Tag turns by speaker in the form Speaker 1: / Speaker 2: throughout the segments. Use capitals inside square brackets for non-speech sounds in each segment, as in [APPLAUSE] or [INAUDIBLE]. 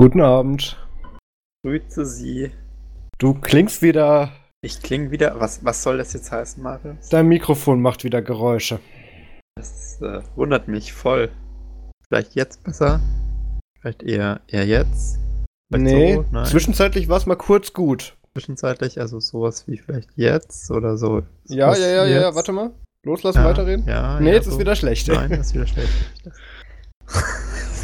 Speaker 1: Guten Abend.
Speaker 2: Grüße Sie.
Speaker 1: Du klingst wieder.
Speaker 2: Ich klinge wieder. Was, was soll das jetzt heißen, Marius?
Speaker 1: Dein Mikrofon macht wieder Geräusche.
Speaker 2: Das äh, wundert mich voll. Vielleicht jetzt besser? Vielleicht eher, eher jetzt? Vielleicht
Speaker 1: nee,
Speaker 2: so? Nein.
Speaker 1: zwischenzeitlich war es mal kurz gut.
Speaker 2: Zwischenzeitlich, also sowas wie vielleicht jetzt oder so.
Speaker 1: Ja, ja, ja,
Speaker 2: wie
Speaker 1: ja,
Speaker 2: jetzt?
Speaker 1: warte mal. Loslassen,
Speaker 2: Ja,
Speaker 1: weiterreden?
Speaker 2: Ja,
Speaker 1: nee,
Speaker 2: ja,
Speaker 1: jetzt
Speaker 2: so.
Speaker 1: ist wieder schlecht.
Speaker 2: Nein, das ist wieder schlecht. [LAUGHS]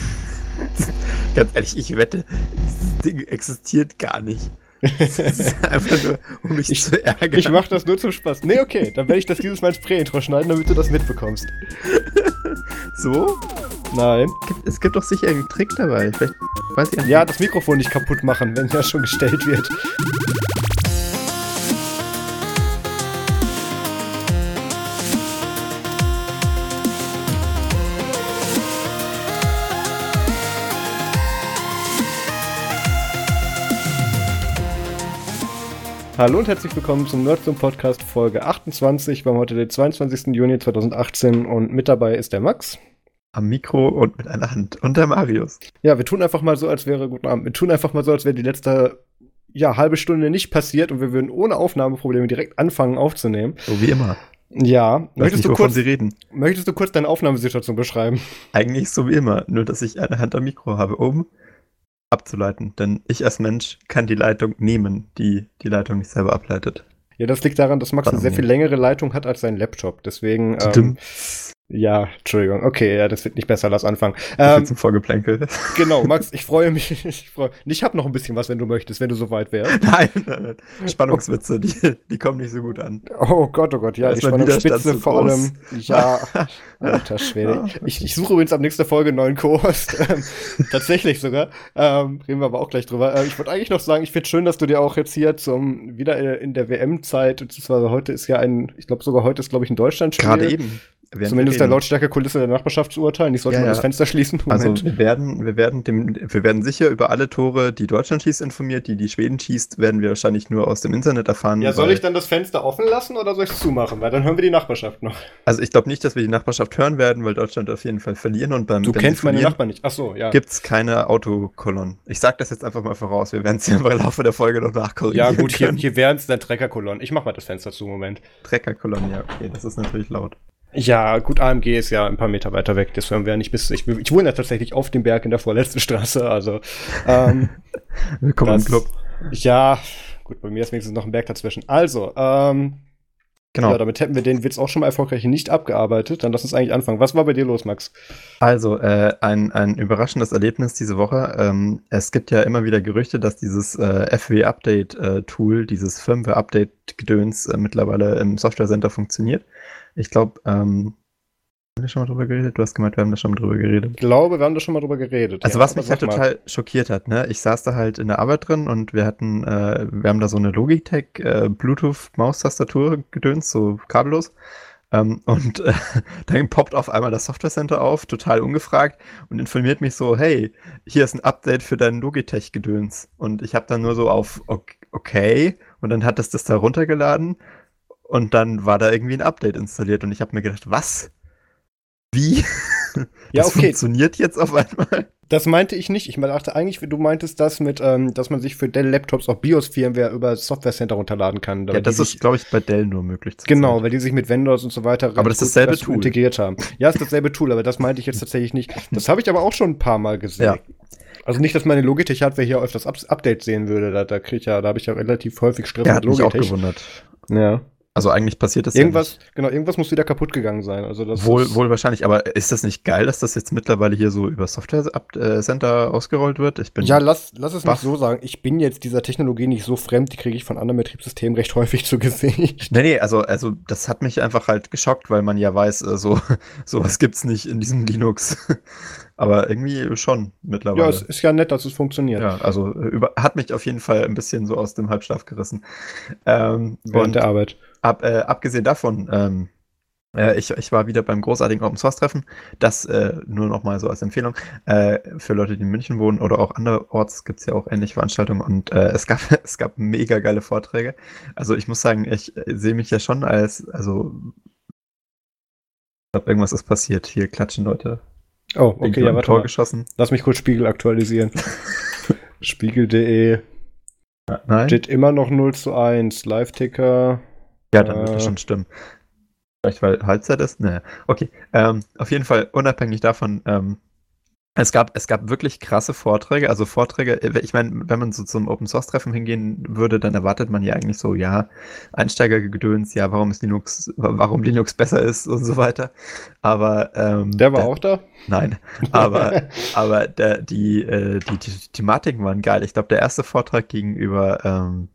Speaker 2: Ganz ehrlich, ich wette, dieses Ding existiert gar nicht. Das ist [LAUGHS] einfach nur, um mich
Speaker 1: Ich-
Speaker 2: zu ärgern.
Speaker 1: Ich mach das nur zum Spaß. Nee, okay, dann werde ich das dieses Mal ins Prä-Intro schneiden, damit du das mitbekommst. [LAUGHS]
Speaker 2: so?
Speaker 1: Nein.
Speaker 2: Es gibt doch sicher einen Trick dabei. Vielleicht weiß ich
Speaker 1: Ja, das Mikrofon nicht kaputt machen, wenn ja schon gestellt wird. Hallo und herzlich willkommen zum Nerdzoom Podcast Folge 28. Wir haben heute den 22. Juni 2018 und mit dabei ist der Max.
Speaker 2: am Mikro und mit einer Hand. Und der Marius.
Speaker 1: Ja, wir tun einfach mal so, als wäre, guten Abend, wir tun einfach mal so, als wäre die letzte, ja, halbe Stunde nicht passiert und wir würden ohne Aufnahmeprobleme direkt anfangen aufzunehmen.
Speaker 2: So wie immer.
Speaker 1: Ja,
Speaker 2: Weiß
Speaker 1: möchtest
Speaker 2: nicht,
Speaker 1: du, kurz,
Speaker 2: Sie reden.
Speaker 1: möchtest du kurz deine Aufnahmesituation beschreiben?
Speaker 2: Eigentlich so wie immer. Nur, dass ich eine Hand am Mikro habe, um abzuleiten. Denn ich als Mensch kann die Leitung nehmen, die die Leitung nicht selber ableitet.
Speaker 1: Ja, das liegt daran, dass Max eine sehr viel längere Leitung hat als sein Laptop. Deswegen, ähm. Ja, Entschuldigung. Okay, ja, das wird nicht besser, lass anfangen.
Speaker 2: So viel
Speaker 1: Ähm,
Speaker 2: zum Vorgeplänkel.
Speaker 1: genau, [LAUGHS] Max, ich freue mich. Ich, freu, ich habe noch ein bisschen was, wenn du möchtest, wenn du soweit wärst.
Speaker 2: nein, nein, nein. Spannungswitze, die, die kommen nicht so gut an.
Speaker 1: Oh Gott, oh Gott, ja, die
Speaker 2: ist zu
Speaker 1: vor allem. Ja, alter Schwede. [LAUGHS] Ich, ich suche übrigens ab nächster Folge einen neuen Co-Host. [LAUGHS] Ähm, tatsächlich sogar. Ähm, reden wir aber auch gleich drüber. Äh, ich wollte eigentlich noch sagen, ich finde schön, dass du dir auch jetzt hier zum, wieder äh, in der WM-Zeit, beziehungsweise heute ist ja ein, ich glaube sogar heute ist, glaube ich, ein Deutschlandspiel.
Speaker 2: Gerade eben. Während
Speaker 1: Zumindest der
Speaker 2: reden.
Speaker 1: Lautstärke Kulisse der Nachbarschaftsurteil. Ich sollte
Speaker 2: Ja,
Speaker 1: mal
Speaker 2: ja.
Speaker 1: das Fenster schließen.
Speaker 2: Also
Speaker 1: Moment.
Speaker 2: wir werden, wir werden dem, wir werden sicher über alle Tore, die Deutschland schießt, informiert. Die, die Schweden schießt, werden wir wahrscheinlich nur aus dem Internet erfahren.
Speaker 1: ja, soll ich dann das Fenster offen lassen oder soll ich es zumachen? Weil dann hören wir die Nachbarschaft noch.
Speaker 2: Also ich glaube nicht, dass wir die Nachbarschaft hören werden, weil Deutschland auf jeden Fall verlieren und beim
Speaker 1: Du kennst meine Nachbarn nicht. Ach so, ja.
Speaker 2: Gibt's keine Autokolonnen. Ich sag das jetzt einfach mal voraus. Wir werden es ja im Laufe der Folge noch
Speaker 1: Ja,
Speaker 2: nachkorrigieren.
Speaker 1: gut, hier,
Speaker 2: können.
Speaker 1: hier wären es dann Treckerkolonnen. Ich mach mal das Fenster zu, Moment.
Speaker 2: Treckerkolonnen, ja, okay, das ist natürlich laut.
Speaker 1: Ja, gut, AMG ist ja ein paar Meter weiter weg, wir ja nicht bis. Ich, ich wohne ja tatsächlich auf dem Berg in der vorletzten Straße, also. Ähm, [LAUGHS]
Speaker 2: Willkommen
Speaker 1: das,
Speaker 2: im Club.
Speaker 1: Ja, gut, bei mir ist wenigstens noch ein Berg dazwischen. Also, ähm,
Speaker 2: Genau.
Speaker 1: ja, damit hätten wir den Witz auch schon mal erfolgreich nicht abgearbeitet. Dann lass uns eigentlich anfangen. Was war bei dir los, Max?
Speaker 2: Also, äh, ein, ein überraschendes Erlebnis diese Woche. Ähm, es gibt ja immer wieder Gerüchte, dass dieses äh, FW-Update-Tool, dieses Firmware-Update-Gedöns äh, mittlerweile im Software Center funktioniert. Ich glaube, ähm, haben wir schon mal drüber geredet? Du hast gemeint, wir haben da schon mal drüber geredet.
Speaker 1: Ich glaube, wir haben da schon mal drüber geredet.
Speaker 2: Also
Speaker 1: ja,
Speaker 2: was mich halt total schockiert hat, ne? Ich saß da halt in der Arbeit drin und wir hatten, äh, wir haben da so eine Logitech äh, Bluetooth Maustastatur gedöns, so kabellos. Ähm, und äh, [LAUGHS] dann poppt auf einmal das Software Center auf, total ungefragt und informiert mich so, hey, hier ist ein Update für dein Logitech Gedöns. Und ich habe dann nur so auf ok- okay und dann hat es das da runtergeladen und dann war da irgendwie ein Update installiert und ich habe mir gedacht, was? Wie? [LAUGHS]
Speaker 1: Ja,
Speaker 2: das
Speaker 1: okay.
Speaker 2: funktioniert jetzt auf einmal?
Speaker 1: Das meinte ich nicht. Ich dachte eigentlich, du meintest das mit, ähm, dass man sich für Dell-Laptops auch BIOS-Firmware über Software Center runterladen kann.
Speaker 2: Ja, das ist, glaube ich, bei Dell nur möglich.
Speaker 1: Genau, weil die sich mit Vendors und so weiter
Speaker 2: Aber das ist dasselbe Tool.
Speaker 1: integriert haben. Ja, ist dasselbe Tool, aber das meinte ich jetzt tatsächlich nicht. Das habe ich aber auch schon ein paar Mal gesehen.
Speaker 2: Ja.
Speaker 1: Also nicht, dass meine Logitech-Hardware hier öfters Up Updates sehen würde. Da, da krieg ich ja, da habe ich ja relativ häufig Stress
Speaker 2: Der hat mich auch gewundert.
Speaker 1: Ja.
Speaker 2: Also eigentlich passiert das
Speaker 1: Irgendwas, genau, irgendwas muss wieder kaputt gegangen sein. Also
Speaker 2: ja
Speaker 1: das
Speaker 2: nicht. Wohl, wohl wahrscheinlich, aber ist das nicht geil, dass das jetzt mittlerweile hier so über Software Center ausgerollt wird? Ich bin
Speaker 1: Ja, lass, lass es
Speaker 2: baff.
Speaker 1: mich so sagen. Ich bin jetzt dieser Technologie nicht so fremd, die kriege ich von anderen Betriebssystemen recht häufig zu Gesicht.
Speaker 2: Nee, nee, also, also das hat mich einfach halt geschockt, weil man ja weiß, äh, so [LAUGHS] sowas gibt's nicht in diesem Linux. [LAUGHS] Aber irgendwie schon
Speaker 1: Ja,
Speaker 2: mittlerweile.
Speaker 1: es ist ja nett, dass es funktioniert.
Speaker 2: Ja, also äh, über, hat mich auf jeden Fall ein bisschen so aus dem Halbschlaf gerissen. Ähm,
Speaker 1: Während
Speaker 2: und
Speaker 1: der Arbeit.
Speaker 2: Ab, äh, abgesehen davon, ähm, äh, ich, ich war wieder beim großartigen Open Source Treffen. Das äh, nur noch mal so als Empfehlung äh, für Leute, die in München wohnen oder auch anderorts gibt es ja auch ähnliche Veranstaltungen und äh, es gab [LAUGHS] es gab mega geile Vorträge. Also ich muss sagen, ich äh, sehe mich ja schon als also ich glaube irgendwas ist passiert. Hier klatschen Leute.
Speaker 1: Oh, okay, ja, warte
Speaker 2: Tor
Speaker 1: mal.
Speaker 2: geschossen.
Speaker 1: Lass mich kurz Spiegel aktualisieren. [LAUGHS] Spiegel.de.
Speaker 2: Nein?
Speaker 1: Steht immer noch 0 zu 1. Live-Ticker.
Speaker 2: Ja, dann wird das
Speaker 1: Äh.
Speaker 2: schon stimmen. Vielleicht weil Halbzeit ist? Nee. Okay. Ähm, auf jeden Fall, unabhängig davon, ähm, es gab, es gab wirklich krasse Vorträge, also Vorträge, äh, ich meine, wenn man so zum Open Source Treffen hingehen würde, dann erwartet man ja eigentlich so, ja, Einsteigergedöns, ja, warum ist Linux, warum Linux besser ist und so weiter. Aber ähm,
Speaker 1: Der war
Speaker 2: da-
Speaker 1: auch da?
Speaker 2: Nein, aber, [LAUGHS] aber der, die, äh, die, die Thematiken waren geil. Ich glaube, der erste Vortrag ging über, ähm,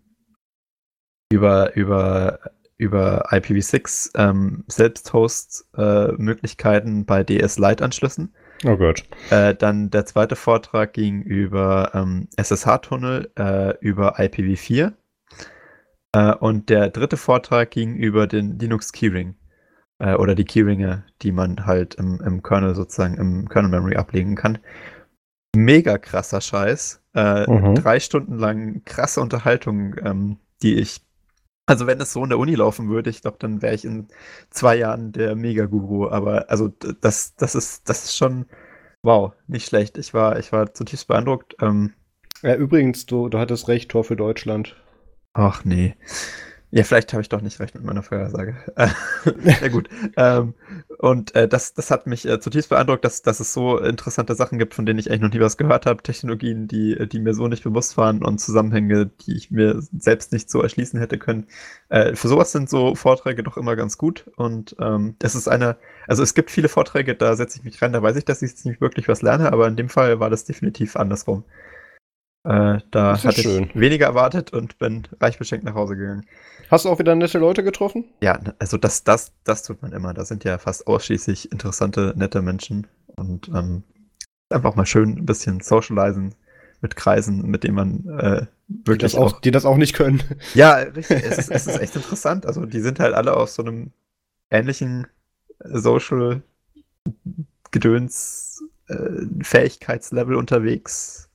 Speaker 2: über, über, über IPv6 ähm, Selbsthost-Möglichkeiten bei DS-Lite-Anschlüssen.
Speaker 1: Oh Gott.
Speaker 2: Äh, dann der zweite Vortrag ging über ähm, SSH-Tunnel, äh, über IPv4. Äh, und der dritte Vortrag ging über den Linux Keyring. Äh, oder die Keyringe, die man halt im, im Kernel sozusagen, im Kernel Memory ablegen kann. Mega krasser Scheiß. Äh,
Speaker 1: Mhm.
Speaker 2: Drei Stunden lang krasse Unterhaltung, ähm, die ich. Also wenn es so in der Uni laufen würde, ich glaube, dann wäre ich in zwei Jahren der Mega-Guru. Aber also das, das ist, das ist schon wow, nicht schlecht. Ich war, ich war zutiefst beeindruckt. Ähm,
Speaker 1: Ja, übrigens, du, du hattest recht, Tor für Deutschland.
Speaker 2: ach nee. Ja, vielleicht habe ich doch nicht recht mit meiner Vorhersage. Äh, [LAUGHS] ja gut. Ähm, und äh, das, das hat mich äh, zutiefst beeindruckt, dass, dass es so interessante Sachen gibt, von denen ich eigentlich noch nie was gehört habe. Technologien, die, die mir so nicht bewusst waren und Zusammenhänge, die ich mir selbst nicht so erschließen hätte können. Äh, für sowas sind so Vorträge doch immer ganz gut. Und ähm, das ist eine, also es gibt viele Vorträge, da setze ich mich rein, da weiß ich, dass ich jetzt nicht wirklich was lerne, aber in dem Fall war das definitiv andersrum. Äh, da hatte
Speaker 1: schön.
Speaker 2: ich weniger erwartet und bin reich beschenkt nach Hause gegangen.
Speaker 1: Hast du auch wieder nette Leute getroffen?
Speaker 2: Ja, ne, also das, das, das tut man immer. Da sind ja fast ausschließlich interessante, nette Menschen. Und ähm, einfach mal schön ein bisschen socialisen mit Kreisen, mit denen man äh,
Speaker 1: Die
Speaker 2: wirklich
Speaker 1: das, auch, die das auch nicht können. [LAUGHS]
Speaker 2: Ja, richtig. Es ist, es ist echt interessant. Also die sind halt alle auf so einem ähnlichen äh, Social Gedöns äh, Fähigkeitslevel unterwegs.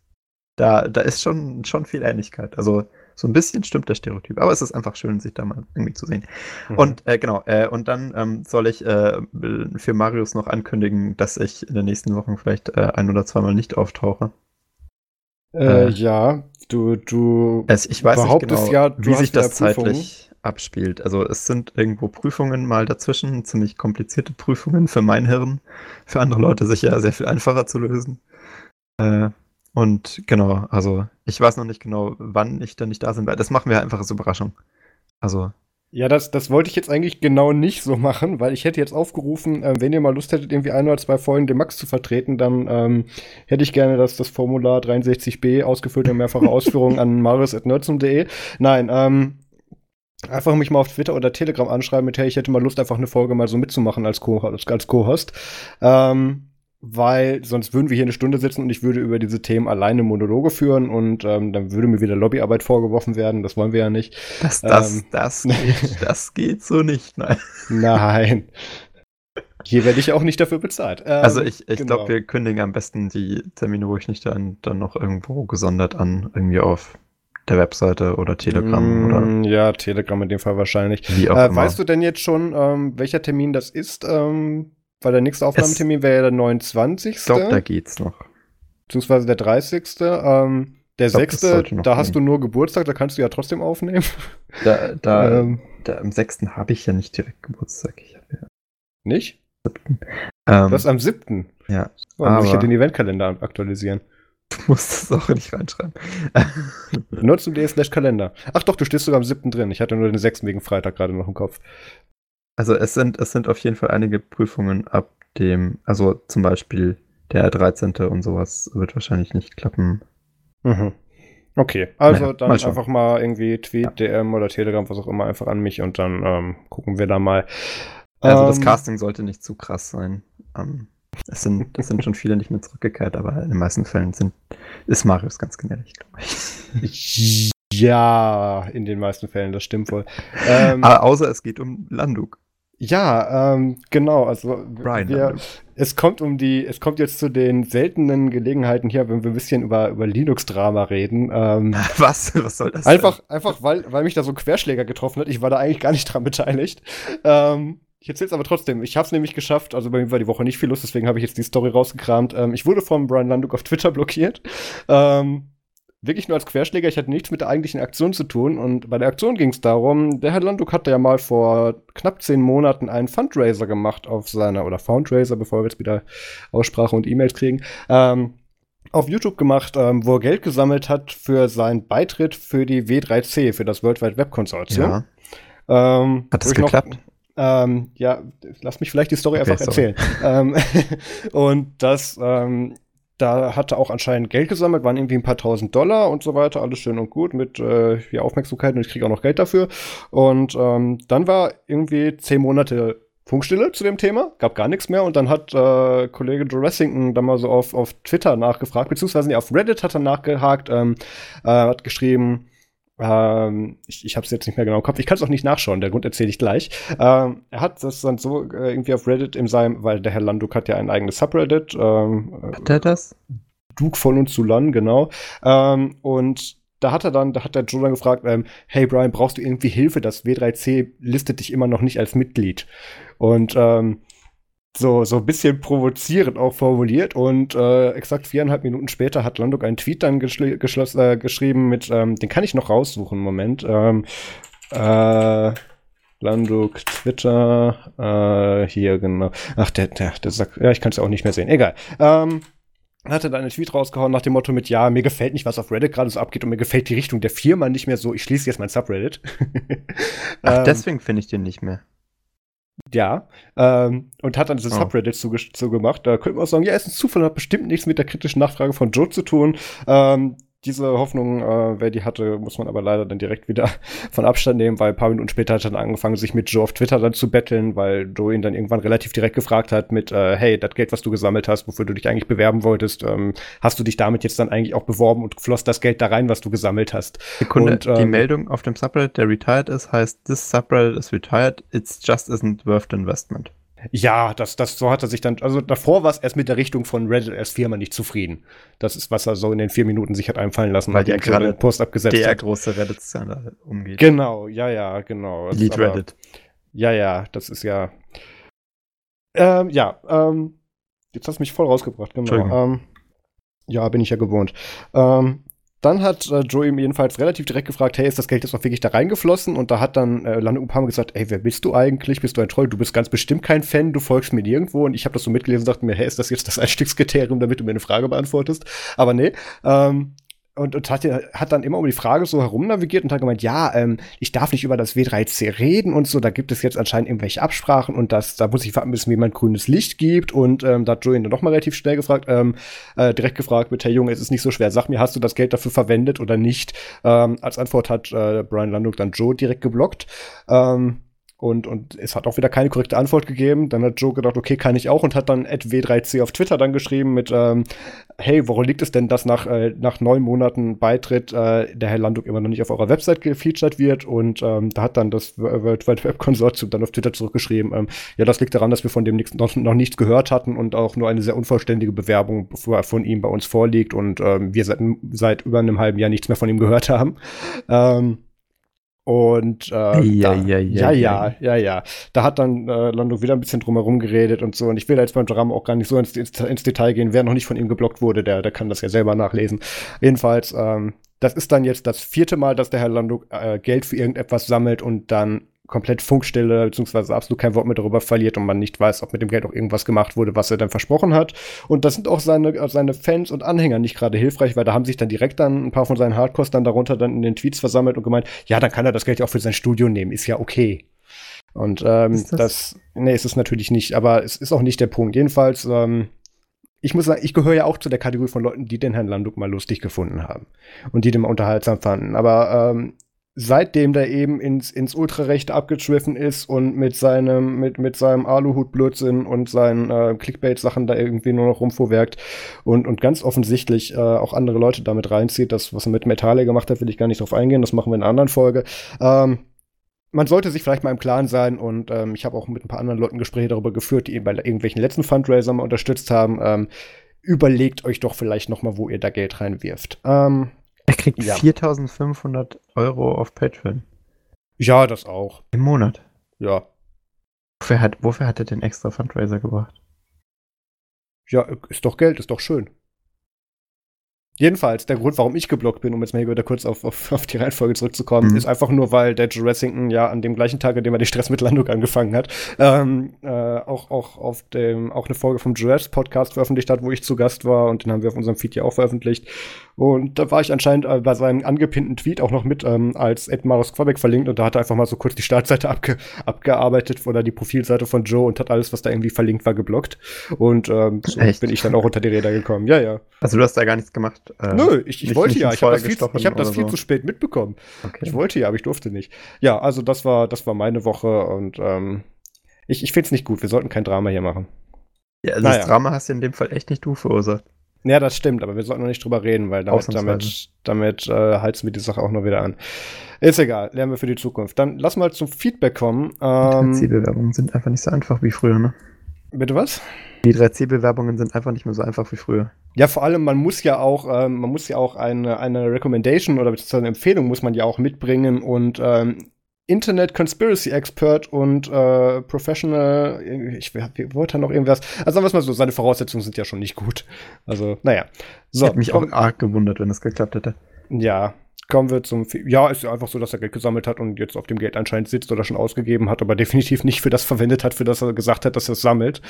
Speaker 2: Da, da ist schon, schon viel Ähnlichkeit. Also so ein bisschen stimmt der Stereotyp, aber es ist einfach schön, sich da mal irgendwie zu sehen.
Speaker 1: Mhm.
Speaker 2: Und äh, genau, äh, und dann ähm, soll ich äh, für Marius noch ankündigen, dass ich in den nächsten Wochen vielleicht äh, ein oder zweimal nicht auftauche.
Speaker 1: äh,
Speaker 2: äh,
Speaker 1: ja, du, du
Speaker 2: Also ich weiß nicht genau,
Speaker 1: ja,
Speaker 2: wie sich das zeitlich abspielt. Also es sind irgendwo Prüfungen mal dazwischen, ziemlich komplizierte Prüfungen für mein Hirn, für andere Leute sicher sehr viel einfacher zu lösen. Äh, und genau, also ich weiß noch nicht genau, wann ich da nicht da sein werde. Das machen wir einfach als Überraschung. Also
Speaker 1: Ja, das, das wollte ich jetzt eigentlich genau nicht so machen, weil ich hätte jetzt aufgerufen, äh, wenn ihr mal Lust hättet, irgendwie ein oder zwei Folgen den Max zu vertreten, dann ähm, hätte ich gerne, dass das Formular 63b ausgefüllt in mehrfacher Ausführung an [LAUGHS] marius.nerdsum.de. Nein, ähm, einfach mich mal auf Twitter oder Telegram anschreiben mit, hey, ich hätte mal Lust, einfach eine Folge mal so mitzumachen als Co- als, als Co-Host. Ähm, weil sonst würden wir hier eine Stunde sitzen und ich würde über diese Themen alleine Monologe führen und ähm, dann würde mir wieder Lobbyarbeit vorgeworfen werden. Das wollen wir ja nicht.
Speaker 2: das, das,
Speaker 1: Ähm.
Speaker 2: das, [LAUGHS] geht, das geht so nicht. Nein.
Speaker 1: Nein. Hier werde ich auch nicht dafür bezahlt. Ähm,
Speaker 2: Also ich, ich
Speaker 1: genau.
Speaker 2: glaube, wir kündigen am besten die Termine, wo ich nicht dann, dann noch irgendwo gesondert an, irgendwie auf der Webseite oder Telegram oder
Speaker 1: Mm, Ja, Telegram in dem Fall wahrscheinlich.
Speaker 2: wie auch
Speaker 1: Äh,
Speaker 2: immer.
Speaker 1: weißt du denn jetzt schon, ähm, welcher Termin das ist? Ähm, weil der nächste Aufnahmetermin wäre ja der 29.
Speaker 2: Ich glaube, da geht's noch.
Speaker 1: beziehungsweise der 30. Ähm, der
Speaker 2: glaub, das
Speaker 1: 6.
Speaker 2: sollte noch
Speaker 1: Da hast du
Speaker 2: gehen.
Speaker 1: nur Geburtstag, da kannst du ja trotzdem aufnehmen. [LAUGHS]
Speaker 2: Da, da,
Speaker 1: ähm,
Speaker 2: da am 6. habe ich ja nicht direkt Geburtstag. Ich hab ja,
Speaker 1: nicht?
Speaker 2: ähm,
Speaker 1: Du hast am 7.
Speaker 2: ja,
Speaker 1: Oh, muss ich ja den Eventkalender aktualisieren.
Speaker 2: du musst das auch nicht reinschreiben.
Speaker 1: Nutzen.de slash Kalender. Ach doch, du stehst sogar am 7. drin. Ich hatte nur den 6. wegen Freitag gerade noch im Kopf.
Speaker 2: Also es sind, es sind auf jeden Fall einige Prüfungen ab dem, also zum Beispiel der 13. und sowas wird wahrscheinlich nicht klappen.
Speaker 1: Mhm. Okay, also
Speaker 2: Naja,
Speaker 1: dann
Speaker 2: mal
Speaker 1: einfach mal irgendwie Tweet,
Speaker 2: Ja.
Speaker 1: DM oder Telegram, was auch immer, einfach an mich und dann ähm, gucken wir da mal.
Speaker 2: Also das
Speaker 1: Ähm,
Speaker 2: Casting sollte nicht zu krass sein. Ähm, es, sind, es sind schon viele nicht mehr zurückgekehrt, aber in den meisten Fällen sind, ist Marius ganz gnädig, glaube ich.
Speaker 1: Ja, in den meisten Fällen, das stimmt wohl. [LAUGHS] Ähm,
Speaker 2: aber außer es geht um Landuk.
Speaker 1: Ja, ähm, genau, also
Speaker 2: Brian
Speaker 1: wir, es kommt um die, es kommt jetzt zu den seltenen Gelegenheiten hier, wenn wir ein bisschen über, über Linux-Drama reden. Ähm, [LAUGHS]
Speaker 2: Was? Was soll das
Speaker 1: Einfach, einfach weil, weil mich da so ein Querschläger getroffen hat. Ich war da eigentlich gar nicht dran beteiligt. Ähm, ich erzähl's aber trotzdem. Ich habe es nämlich geschafft. Also bei mir war die Woche nicht viel los, deswegen habe ich jetzt die Story rausgekramt. Ähm, ich wurde von Brian Landuk auf Twitter blockiert. Ähm, wirklich nur als Querschläger. Ich hatte nichts mit der eigentlichen Aktion zu tun. Und bei der Aktion ging es darum, der Herr Landuk hatte ja mal vor knapp zehn Monaten einen Fundraiser gemacht auf seiner, oder Foundraiser, bevor wir jetzt wieder Aussprache und E-Mails kriegen, ähm, auf YouTube gemacht, ähm, wo er Geld gesammelt hat für seinen Beitritt für die W3C, für das World Wide Web Konsortium. Ja.
Speaker 2: Ähm, hat das geklappt? Noch,
Speaker 1: ähm, ja, lass mich vielleicht die Story okay, einfach erzählen. [LAUGHS] ähm, [LAUGHS] und das, ähm, da hatte auch anscheinend Geld gesammelt, waren irgendwie ein paar tausend Dollar und so weiter, alles schön und gut mit äh, ja, Aufmerksamkeit und ich kriege auch noch Geld dafür. Und ähm, dann war irgendwie zehn Monate Funkstille zu dem Thema, gab gar nichts mehr und dann hat äh, Kollege Joe Ressington da mal so auf, auf Twitter nachgefragt, beziehungsweise nee, auf Reddit hat er nachgehakt, ähm, äh, hat geschrieben, ähm, ich ich habe es jetzt nicht mehr genau im Kopf. Ich kann es auch nicht nachschauen. Der Grund erzähle ich gleich. Ähm, er hat das dann so äh, irgendwie auf Reddit in seinem, weil der Herr Landuk hat ja ein eigenes Subreddit. Ähm,
Speaker 2: hat er das?
Speaker 1: Duke von und Sulan, genau. Ähm, und da hat er dann, da hat der Joe dann gefragt, ähm, hey Brian, brauchst du irgendwie Hilfe? Das W3C listet dich immer noch nicht als Mitglied. Und ähm, so, so ein bisschen provozierend auch formuliert. Und äh, exakt viereinhalb Minuten später hat Landuk einen Tweet dann äh, geschrieben mit, ähm, den kann ich noch raussuchen, Moment. Ähm, äh, Landuk, Twitter, äh, hier genau. Ach, der, der, der sagt, ja, ich kann es ja auch nicht mehr sehen. Egal. Ähm, hat er dann einen Tweet rausgehauen nach dem Motto mit, ja, mir gefällt nicht, was auf Reddit gerade so abgeht und mir gefällt die Richtung der Firma nicht mehr so, ich schließe jetzt mein Subreddit. [LAUGHS]
Speaker 2: Ach, ähm, deswegen finde ich den nicht mehr.
Speaker 1: Ja, ähm, und hat dann diese oh. Subreddits zugemacht. Da könnte man auch sagen, ja, es ist ein Zufall, hat bestimmt nichts mit der kritischen Nachfrage von Joe zu tun. Ähm, diese Hoffnung, äh, wer die hatte, muss man aber leider dann direkt wieder [LAUGHS] von Abstand nehmen, weil ein paar Minuten später hat er dann angefangen, sich mit Joe auf Twitter dann zu betteln, weil Joe ihn dann irgendwann relativ direkt gefragt hat mit, äh, hey, das Geld, was du gesammelt hast, wofür du dich eigentlich bewerben wolltest, ähm, hast du dich damit jetzt dann eigentlich auch beworben und floss das Geld da rein, was du gesammelt hast?
Speaker 2: Sekunde, und, ähm, die Meldung auf dem Subreddit, der retired ist, heißt, this Subreddit is retired, it's just isn't worth the investment.
Speaker 1: Ja, das, das, so hat er sich dann, also davor war es erst mit der Richtung von Reddit als Firma nicht zufrieden. Das ist, was er so in den vier Minuten sich hat einfallen lassen,
Speaker 2: weil er gerade
Speaker 1: Post abgesetzt
Speaker 2: der hat. große Reddit-Skandal umgeht.
Speaker 1: Genau, ja, ja, genau.
Speaker 2: Lead Reddit.
Speaker 1: Ja, ja, das ist ja. Ähm, ja, ähm, jetzt hast du mich voll rausgebracht, genau. Ähm, ja, bin ich ja gewohnt. Ähm, dann hat äh, Joe ihm jedenfalls relativ direkt gefragt, hey, ist das Geld jetzt auch wirklich da reingeflossen? Und da hat dann äh, Lando Upama gesagt, hey, wer bist du eigentlich? Bist du ein Troll? Du bist ganz bestimmt kein Fan, du folgst mir nirgendwo. Und ich habe das so mitgelesen und dachte mir, hey, ist das jetzt das [LAUGHS] Einstiegskriterium, damit du mir eine Frage beantwortest? Aber nee. Ähm, und, und hat, hat dann immer um die Frage so herum navigiert und hat gemeint, ja, ähm, ich darf nicht über das W3C reden und so, da gibt es jetzt anscheinend irgendwelche Absprachen und das, da muss ich warten, bis mir jemand grünes Licht gibt und ähm, da hat Joey dann noch mal relativ schnell gefragt, ähm, äh, direkt gefragt mit, hey Junge, es ist nicht so schwer, sag mir, hast du das Geld dafür verwendet oder nicht? Ähm, als Antwort hat äh, Brian Landuk dann Joe direkt geblockt. Ähm, und, und es hat auch wieder keine korrekte Antwort gegeben. Dann hat Joe gedacht, okay, kann ich auch und hat dann w3c auf Twitter dann geschrieben mit, ähm, hey, woran liegt es denn, dass nach, äh, nach neun Monaten Beitritt äh, der Herr Landuk immer noch nicht auf eurer Website gefeatured wird? Und ähm, da hat dann das World Wide Web Konsortium dann auf Twitter zurückgeschrieben, ähm, ja, das liegt daran, dass wir von dem nichts, noch, noch nichts gehört hatten und auch nur eine sehr unvollständige Bewerbung von ihm bei uns vorliegt und ähm, wir seit, seit über einem halben Jahr nichts mehr von ihm gehört haben. Ähm, und äh,
Speaker 2: ja,
Speaker 1: da,
Speaker 2: ja,
Speaker 1: ja, ja, ja, ja, ja. Da hat dann äh, Lando wieder ein bisschen drumherum geredet und so. Und ich will jetzt beim Drama auch gar nicht so ins, ins, ins, Detail gehen. Wer noch nicht von ihm geblockt wurde, der, der kann das ja selber nachlesen. Jedenfalls, ähm, das ist dann jetzt das vierte Mal, dass der Herr Lando äh, Geld für irgendetwas sammelt und dann komplett Funkstille, beziehungsweise absolut kein Wort mehr darüber verliert und man nicht weiß, ob mit dem Geld auch irgendwas gemacht wurde, was er dann versprochen hat. Und das sind auch seine, seine Fans und Anhänger nicht gerade hilfreich, weil da haben sich dann direkt dann ein paar von seinen Hardcores dann darunter dann in den Tweets versammelt und gemeint, ja, dann kann er das Geld ja auch für sein Studio nehmen, ist ja okay. Und ähm, das? das, nee, ist es natürlich nicht, aber es ist auch nicht der Punkt. Jedenfalls, ähm, ich muss sagen, ich gehöre ja auch zu der Kategorie von Leuten, die den Herrn Landuk mal lustig gefunden haben und die den mal unterhaltsam fanden. Aber ähm, seitdem der eben ins, ins Ultrarechte abgeschwiffen ist und mit seinem, mit, mit seinem Aluhut-Blödsinn und seinen äh, Clickbait-Sachen da irgendwie nur noch rumfuhrwerkt und, und ganz offensichtlich äh, auch andere Leute damit reinzieht. Das, was er mit Metalle gemacht hat, will ich gar nicht drauf eingehen. Das machen wir in einer anderen Folge. Ähm, man sollte sich vielleicht mal im Klaren sein und ähm, ich habe auch mit ein paar anderen Leuten Gespräche darüber geführt, die ihn bei irgendwelchen letzten Fundraiser mal unterstützt haben. Ähm, überlegt euch doch vielleicht noch mal, wo ihr da Geld reinwirft. Ähm,
Speaker 2: er kriegt ja. 4500 Euro auf Patreon.
Speaker 1: Ja, das auch.
Speaker 2: Im Monat.
Speaker 1: Ja.
Speaker 2: Wofür hat, wofür hat er den extra Fundraiser gebracht?
Speaker 1: Ja, ist doch Geld, ist doch schön. Jedenfalls, der Grund, warum ich geblockt bin, um jetzt mal hier wieder kurz auf, auf, auf die Reihenfolge zurückzukommen, mhm. ist einfach nur, weil der Racington ja an dem gleichen Tag, an dem er die Stress mit angefangen hat, ähm, äh, auch, auch auf dem, auch eine Folge vom Jurassic Podcast veröffentlicht hat, wo ich zu Gast war und den haben wir auf unserem Feed ja auch veröffentlicht. Und da war ich anscheinend äh, bei seinem angepinnten Tweet auch noch mit ähm, als Ed Maros Quabeck verlinkt und da hat er einfach mal so kurz die Startseite abge abgearbeitet oder die Profilseite von Joe und hat alles, was da irgendwie verlinkt war, geblockt. Und ähm, so bin ich dann auch unter die Räder gekommen. Ja, ja.
Speaker 2: Also du hast da gar nichts gemacht?
Speaker 1: Äh, Nö, ich, ich wollte ja. Ich habe das, viel, ich hab das viel so. zu spät mitbekommen. Okay. Ich wollte ja, aber ich durfte nicht. Ja, also das war, das war meine Woche und ähm, ich, ich finde es nicht gut. Wir sollten kein Drama hier machen.
Speaker 2: Ja, also naja. das Drama hast du in dem Fall echt nicht du verursacht.
Speaker 1: Ja, das stimmt, aber wir sollten noch nicht drüber reden, weil damit, damit, damit äh, heizen wir die Sache auch noch wieder an. Ist egal, lernen wir für die Zukunft. Dann lass mal zum Feedback kommen.
Speaker 2: Ähm, die 3C-Bewerbungen sind einfach nicht so einfach wie früher, ne?
Speaker 1: Bitte was?
Speaker 2: Die 3C-Bewerbungen sind einfach nicht mehr so einfach wie früher.
Speaker 1: Ja, vor allem, man muss ja auch, ähm, man muss ja auch eine, eine Recommendation oder beziehungsweise eine Empfehlung muss man ja auch mitbringen und ähm, Internet Conspiracy Expert und äh, Professional, ich, ich wollte noch irgendwas. Also sagen wir es mal so, seine Voraussetzungen sind ja schon nicht gut. Also, naja.
Speaker 2: So, Hätte mich auch arg gewundert, wenn es geklappt hätte.
Speaker 1: Ja, kommen wir zum. Ja, ist ja einfach so, dass er Geld gesammelt hat und jetzt auf dem Geld anscheinend sitzt oder schon ausgegeben hat, aber [LAUGHS] definitiv nicht für das verwendet hat, für das er gesagt hat, dass er es sammelt.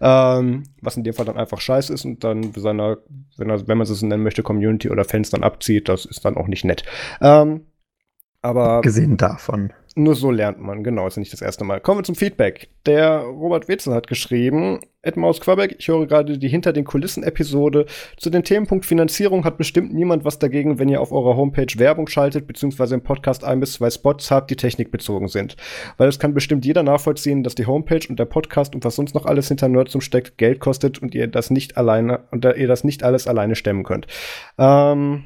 Speaker 1: Ähm, was in dem Fall dann einfach scheiße ist und dann seiner, wenn, er, wenn man es nennen möchte, Community oder Fans dann abzieht, das ist dann auch nicht nett. Ähm, aber.
Speaker 2: Gesehen davon.
Speaker 1: Nur so lernt man, genau, ist nicht das erste Mal. Kommen wir zum Feedback. Der Robert Wetzel hat geschrieben, Edmaus Quabeck, ich höre gerade die Hinter den Kulissen-Episode. Zu dem Themenpunkt Finanzierung hat bestimmt niemand was dagegen, wenn ihr auf eurer Homepage Werbung schaltet, beziehungsweise im Podcast ein bis zwei Spots habt, die technikbezogen sind. Weil es kann bestimmt jeder nachvollziehen, dass die Homepage und der Podcast und was sonst noch alles hinter Nerdsum steckt, Geld kostet und ihr das nicht alleine, und ihr das nicht alles alleine stemmen könnt. Ähm,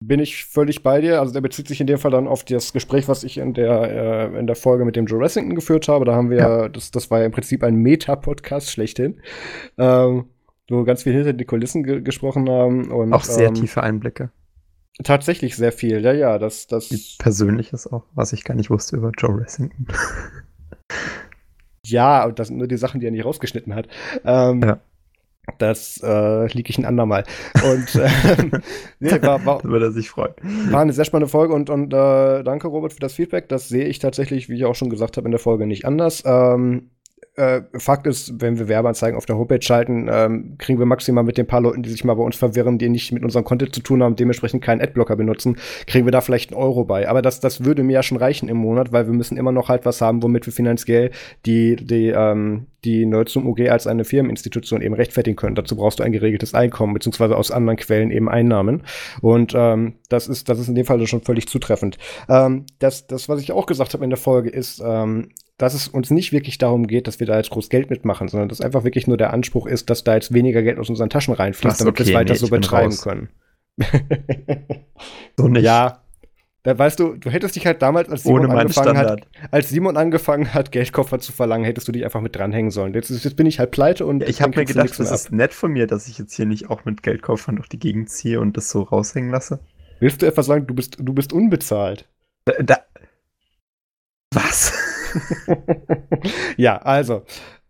Speaker 1: bin ich völlig bei dir. Also der bezieht sich in dem Fall dann auf das Gespräch, was ich in der, äh, in der Folge mit dem Joe Ressington geführt habe. Da haben wir, ja. das, das war ja im Prinzip ein Meta-Podcast schlechthin. Ähm, wo ganz viel hinter die Kulissen ge gesprochen haben. Und,
Speaker 2: auch sehr ähm, tiefe Einblicke.
Speaker 1: Tatsächlich sehr viel, ja, ja. Das, das
Speaker 2: Persönliches auch, was ich gar nicht wusste über Joe Ressington.
Speaker 1: ja, und das sind nur die Sachen, die er nicht rausgeschnitten hat. Ähm, ja. Das äh, liege ich ein andermal. Und
Speaker 2: äh, [LAUGHS] nee, war, war, würde er sich freuen.
Speaker 1: War eine sehr spannende Folge und, und äh, danke, Robert, für das Feedback. Das sehe ich tatsächlich, wie ich auch schon gesagt habe, in der Folge nicht anders. Ähm, äh, Fakt ist, wenn wir Werbeanzeigen auf der Homepage schalten, ähm, kriegen wir maximal mit den paar Leuten, die sich mal bei uns verwirren, die nicht mit unserem Content zu tun haben, dementsprechend keinen Adblocker benutzen, kriegen wir da vielleicht einen Euro bei. Aber das, das würde mir ja schon reichen im Monat, weil wir müssen immer noch halt was haben, womit wir finanziell die, die, ähm, die Nerdsum UG als eine Firmeninstitution eben rechtfertigen können. Dazu brauchst du ein geregeltes Einkommen, beziehungsweise aus anderen Quellen eben Einnahmen. Und ähm, das ist, das ist in dem Fall schon völlig zutreffend. Ähm, das, das, was ich auch gesagt habe in der Folge, ist, ähm, dass es uns nicht wirklich darum geht, dass wir da jetzt groß Geld mitmachen, sondern dass einfach wirklich nur der Anspruch ist, dass da jetzt weniger Geld aus unseren Taschen reinfließt, damit okay, wir es weiter nee, so betreiben können. so nicht. Ja. Da weißt du, du hättest dich halt damals, als Simon, angefangen hat, als Simon angefangen hat, Geldkoffer zu verlangen, hättest du dich einfach mit dranhängen sollen. Jetzt, jetzt bin ich halt pleite und.
Speaker 2: Ja, ich habe mir gedacht, das ist nett von mir, dass ich jetzt hier nicht auch mit Geldkoffern durch die Gegend ziehe und das so raushängen lasse.
Speaker 1: Willst du etwa sagen, du bist, du bist unbezahlt?
Speaker 2: Da, da was? [LAUGHS]
Speaker 1: ja, also,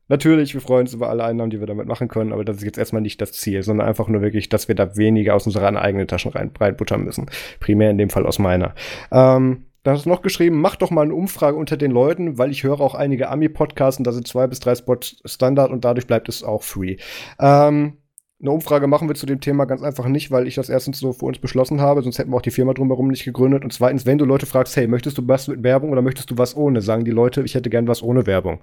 Speaker 1: natürlich, wir freuen uns über alle Einnahmen, die wir damit machen können, aber das ist jetzt erstmal nicht das Ziel, sondern einfach nur wirklich, dass wir da weniger aus unseren eigenen Taschen rein, reinbuttern müssen. Primär in dem Fall aus meiner. Ähm, da hast du noch geschrieben, mach doch mal eine Umfrage unter den Leuten, weil ich höre auch einige Ami-Podcasts und da sind zwei bis drei Spots Standard und dadurch bleibt es auch free. Ähm, eine Umfrage machen wir zu dem Thema ganz einfach nicht, weil ich das erstens so für uns beschlossen habe, sonst hätten wir auch die Firma drumherum nicht gegründet. Und zweitens, wenn du Leute fragst, hey, möchtest du was mit Werbung oder möchtest du was ohne, sagen die Leute, ich hätte gern was ohne Werbung.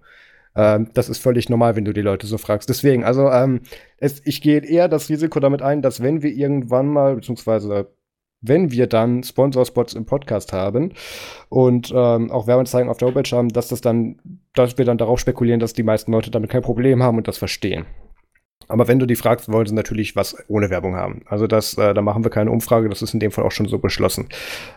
Speaker 1: Ähm, das ist völlig normal, wenn du die Leute so fragst. Deswegen, also ähm, es, ich gehe eher das Risiko damit ein, dass wenn wir irgendwann mal, beziehungsweise wenn wir dann Sponsorspots im Podcast haben und ähm, auch Werbeanzeigen auf der Homepage haben, dass das dann, dass wir dann darauf spekulieren, dass die meisten Leute damit kein Problem haben und das verstehen. Aber wenn du die fragst, wollen sie natürlich was ohne Werbung haben. Also das, äh, da machen wir keine Umfrage, das ist in dem Fall auch schon so beschlossen.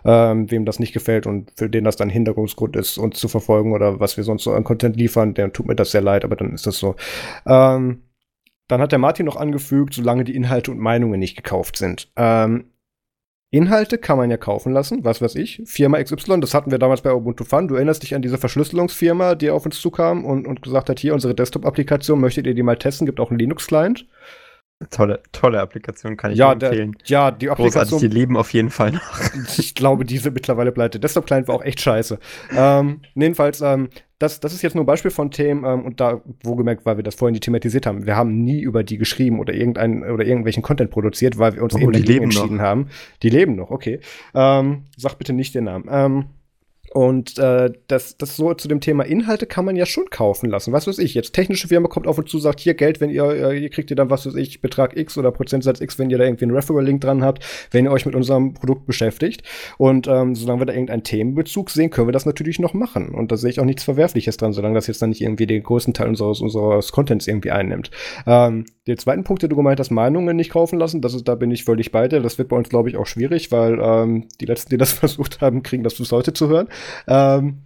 Speaker 1: Ähm, wem das nicht gefällt und für den das dann Hinderungsgrund ist, uns zu verfolgen oder was wir sonst so an Content liefern, der tut mir das sehr leid, aber dann ist das so. Ähm, dann hat der Martin noch angefügt, solange die Inhalte und Meinungen nicht gekauft sind. Ähm, Inhalte kann man ja kaufen lassen, was weiß ich. Firma XY, das hatten wir damals bei Ubuntu Fun. Du erinnerst dich an diese Verschlüsselungsfirma, die auf uns zukam und, und gesagt hat, hier unsere Desktop-Applikation, möchtet ihr die mal testen? Gibt auch einen Linux-Client.
Speaker 2: Tolle, tolle Applikation, kann ich
Speaker 1: ja,
Speaker 2: empfehlen.
Speaker 1: Der, ja, die Applikation.
Speaker 2: Großartig, die leben auf jeden Fall noch. [LAUGHS]
Speaker 1: ich glaube, diese mittlerweile pleite. Desktop-Client war auch echt scheiße. ähm, jedenfalls, ähm, das, das ist jetzt nur ein Beispiel von Themen ähm, und da, wo gemerkt, weil wir das vorhin thematisiert haben. Wir haben nie über die geschrieben oder irgendein oder irgendwelchen Content produziert, weil wir uns
Speaker 2: Oh,
Speaker 1: eben
Speaker 2: die
Speaker 1: dagegen
Speaker 2: leben
Speaker 1: entschieden
Speaker 2: noch.
Speaker 1: haben. Die leben noch, okay. Ähm, sag bitte nicht den Namen. Und äh, das, das so zu dem Thema Inhalte kann man ja schon kaufen lassen. Was weiß ich, jetzt technische Firma kommt auf uns zu, sagt hier Geld, wenn ihr, äh, ihr kriegt ihr dann, was weiß ich, Betrag X oder Prozentsatz X, wenn ihr da irgendwie einen Referral-Link dran habt, wenn ihr euch mit unserem Produkt beschäftigt. Und ähm, solange wir da irgendeinen Themenbezug sehen, können wir das natürlich noch machen. Und da sehe ich auch nichts Verwerfliches dran, solange das jetzt dann nicht irgendwie den größten Teil unseres, unseres Contents irgendwie einnimmt. Ähm, den zweiten Punkt, den du gemeint hast, Meinungen nicht kaufen lassen, das ist, da bin ich völlig bei dir. Das wird bei uns, glaube ich, auch schwierig, weil ähm, die letzten, die das [LAUGHS] versucht haben, kriegen das bis heute zu hören. Ähm,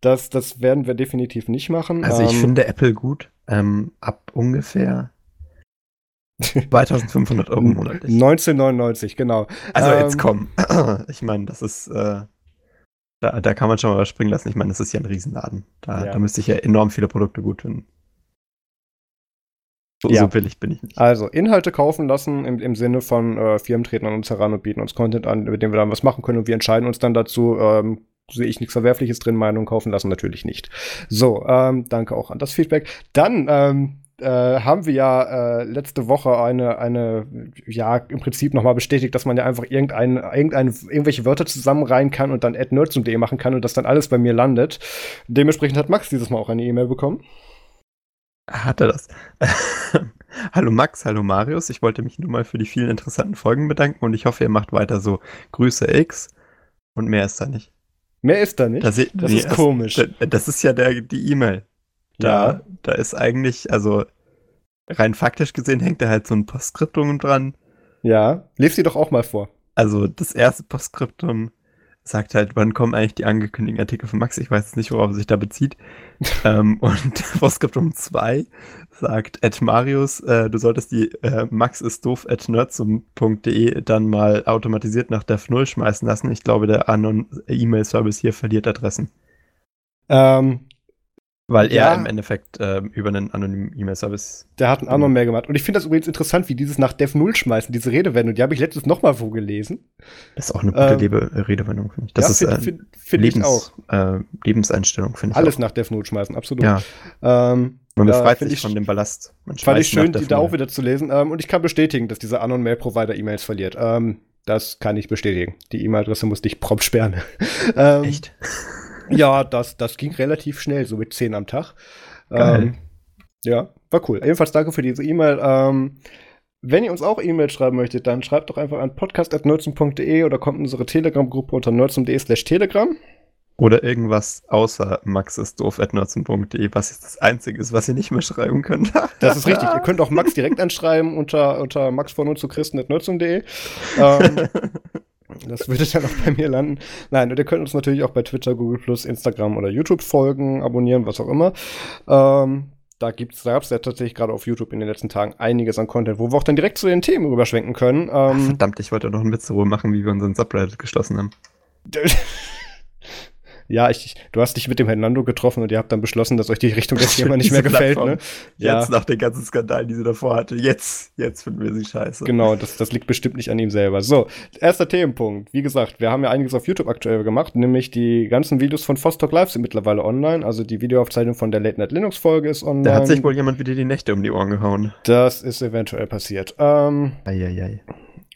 Speaker 1: das, das werden wir definitiv nicht machen.
Speaker 2: Also ich
Speaker 1: Ähm,
Speaker 2: finde Apple gut. Ähm, ab ungefähr [LAUGHS] 2500 Euro monatlich.
Speaker 1: 1999, genau.
Speaker 2: Also
Speaker 1: Ähm,
Speaker 2: jetzt komm. [CLEARS THROAT] Ich meine, das ist, äh, da, da kann man schon mal was springen lassen. Ich meine, das ist ja ein Riesenladen. Da,
Speaker 1: Ja.
Speaker 2: da müsste ich ja enorm viele Produkte gut finden. So,
Speaker 1: Ja.
Speaker 2: so billig bin ich nicht.
Speaker 1: Also Inhalte kaufen lassen im, im Sinne von äh, Firmen treten an uns heran und bieten uns Content an, mit dem wir dann was machen können und wir entscheiden uns dann dazu. Ähm, sehe ich nichts Verwerfliches drin, Meinung kaufen lassen natürlich nicht. So, ähm, danke auch an das Feedback. Dann ähm, äh, haben wir ja äh, letzte Woche eine, eine, ja, im Prinzip nochmal bestätigt, dass man ja einfach irgendein, irgendein, irgendwelche Wörter zusammenreihen kann und dann nerds.de machen kann und das dann alles bei mir landet. Dementsprechend hat Max dieses Mal auch eine E-Mail bekommen.
Speaker 2: Hat er das? [LAUGHS] hallo Max, hallo Marius. Ich wollte mich nur mal für die vielen interessanten Folgen bedanken und ich hoffe, ihr macht weiter so. Grüße X und mehr ist da nicht.
Speaker 1: Mehr ist da nicht.
Speaker 2: Das,
Speaker 1: Das ist komisch.
Speaker 2: Das, das ist ja der, die E-Mail. Da,
Speaker 1: Ja.
Speaker 2: da ist eigentlich, also rein faktisch gesehen hängt da halt so ein Postskriptum dran.
Speaker 1: Ja, lies sie doch auch mal vor.
Speaker 2: Also das erste Postskriptum sagt halt, wann kommen eigentlich die angekündigten Artikel von Max? Ich weiß jetzt nicht, worauf es sich da bezieht. [LAUGHS] ähm, und [LAUGHS] Postskriptum 2 sagt, at Marius, äh, du solltest die äh, Max ist doof at nerdsum.de dann mal automatisiert nach Dev 0 schmeißen lassen. Ich glaube, der Anon E-Mail-Service hier verliert Adressen.
Speaker 1: Ähm,
Speaker 2: Weil
Speaker 1: Ja.
Speaker 2: er im Endeffekt ähm, über einen anonymen E-Mail-Service.
Speaker 1: der hat einen anderen mehr gemacht. Und ich finde das übrigens interessant, wie dieses nach Dev 0 schmeißen, diese Redewendung. Die habe ich letztens noch mal wo gelesen.
Speaker 2: Das ist auch eine gute
Speaker 1: Ähm,
Speaker 2: Lebe Redewendung, finde ich. Das
Speaker 1: ja,
Speaker 2: ist
Speaker 1: find,
Speaker 2: äh,
Speaker 1: find, find ich auch.
Speaker 2: Lebens, äh, Lebenseinstellung, finde ich.
Speaker 1: Alles
Speaker 2: auch.
Speaker 1: nach Dev 0 schmeißen, absolut.
Speaker 2: Ja,
Speaker 1: Ähm,
Speaker 2: man
Speaker 1: ja,
Speaker 2: befreit sich
Speaker 1: ich-
Speaker 2: von dem Ballast. Man
Speaker 1: Fand ich schön, die da auch wieder zu lesen. Ähm, und ich kann bestätigen, dass dieser Anon-Mail-Provider E-Mails verliert. Ähm, das kann ich bestätigen. Die E-Mail-Adresse musste ich prompt sperren. [LAUGHS] ähm,
Speaker 2: Echt?
Speaker 1: Ja, das, das ging relativ schnell, so mit 10 am Tag. Ähm, ja, war cool. Jedenfalls danke für diese E-Mail. Ähm, wenn ihr uns auch E-Mail schreiben möchtet, dann schreibt doch einfach an podcast.nerdsum.de oder kommt in unsere Telegram-Gruppe unter nerdsum.de slash telegram.
Speaker 2: Oder irgendwas außer Max ist doof at nerdsum.de, was jetzt das Einzige ist, was ihr nicht mehr schreiben könnt. [LAUGHS]
Speaker 1: Das ist richtig. Ihr könnt auch Max direkt anschreiben unter, unter max von und zu christen.nerdsum.de. [LAUGHS] Ähm, das würde dann auch bei mir landen. Nein, und ihr könnt uns natürlich auch bei Twitter, Google Instagram oder YouTube folgen, abonnieren, was auch immer. Ähm, da gibt's, da gab's ja tatsächlich gerade auf YouTube in den letzten Tagen einiges an Content, wo wir auch dann direkt zu den Themen rüberschwenken können. Ähm,
Speaker 2: Verdammt, ich wollte noch einen Witz darüber machen, wie wir unseren Subreddit geschlossen haben. [LAUGHS]
Speaker 1: ja, ich, du hast dich mit dem Hernando getroffen und ihr habt dann beschlossen, dass euch die Richtung der Firma [LAUGHS] nicht mehr gefällt,
Speaker 2: Plattform.
Speaker 1: ne? Ja.
Speaker 2: Jetzt nach den ganzen Skandalen, die sie davor hatte, jetzt, jetzt finden wir sie scheiße.
Speaker 1: Genau, das, das liegt bestimmt nicht an ihm selber. So, erster Themenpunkt. Wie gesagt, wir haben ja einiges auf YouTube aktuell gemacht, nämlich die ganzen Videos von Vostok Live sind mittlerweile online. Also die Videoaufzeichnung von der Late Night Linux Folge ist online.
Speaker 2: Da hat sich wohl jemand wieder die Nächte um die Ohren gehauen.
Speaker 1: das ist eventuell passiert. Ähm,
Speaker 2: Eieiei.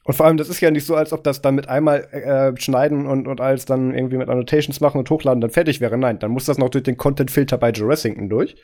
Speaker 1: Und vor allem, das ist ja nicht so, als ob das dann mit einmal äh, schneiden und, und alles dann irgendwie mit Annotations machen und hochladen dann fertig wäre. Nein, dann muss das noch durch den Content-Filter bei Jurassington durch.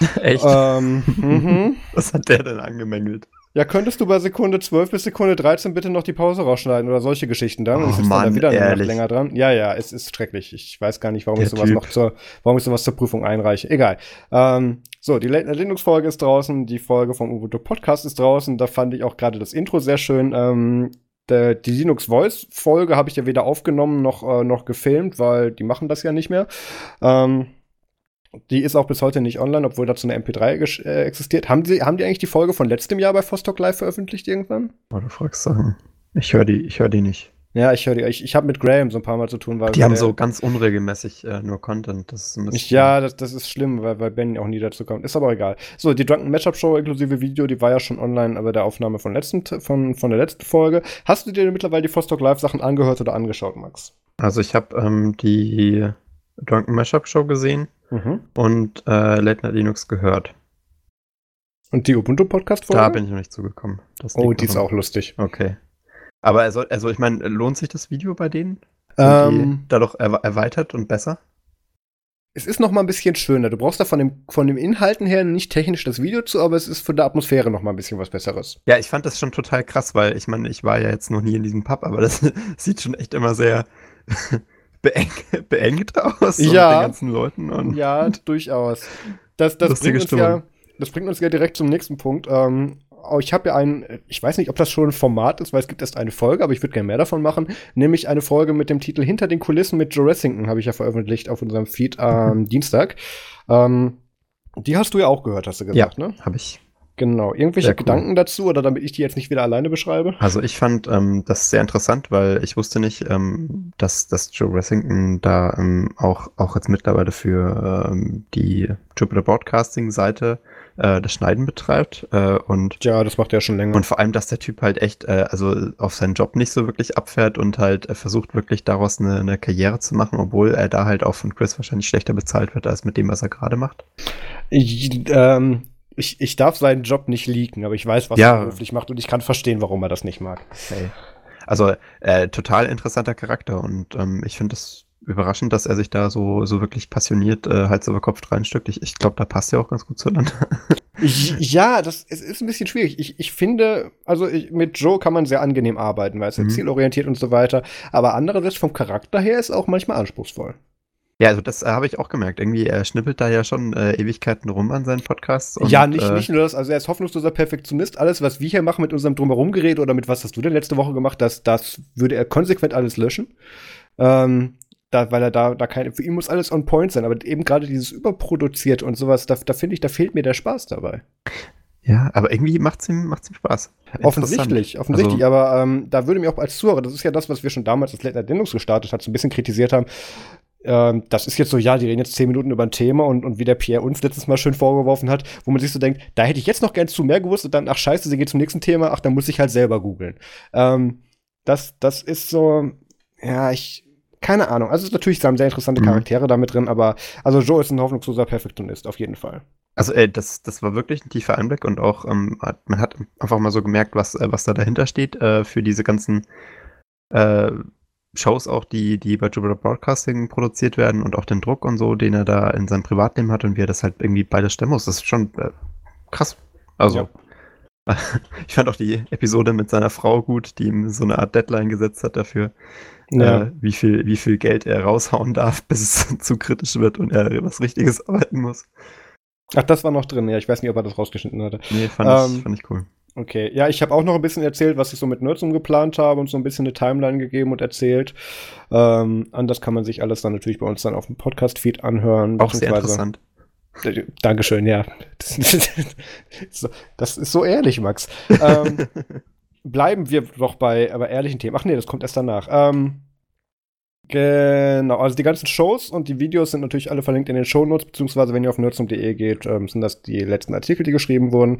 Speaker 1: [LAUGHS]
Speaker 2: Echt?
Speaker 1: Ähm, mhm. [LAUGHS]
Speaker 2: Was hat der denn angemängelt?
Speaker 1: Ja, könntest du bei Sekunde 12 bis Sekunde 13 bitte noch die Pause rausschneiden oder solche Geschichten dann?
Speaker 2: Oh
Speaker 1: Und ich sitze dann wieder
Speaker 2: ehrlich.
Speaker 1: länger dran. Ja, ja, es ist schrecklich. Ich weiß gar nicht, warum
Speaker 2: Der
Speaker 1: ich sowas
Speaker 2: Typ.
Speaker 1: noch zur, warum ich sowas zur Prüfung einreiche. Egal. Ähm, so, die Late Night Linux Folge ist draußen, die Folge vom Ubuntu Podcast ist draußen. Da fand ich auch gerade das Intro sehr schön. Ähm, der, die Linux Voice Folge habe ich ja weder aufgenommen noch, äh, noch gefilmt, weil die machen das ja nicht mehr. Ähm, die ist auch bis heute nicht online, obwohl dazu eine MP3 gesch- äh, existiert. Haben, sie, haben die eigentlich die Folge von letztem Jahr bei Vostok Live veröffentlicht irgendwann?
Speaker 2: Oh, du fragst Sachen. Ich höre die, ich höre die nicht.
Speaker 1: Ja, ich höre ich, ich habe mit Graham so ein paar Mal zu tun, weil
Speaker 2: die haben so ganz unregelmäßig äh, nur Content.
Speaker 1: Das ist ja, das, das ist schlimm, weil, weil Ben auch nie dazu kommt. Ist aber egal. So, die Drunken Matchup Show inklusive Video, die war ja schon online, aber der Aufnahme von, letzten, von, von der letzten Folge. Hast du dir mittlerweile die Vostok Live Sachen angehört oder angeschaut, Max?
Speaker 2: Also ich habe ähm, die Drunken Mashup Show gesehen mhm. und äh, Late Night Linux gehört.
Speaker 1: Und die Ubuntu Podcast Folge?
Speaker 2: Da bin ich noch nicht zugekommen.
Speaker 1: oh, die ist auch lustig.
Speaker 2: Okay. Aber also, also ich meine, lohnt sich das Video bei denen?
Speaker 1: Ähm,
Speaker 2: dadurch er erweitert und besser?
Speaker 1: Es ist noch mal ein bisschen schöner. Du brauchst da von dem, von dem Inhalten her nicht technisch das Video zu, aber es ist von der Atmosphäre noch mal ein bisschen was Besseres.
Speaker 2: Ja, ich fand das schon total krass, weil ich meine, ich war ja jetzt noch nie in diesem Pub, aber das [LAUGHS] sieht schon echt immer sehr [LAUGHS] beeng, beengt aus
Speaker 1: ja,
Speaker 2: mit den ganzen Leuten.
Speaker 1: Und ja, durchaus. Das, das, bringt uns ja, das bringt uns ja direkt zum nächsten Punkt. Ähm, ich habe ja ein, ich weiß nicht, ob das schon ein Format ist, weil es gibt erst eine Folge, aber ich würde gerne mehr davon machen, nämlich eine Folge mit dem Titel Hinter den Kulissen mit Joe Ressington, habe ich ja veröffentlicht auf unserem Feed am. [LAUGHS] Dienstag. Ähm, die hast du ja auch gehört, hast du gesagt,
Speaker 2: ja,
Speaker 1: ne?
Speaker 2: habe ich.
Speaker 1: Genau. Irgendwelche cool. Gedanken dazu oder damit ich die jetzt nicht wieder alleine beschreibe?
Speaker 2: Also ich fand ähm, das sehr interessant, weil ich wusste nicht, ähm, dass, dass Joe Ressington da ähm, auch, auch jetzt mittlerweile für ähm, die Jupiter Broadcasting Seite äh, das Schneiden betreibt. Äh, und
Speaker 1: ja, das macht er schon länger.
Speaker 2: Und vor allem, dass der Typ halt echt, äh, also auf seinen Job nicht so wirklich abfährt und halt äh, versucht wirklich daraus eine, eine Karriere zu machen, obwohl er da halt auch von Chris wahrscheinlich schlechter bezahlt wird als mit dem, was er gerade macht.
Speaker 1: Ich, ähm ich, ich darf seinen Job nicht leaken, aber ich weiß, was ja. er beruflich macht und ich kann verstehen, warum er das nicht mag.
Speaker 2: Hey. Also äh, total interessanter Charakter und ähm, ich finde es überraschend, dass er sich da so, so wirklich passioniert äh, Hals über Kopf reinstückt. Ich, ich glaube, da passt er auch ganz gut zueinander. [LAUGHS]
Speaker 1: ja, das es ist ein bisschen schwierig. Ich, ich finde, also ich, mit Joe kann man sehr angenehm arbeiten, weil es mhm. zielorientiert und so weiter. Aber andererseits vom Charakter her ist auch manchmal anspruchsvoll.
Speaker 2: Ja, also das äh, habe ich auch gemerkt. Irgendwie, er schnippelt da ja schon äh, Ewigkeiten rum an seinen Podcasts.
Speaker 1: Und, ja, nicht, äh, nicht nur das, also er ist hoffnungsloser Perfektionist. Alles, was wir hier machen mit unserem Drumherumgerät oder mit was hast du denn letzte Woche gemacht, das, das würde er konsequent alles löschen. Ähm, da, weil er da, da keine, für ihn muss alles on point sein, aber eben gerade dieses überproduziert und sowas, da, da finde ich, da fehlt mir der Spaß dabei.
Speaker 2: Ja, aber irgendwie macht es ihm, macht's ihm Spaß.
Speaker 1: Offensichtlich, offensichtlich, also, aber ähm, da würde mir auch als Zuhörer, das ist ja das, was wir schon damals, als Late Night gestartet hat, so ein bisschen kritisiert haben, ähm, das ist jetzt so, ja, die reden jetzt zehn Minuten über ein Thema und, und wie der Pierre uns letztes Mal schön vorgeworfen hat, wo man sich so denkt, da hätte ich jetzt noch gern zu mehr gewusst und dann, ach scheiße, sie geht zum nächsten Thema, ach, dann muss ich halt selber googeln. Ähm, das, das ist so, ja, ich, keine Ahnung. Also natürlich sind sehr interessante mhm. Charaktere mhm. damit drin, aber also Joe ist ein hoffnungsloser Perfektionist, auf jeden Fall.
Speaker 2: Also ey, das, das war wirklich ein tiefer Einblick und auch, ähm, man hat einfach mal so gemerkt, was, äh, was da dahinter steht äh, für diese ganzen äh, Shows auch, die, die bei Jupiter Broadcasting produziert werden und auch den Druck und so, den er da in seinem Privatleben hat und wie er das halt irgendwie beides stemmen muss. Das ist schon äh, krass. Also, ja. [LAUGHS] ich fand auch die Episode mit seiner Frau gut, die ihm so eine Art Deadline gesetzt hat dafür, ja. äh, wie, viel, wie viel Geld er raushauen darf, [LAUGHS] bis es zu kritisch wird und er was Richtiges [LAUGHS] arbeiten muss.
Speaker 1: Ach, das war noch drin, ja. Ich weiß nicht, ob er das rausgeschnitten hatte.
Speaker 2: Nee, fand, ähm, ich, fand ich cool.
Speaker 1: Okay, ja, ich habe auch noch ein bisschen erzählt, was ich so mit Nerdsum geplant habe und so ein bisschen eine Timeline gegeben und erzählt. Ähm, anders kann man sich alles dann natürlich bei uns dann auf dem Podcast-Feed anhören.
Speaker 2: Auch sehr interessant. [LAUGHS]
Speaker 1: Dankeschön, ja. Das, ist so ehrlich, Max. ähm, bleiben wir doch bei aber ehrlichen Themen. Ach nee, das kommt erst danach. Ähm, Genau, also die ganzen Shows und die Videos sind natürlich alle verlinkt in den Shownotes, beziehungsweise wenn ihr auf nerdsum.de geht, ähm, sind das die letzten Artikel, die geschrieben wurden.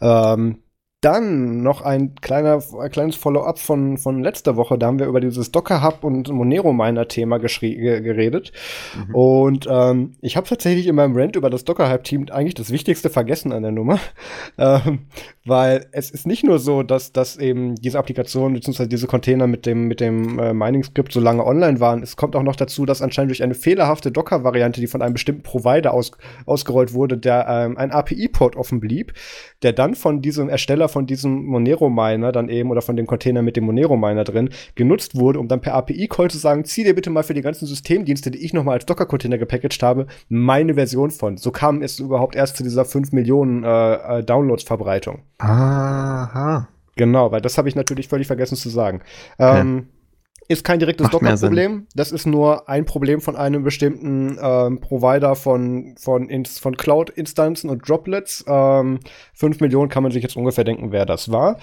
Speaker 1: Ähm, dann noch ein kleiner, ein kleines Follow-up von, von letzter Woche. Da haben wir über dieses Docker Hub und Monero Miner Thema geredet. Mhm. Und ähm, ich habe tatsächlich in meinem Rant über das Docker Hub Team eigentlich das Wichtigste vergessen an der Nummer. [LAUGHS] ähm, weil es ist nicht nur so, dass, dass eben diese Applikation bzw. diese Container mit dem, mit dem äh, Mining-Skript so lange online waren. Es kommt auch noch dazu, dass anscheinend durch eine fehlerhafte Docker-Variante, die von einem bestimmten Provider aus, ausgerollt wurde, der ähm, ein API-Port offen blieb, der dann von diesem Ersteller von diesem Monero-Miner dann eben oder von dem Container mit dem Monero-Miner drin genutzt wurde, um dann per API-Call zu sagen, zieh dir bitte mal für die ganzen Systemdienste, die ich nochmal als Docker-Container gepackaged habe, meine Version von. So kam es überhaupt erst zu dieser 5 Millionen äh, äh, Downloads-Verbreitung.
Speaker 2: Aha.
Speaker 1: Genau, weil das habe ich natürlich völlig vergessen zu sagen. Ähm, ist kein direktes Docker-Problem. Das ist nur ein Problem von einem bestimmten ähm, Provider von, von, von Cloud-Instanzen und Droplets. Ähm, 5 Millionen kann man sich jetzt ungefähr denken, wer das war.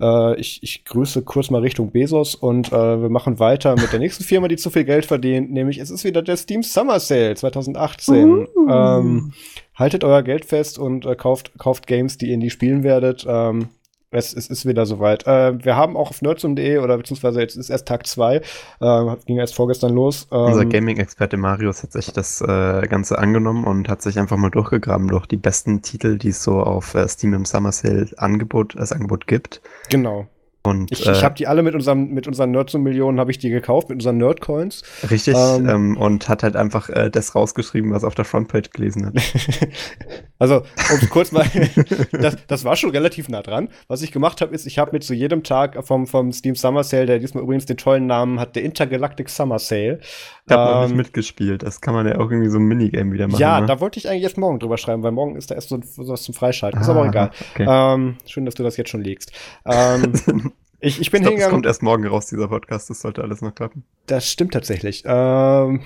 Speaker 1: Äh, ich, ich grüße kurz mal Richtung Bezos und äh, wir machen weiter mit der nächsten Firma, die zu viel Geld verdient, nämlich es ist wieder der Steam Summer Sale 2018. Uh. Ähm, haltet euer Geld fest und äh, kauft, kauft Games, die ihr nie spielen werdet. Ähm, es, es ist wieder soweit. Äh, wir haben auch auf nerdsum.de oder beziehungsweise jetzt ist erst Tag 2, äh, ging erst vorgestern los.
Speaker 2: Ähm, Unser Gaming-Experte Marius hat sich das äh, Ganze angenommen und hat sich einfach mal durchgegraben durch die besten Titel, die es so auf äh, Steam im Summer Sale Angebot, als Angebot gibt.
Speaker 1: Genau. Und, ich, äh, ich habe die alle mit unserem mit unseren Nerd-Millionen habe ich die gekauft mit unseren Nerdcoins.
Speaker 2: Richtig ähm, ähm, und hat halt einfach äh, das rausgeschrieben, was auf der Frontpage gelesen hat. [LAUGHS]
Speaker 1: also um kurz mal, [LAUGHS] das, das war schon relativ nah dran. Was ich gemacht habe, ist, ich habe mit zu jedem Tag vom vom Steam Summer Sale, der diesmal übrigens den tollen Namen hat, der Intergalactic Summer Sale.
Speaker 2: Ich habe ähm, noch nicht ähm, mitgespielt. Das kann man ja auch irgendwie so ein Minigame wieder machen.
Speaker 1: Ja, ne? da wollte ich eigentlich erst morgen drüber schreiben, weil morgen ist da erst so, so was zum Freischalten. Ah, ist aber auch ah, egal. Okay. Ähm, schön, dass du das jetzt schon legst. Ähm, [LAUGHS] ich, ich bin ich glaub, hingegangen. Es
Speaker 2: kommt erst morgen raus, dieser Podcast. Das sollte alles noch klappen.
Speaker 1: Das stimmt tatsächlich. Ähm,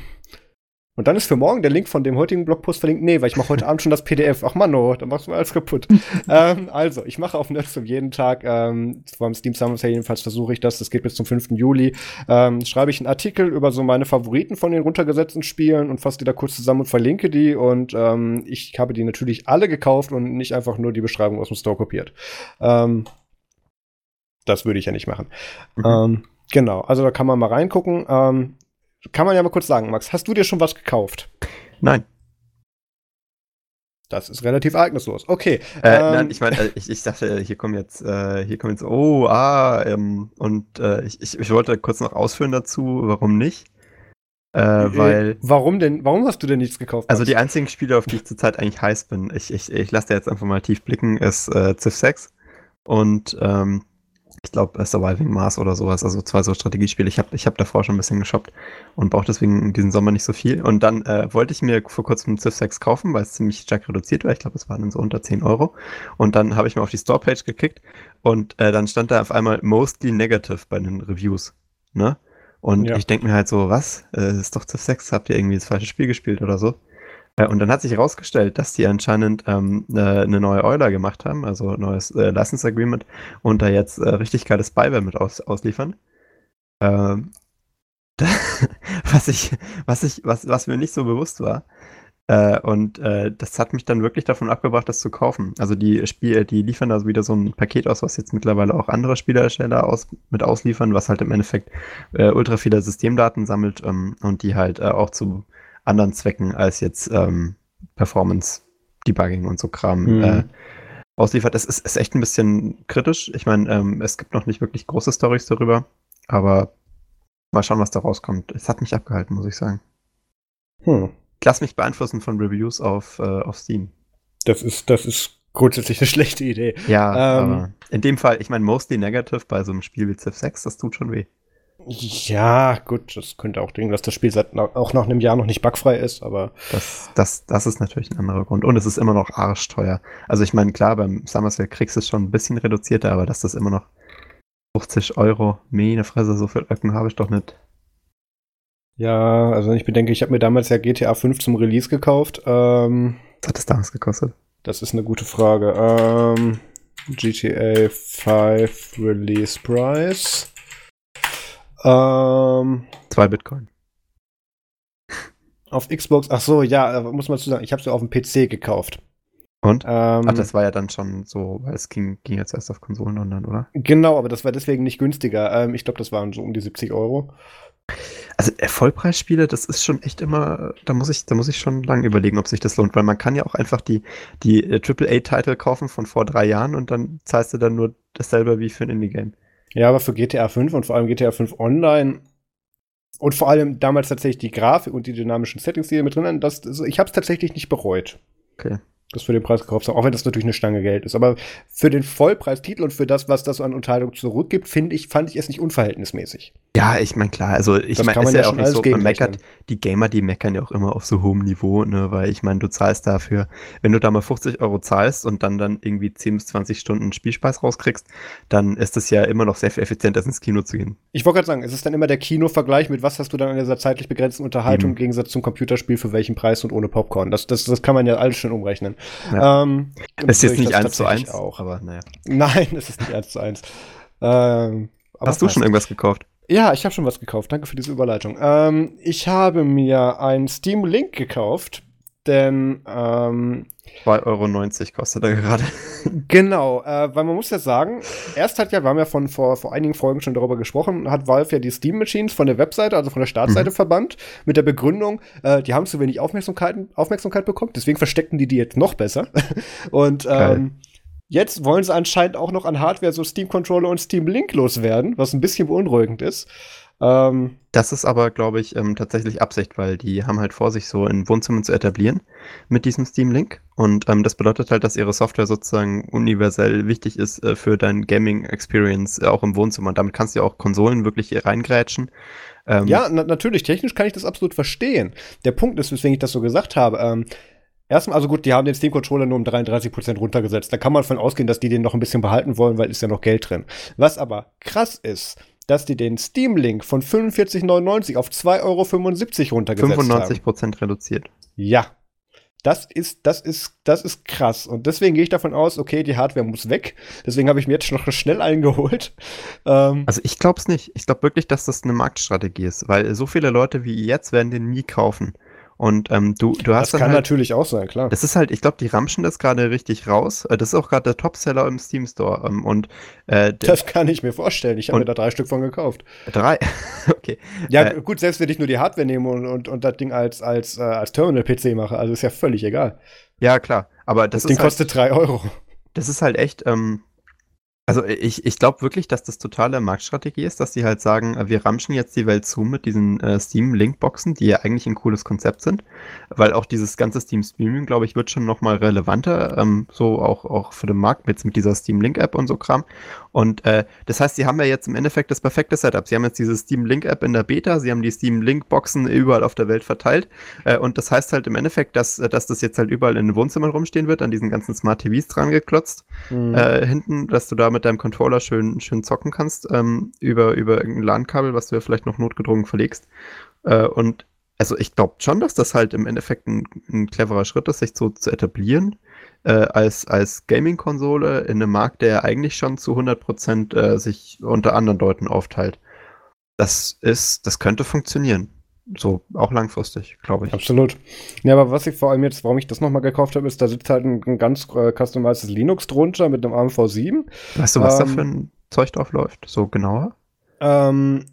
Speaker 1: und dann ist für morgen der Link von dem heutigen Blogpost verlinkt. Nee, weil ich mache heute [LAUGHS] Abend schon das PDF. Ach man, no, dann machst du mir alles kaputt. [LAUGHS] ähm, also, ich mache auf Nerdfilm jeden Tag, ähm, beim Steam Summer Sale jedenfalls versuche ich das, das geht bis zum 5. Juli, ähm, schreibe ich einen Artikel über so meine Favoriten von den runtergesetzten Spielen und fasse die da kurz zusammen und verlinke die. Und ähm, ich habe die natürlich alle gekauft und nicht einfach nur die Beschreibung aus dem Store kopiert. Ähm, das würde ich ja nicht machen. Mhm. Ähm, genau, also da kann man mal reingucken. Ähm, kann man ja mal kurz sagen, Max, hast du dir schon was gekauft?
Speaker 2: Nein.
Speaker 1: Das ist relativ ereignislos. Okay.
Speaker 2: Äh, ähm, nein, ich meine, äh, ich, ich dachte, hier kommen jetzt, äh, hier kommen jetzt, oh, ah, ähm, und äh, ich, ich, ich wollte kurz noch ausführen dazu, warum nicht. Äh, äh weil.
Speaker 1: Warum denn? Warum hast du denn nichts gekauft?
Speaker 2: Also die einzigen Spiele, auf die ich zurzeit eigentlich heiß bin, ich, ich, ich lasse da jetzt einfach mal tief blicken, ist äh, Civ 6 und ähm, ich glaube, Surviving Mars oder sowas, also zwei so Strategiespiele. Ich habe ich hab davor schon ein bisschen geshoppt und brauche deswegen diesen Sommer nicht so viel. Und dann äh, wollte ich mir vor kurzem Civ 6 kaufen, weil es ziemlich stark reduziert war. Ich glaube, es waren dann so unter 10 Euro. Und dann habe ich mir auf die Store-Page gekickt und äh, dann stand da auf einmal mostly negative bei den Reviews. Ne? Und ja. ich denke mir halt so, was? Äh, ist doch Civ 6, habt ihr irgendwie das falsche Spiel gespielt oder so? Äh, und dann hat sich herausgestellt, dass die anscheinend ähm, äh, eine neue Euler gemacht haben, also ein neues äh, License Agreement und da jetzt äh, richtig geiles Spyware mit aus, ausliefern. Ähm, [LAUGHS] was ich, was ich, was, was mir nicht so bewusst war. Äh, und äh, das hat mich dann wirklich davon abgebracht, das zu kaufen. Also die Spiel, die liefern da wieder so ein Paket aus, was jetzt mittlerweile auch andere Spielehersteller aus, mit ausliefern, was halt im Endeffekt ultra viele Systemdaten sammelt ähm, und die halt auch zu anderen Zwecken als jetzt ähm, Performance, Debugging und so Kram mhm. äh, ausliefert. Es ist, ist, echt ein bisschen kritisch. Ich meine, ähm, es gibt noch nicht wirklich große Stories darüber, aber mal schauen, was da rauskommt. Es hat mich abgehalten, muss ich sagen. Hm. Ich lass mich beeinflussen von Reviews auf, äh, auf Steam.
Speaker 1: Das ist, das ist grundsätzlich [LAUGHS] eine schlechte Idee.
Speaker 2: Ja, ähm, aber in dem Fall, ich meine, mostly negative bei so einem Spiel wie Civ 6, das tut schon weh.
Speaker 1: Ja, gut, das könnte auch denken, dass das Spiel seit auch nach einem Jahr noch nicht bugfrei ist, aber.
Speaker 2: Das, das, das ist natürlich ein anderer Grund. Und es ist immer noch arschteuer. Also ich meine, klar, beim Summer Sale kriegst du es schon ein bisschen reduzierter, aber dass das immer noch 50 Euro, meine Fresse, so viel Öcken habe ich doch nicht.
Speaker 1: Ja, also ich bedenke, ich habe mir damals ja GTA 5 zum Release gekauft. Ähm,
Speaker 2: Was hat es damals gekostet?
Speaker 1: Das ist eine gute Frage. Ähm, GTA 5 Release Price.
Speaker 2: Ähm, Zwei Bitcoin.
Speaker 1: Auf Xbox, ach so, ja, äh, muss man zu sagen, ich habe sie auf dem PC gekauft.
Speaker 2: Und? Ähm, ach, das war ja dann schon so, weil es ging, ging jetzt erst auf Konsolen und dann, oder?
Speaker 1: Genau, aber das war deswegen nicht günstiger. Ähm, ich glaube, das waren so um die 70 Euro.
Speaker 2: Also Vollpreisspiele, das ist schon echt immer, da muss ich, da muss ich schon lange überlegen, ob sich das lohnt, weil man kann ja auch einfach die, die äh, AAA-Titel kaufen von vor drei Jahren und dann zahlst du dann nur dasselbe wie für ein Indie-Game.
Speaker 1: Ja, aber für GTA 5 und vor allem GTA 5 Online und vor allem damals tatsächlich die Grafik und die dynamischen Settings, die hier mit drin sind, das, also ich habe es tatsächlich nicht bereut.
Speaker 2: Okay
Speaker 1: das für den Preis gekauft haben, auch wenn das natürlich eine Stange Geld ist. Aber für den Vollpreistitel und für das, was das an Unterhaltung zurückgibt, finde ich, fand ich es nicht unverhältnismäßig.
Speaker 2: Ja, ich meine, klar, also ich meine, ist ja, ja auch nicht so, man meckert, die Gamer, die meckern ja auch immer auf so hohem Niveau, ne, weil ich meine, du zahlst dafür, wenn du da mal 50 Euro zahlst und dann dann irgendwie 10 bis 20 Stunden Spielspaß rauskriegst, dann ist das ja immer noch sehr viel effizienter, ins Kino zu gehen.
Speaker 1: Ich wollte gerade sagen, es ist dann immer der Kinovergleich mit was hast du dann an dieser zeitlich begrenzten Unterhaltung mhm. im Gegensatz zum Computerspiel für welchen Preis und ohne Popcorn. Das, das, das kann man ja alles schön umrechnen.
Speaker 2: Ja. Ähm, ist jetzt nicht eins zu eins,
Speaker 1: auch. aber naja. Nein, [LAUGHS] es ist nicht eins zu eins.
Speaker 2: Ähm, Hast du schon irgendwas gekauft?
Speaker 1: Ja, ich habe schon was gekauft. Danke für diese Überleitung. Ähm, ich habe mir einen Steam Link gekauft, denn ähm,
Speaker 2: 2,90 Euro kostet er gerade. [LAUGHS]
Speaker 1: Genau, äh, weil man muss ja sagen, erst hat ja, wir haben ja von vor, vor einigen Folgen schon darüber gesprochen, hat Valve ja die Steam Machines von der Webseite, also von der Startseite mhm. verbannt, mit der Begründung, äh, die haben zu wenig Aufmerksamkeit, Aufmerksamkeit bekommen, deswegen verstecken die die jetzt noch besser. [LAUGHS] Und ähm, Jetzt wollen sie anscheinend auch noch an Hardware so Steam Controller und Steam Link loswerden, was ein bisschen beunruhigend ist.
Speaker 2: Ähm, das ist aber, glaube ich, ähm, tatsächlich Absicht, weil die haben halt vor, sich so in Wohnzimmern zu etablieren mit diesem Steam Link. Und ähm, das bedeutet halt, dass ihre Software sozusagen universell wichtig ist äh, für dein Gaming Experience, äh, auch im Wohnzimmer. Und damit kannst du ja auch Konsolen wirklich reingrätschen.
Speaker 1: Ähm, ja, na natürlich, technisch kann ich das absolut verstehen. Der Punkt ist, weswegen ich das so gesagt habe, ähm, Erstmal, also gut, die haben den Steam-Controller nur um 33% runtergesetzt. Da kann man von ausgehen, dass die den noch ein bisschen behalten wollen, weil ist ja noch Geld drin. Was aber krass ist, dass die den Steam-Link von 45,99 auf 2,75 Euro runtergesetzt 95
Speaker 2: haben. 95% reduziert.
Speaker 1: Ja. Das ist, das ist, das ist krass. Und deswegen gehe ich davon aus, okay, die Hardware muss weg. Deswegen habe ich mir jetzt noch schnell eingeholt.
Speaker 2: Ähm also ich glaube es nicht. Ich glaube wirklich, dass das eine Marktstrategie ist, weil so viele Leute wie jetzt werden den nie kaufen. Und ähm, du, du hast
Speaker 1: Das kann halt, natürlich auch sein, klar.
Speaker 2: Das ist halt, ich glaube, die ramschen das gerade richtig raus. Äh, das ist auch gerade der Topseller im Steam Store. Ähm, und,
Speaker 1: äh, das kann ich mir vorstellen. Ich habe mir da drei Stück von gekauft.
Speaker 2: Drei? [LAUGHS] okay.
Speaker 1: Ja, äh, gut, selbst wenn ich nur die Hardware nehme und, und, und das Ding als, als, äh, als Terminal-PC mache, also ist ja völlig egal.
Speaker 2: Ja, klar. Aber das,
Speaker 1: das Ding halt, kostet drei Euro.
Speaker 2: Das ist halt echt, ähm, also ich, ich glaube wirklich, dass das totale Marktstrategie ist, dass die halt sagen, äh, wir ramschen jetzt die Welt zu mit diesen äh, Steam-Link-Boxen, die ja eigentlich ein cooles Konzept sind, weil auch dieses ganze Steam-Streaming, glaube ich, wird schon nochmal relevanter, ähm, so auch, auch für den Markt mit, mit dieser Steam-Link-App und so Kram. Und äh, das heißt, sie haben ja jetzt im Endeffekt das perfekte Setup. Sie haben jetzt diese Steam-Link-App in der Beta, sie haben die Steam-Link-Boxen überall auf der Welt verteilt äh, und das heißt halt im Endeffekt, dass, äh, dass das jetzt halt überall in den Wohnzimmern rumstehen wird, an diesen ganzen Smart TVs dran geklotzt, mhm. äh, hinten, dass du damit mit deinem Controller schön, schön zocken kannst, ähm, über, über irgendein LAN-Kabel, was du ja vielleicht noch notgedrungen verlegst. Äh, und also ich glaube schon, dass das halt im Endeffekt ein, ein, cleverer Schritt ist, sich so zu etablieren äh, als, als Gaming-Konsole in einem Markt, der eigentlich schon zu 100% äh, sich unter anderen Leuten aufteilt. Das ist, das könnte funktionieren so auch langfristig, glaube ich.
Speaker 1: Absolut. Ja, aber was ich vor allem jetzt, warum ich das nochmal gekauft habe, ist, da sitzt halt ein, ein ganz äh, customized Linux drunter mit einem AMV7.
Speaker 2: Weißt du, was ähm, da für ein Zeug drauf läuft? So genauer?
Speaker 1: Ähm,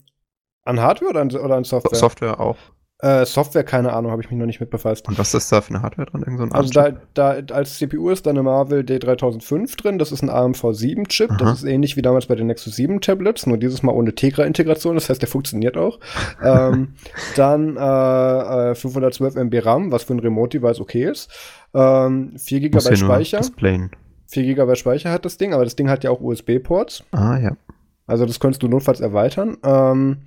Speaker 1: an Hardware oder an, oder an Software?
Speaker 2: Software auch.
Speaker 1: Äh, Software, keine Ahnung, habe ich mich noch nicht mit befasst.
Speaker 2: Und was ist da für eine Hardware drin? Irgend so
Speaker 1: also da, da, als CPU ist da eine Marvel D3005 drin, das ist ein AMV7-Chip, das ist ähnlich wie damals bei den Nexus 7 Tablets, nur dieses Mal ohne Tegra-Integration, das heißt, der funktioniert auch. [LAUGHS] ähm, dann äh, 512 MB RAM, was für ein Remote-Device okay ist. Ähm, 4 GB Speicher. 4 GB Speicher hat das Ding, aber das Ding hat ja auch USB-Ports.
Speaker 2: Ah, ja.
Speaker 1: Also das könntest du notfalls erweitern. Ähm,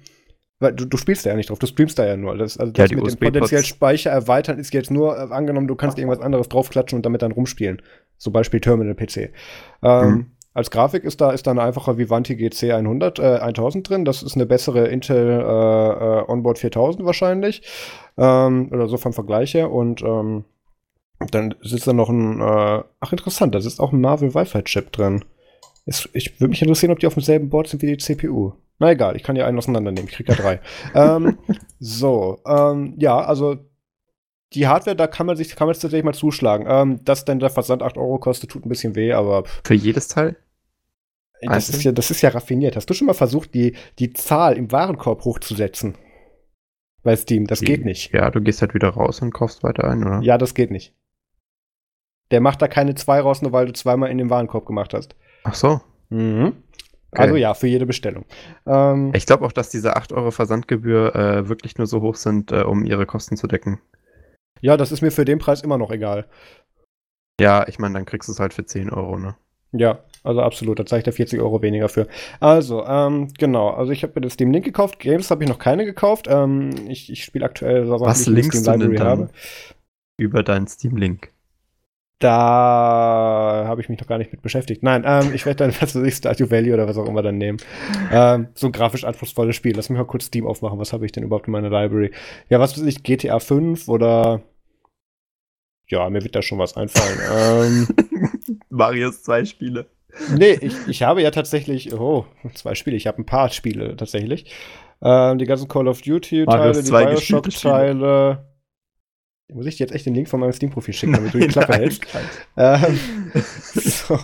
Speaker 1: weil du, du spielst da ja nicht drauf, du streamst da ja nur. Das, also das ja, mit dem potenziell Speicher erweitern ist jetzt nur äh, angenommen, du kannst irgendwas anderes draufklatschen und damit dann rumspielen. Zum Beispiel Terminal-PC. Ähm, mhm. Als Grafik ist da, ist da eine einfache Vivanti GC 100, äh, 1000 drin. Das ist eine bessere Intel äh, äh, Onboard 4000 wahrscheinlich. Ähm, oder so vom Vergleich her. Und ähm, dann sitzt da noch ein, äh, ach interessant, da sitzt auch ein Marvel Wi-Fi-Chip drin. Ist, ich würde mich interessieren, ob die auf demselben Board sind wie die CPU. Na egal, ich kann ja einen auseinandernehmen. Ich krieg ja drei. [LAUGHS] ähm, so, ähm, ja, also die Hardware, da kann man sich, kann man es tatsächlich mal zuschlagen. Ähm, dass denn der Versand 8 Euro kostet, tut ein bisschen weh, aber.
Speaker 2: Für jedes Teil?
Speaker 1: Das ist, ja, das ist ja raffiniert. Hast du schon mal versucht, die, die Zahl im Warenkorb hochzusetzen? Bei Steam, das die, geht nicht.
Speaker 2: Ja, du gehst halt wieder raus und kaufst weiter ein, oder?
Speaker 1: Ja, das geht nicht. Der macht da keine zwei raus, nur weil du zweimal in den Warenkorb gemacht hast.
Speaker 2: Ach so.
Speaker 1: Mhm. Okay. Also ja, für jede Bestellung.
Speaker 2: Ähm, ich glaube auch, dass diese 8 Euro Versandgebühr äh, wirklich nur so hoch sind, äh, um ihre Kosten zu decken.
Speaker 1: Ja, das ist mir für den Preis immer noch egal.
Speaker 2: Ja, ich meine, dann kriegst du es halt für 10 Euro, ne?
Speaker 1: Ja, also absolut. Da zeige ich da 40 Euro weniger für. Also, ähm, genau. Also ich habe mir das Steam Link gekauft. Games habe ich noch keine gekauft. Ähm, ich ich spiele aktuell
Speaker 2: so Was linkst du denn dann habe. über deinen Steam Link?
Speaker 1: Da habe ich mich noch gar nicht mit beschäftigt. Nein, ähm, ich werde dann, [LAUGHS] was weiß ich, Stardew Valley oder was auch immer dann nehmen. Ähm, so ein grafisch anspruchsvolles Spiel. Lass mich mal kurz Steam aufmachen. Was habe ich denn überhaupt in meiner Library? Ja, was weiß ich, GTA 5 oder. Ja, mir wird da schon was einfallen. [LAUGHS]
Speaker 2: ähm, Marius zwei Spiele.
Speaker 1: nee, ich, ich habe ja tatsächlich, oh, zwei Spiele, ich habe ein paar Spiele tatsächlich. Ähm, die ganzen Call of Duty-Teile, die Bioshock-Teile. Muss ich dir jetzt echt den Link von meinem Steam-Profil schicken, damit du die Klappe [LAUGHS] hältst? Ähm, [LAUGHS] so.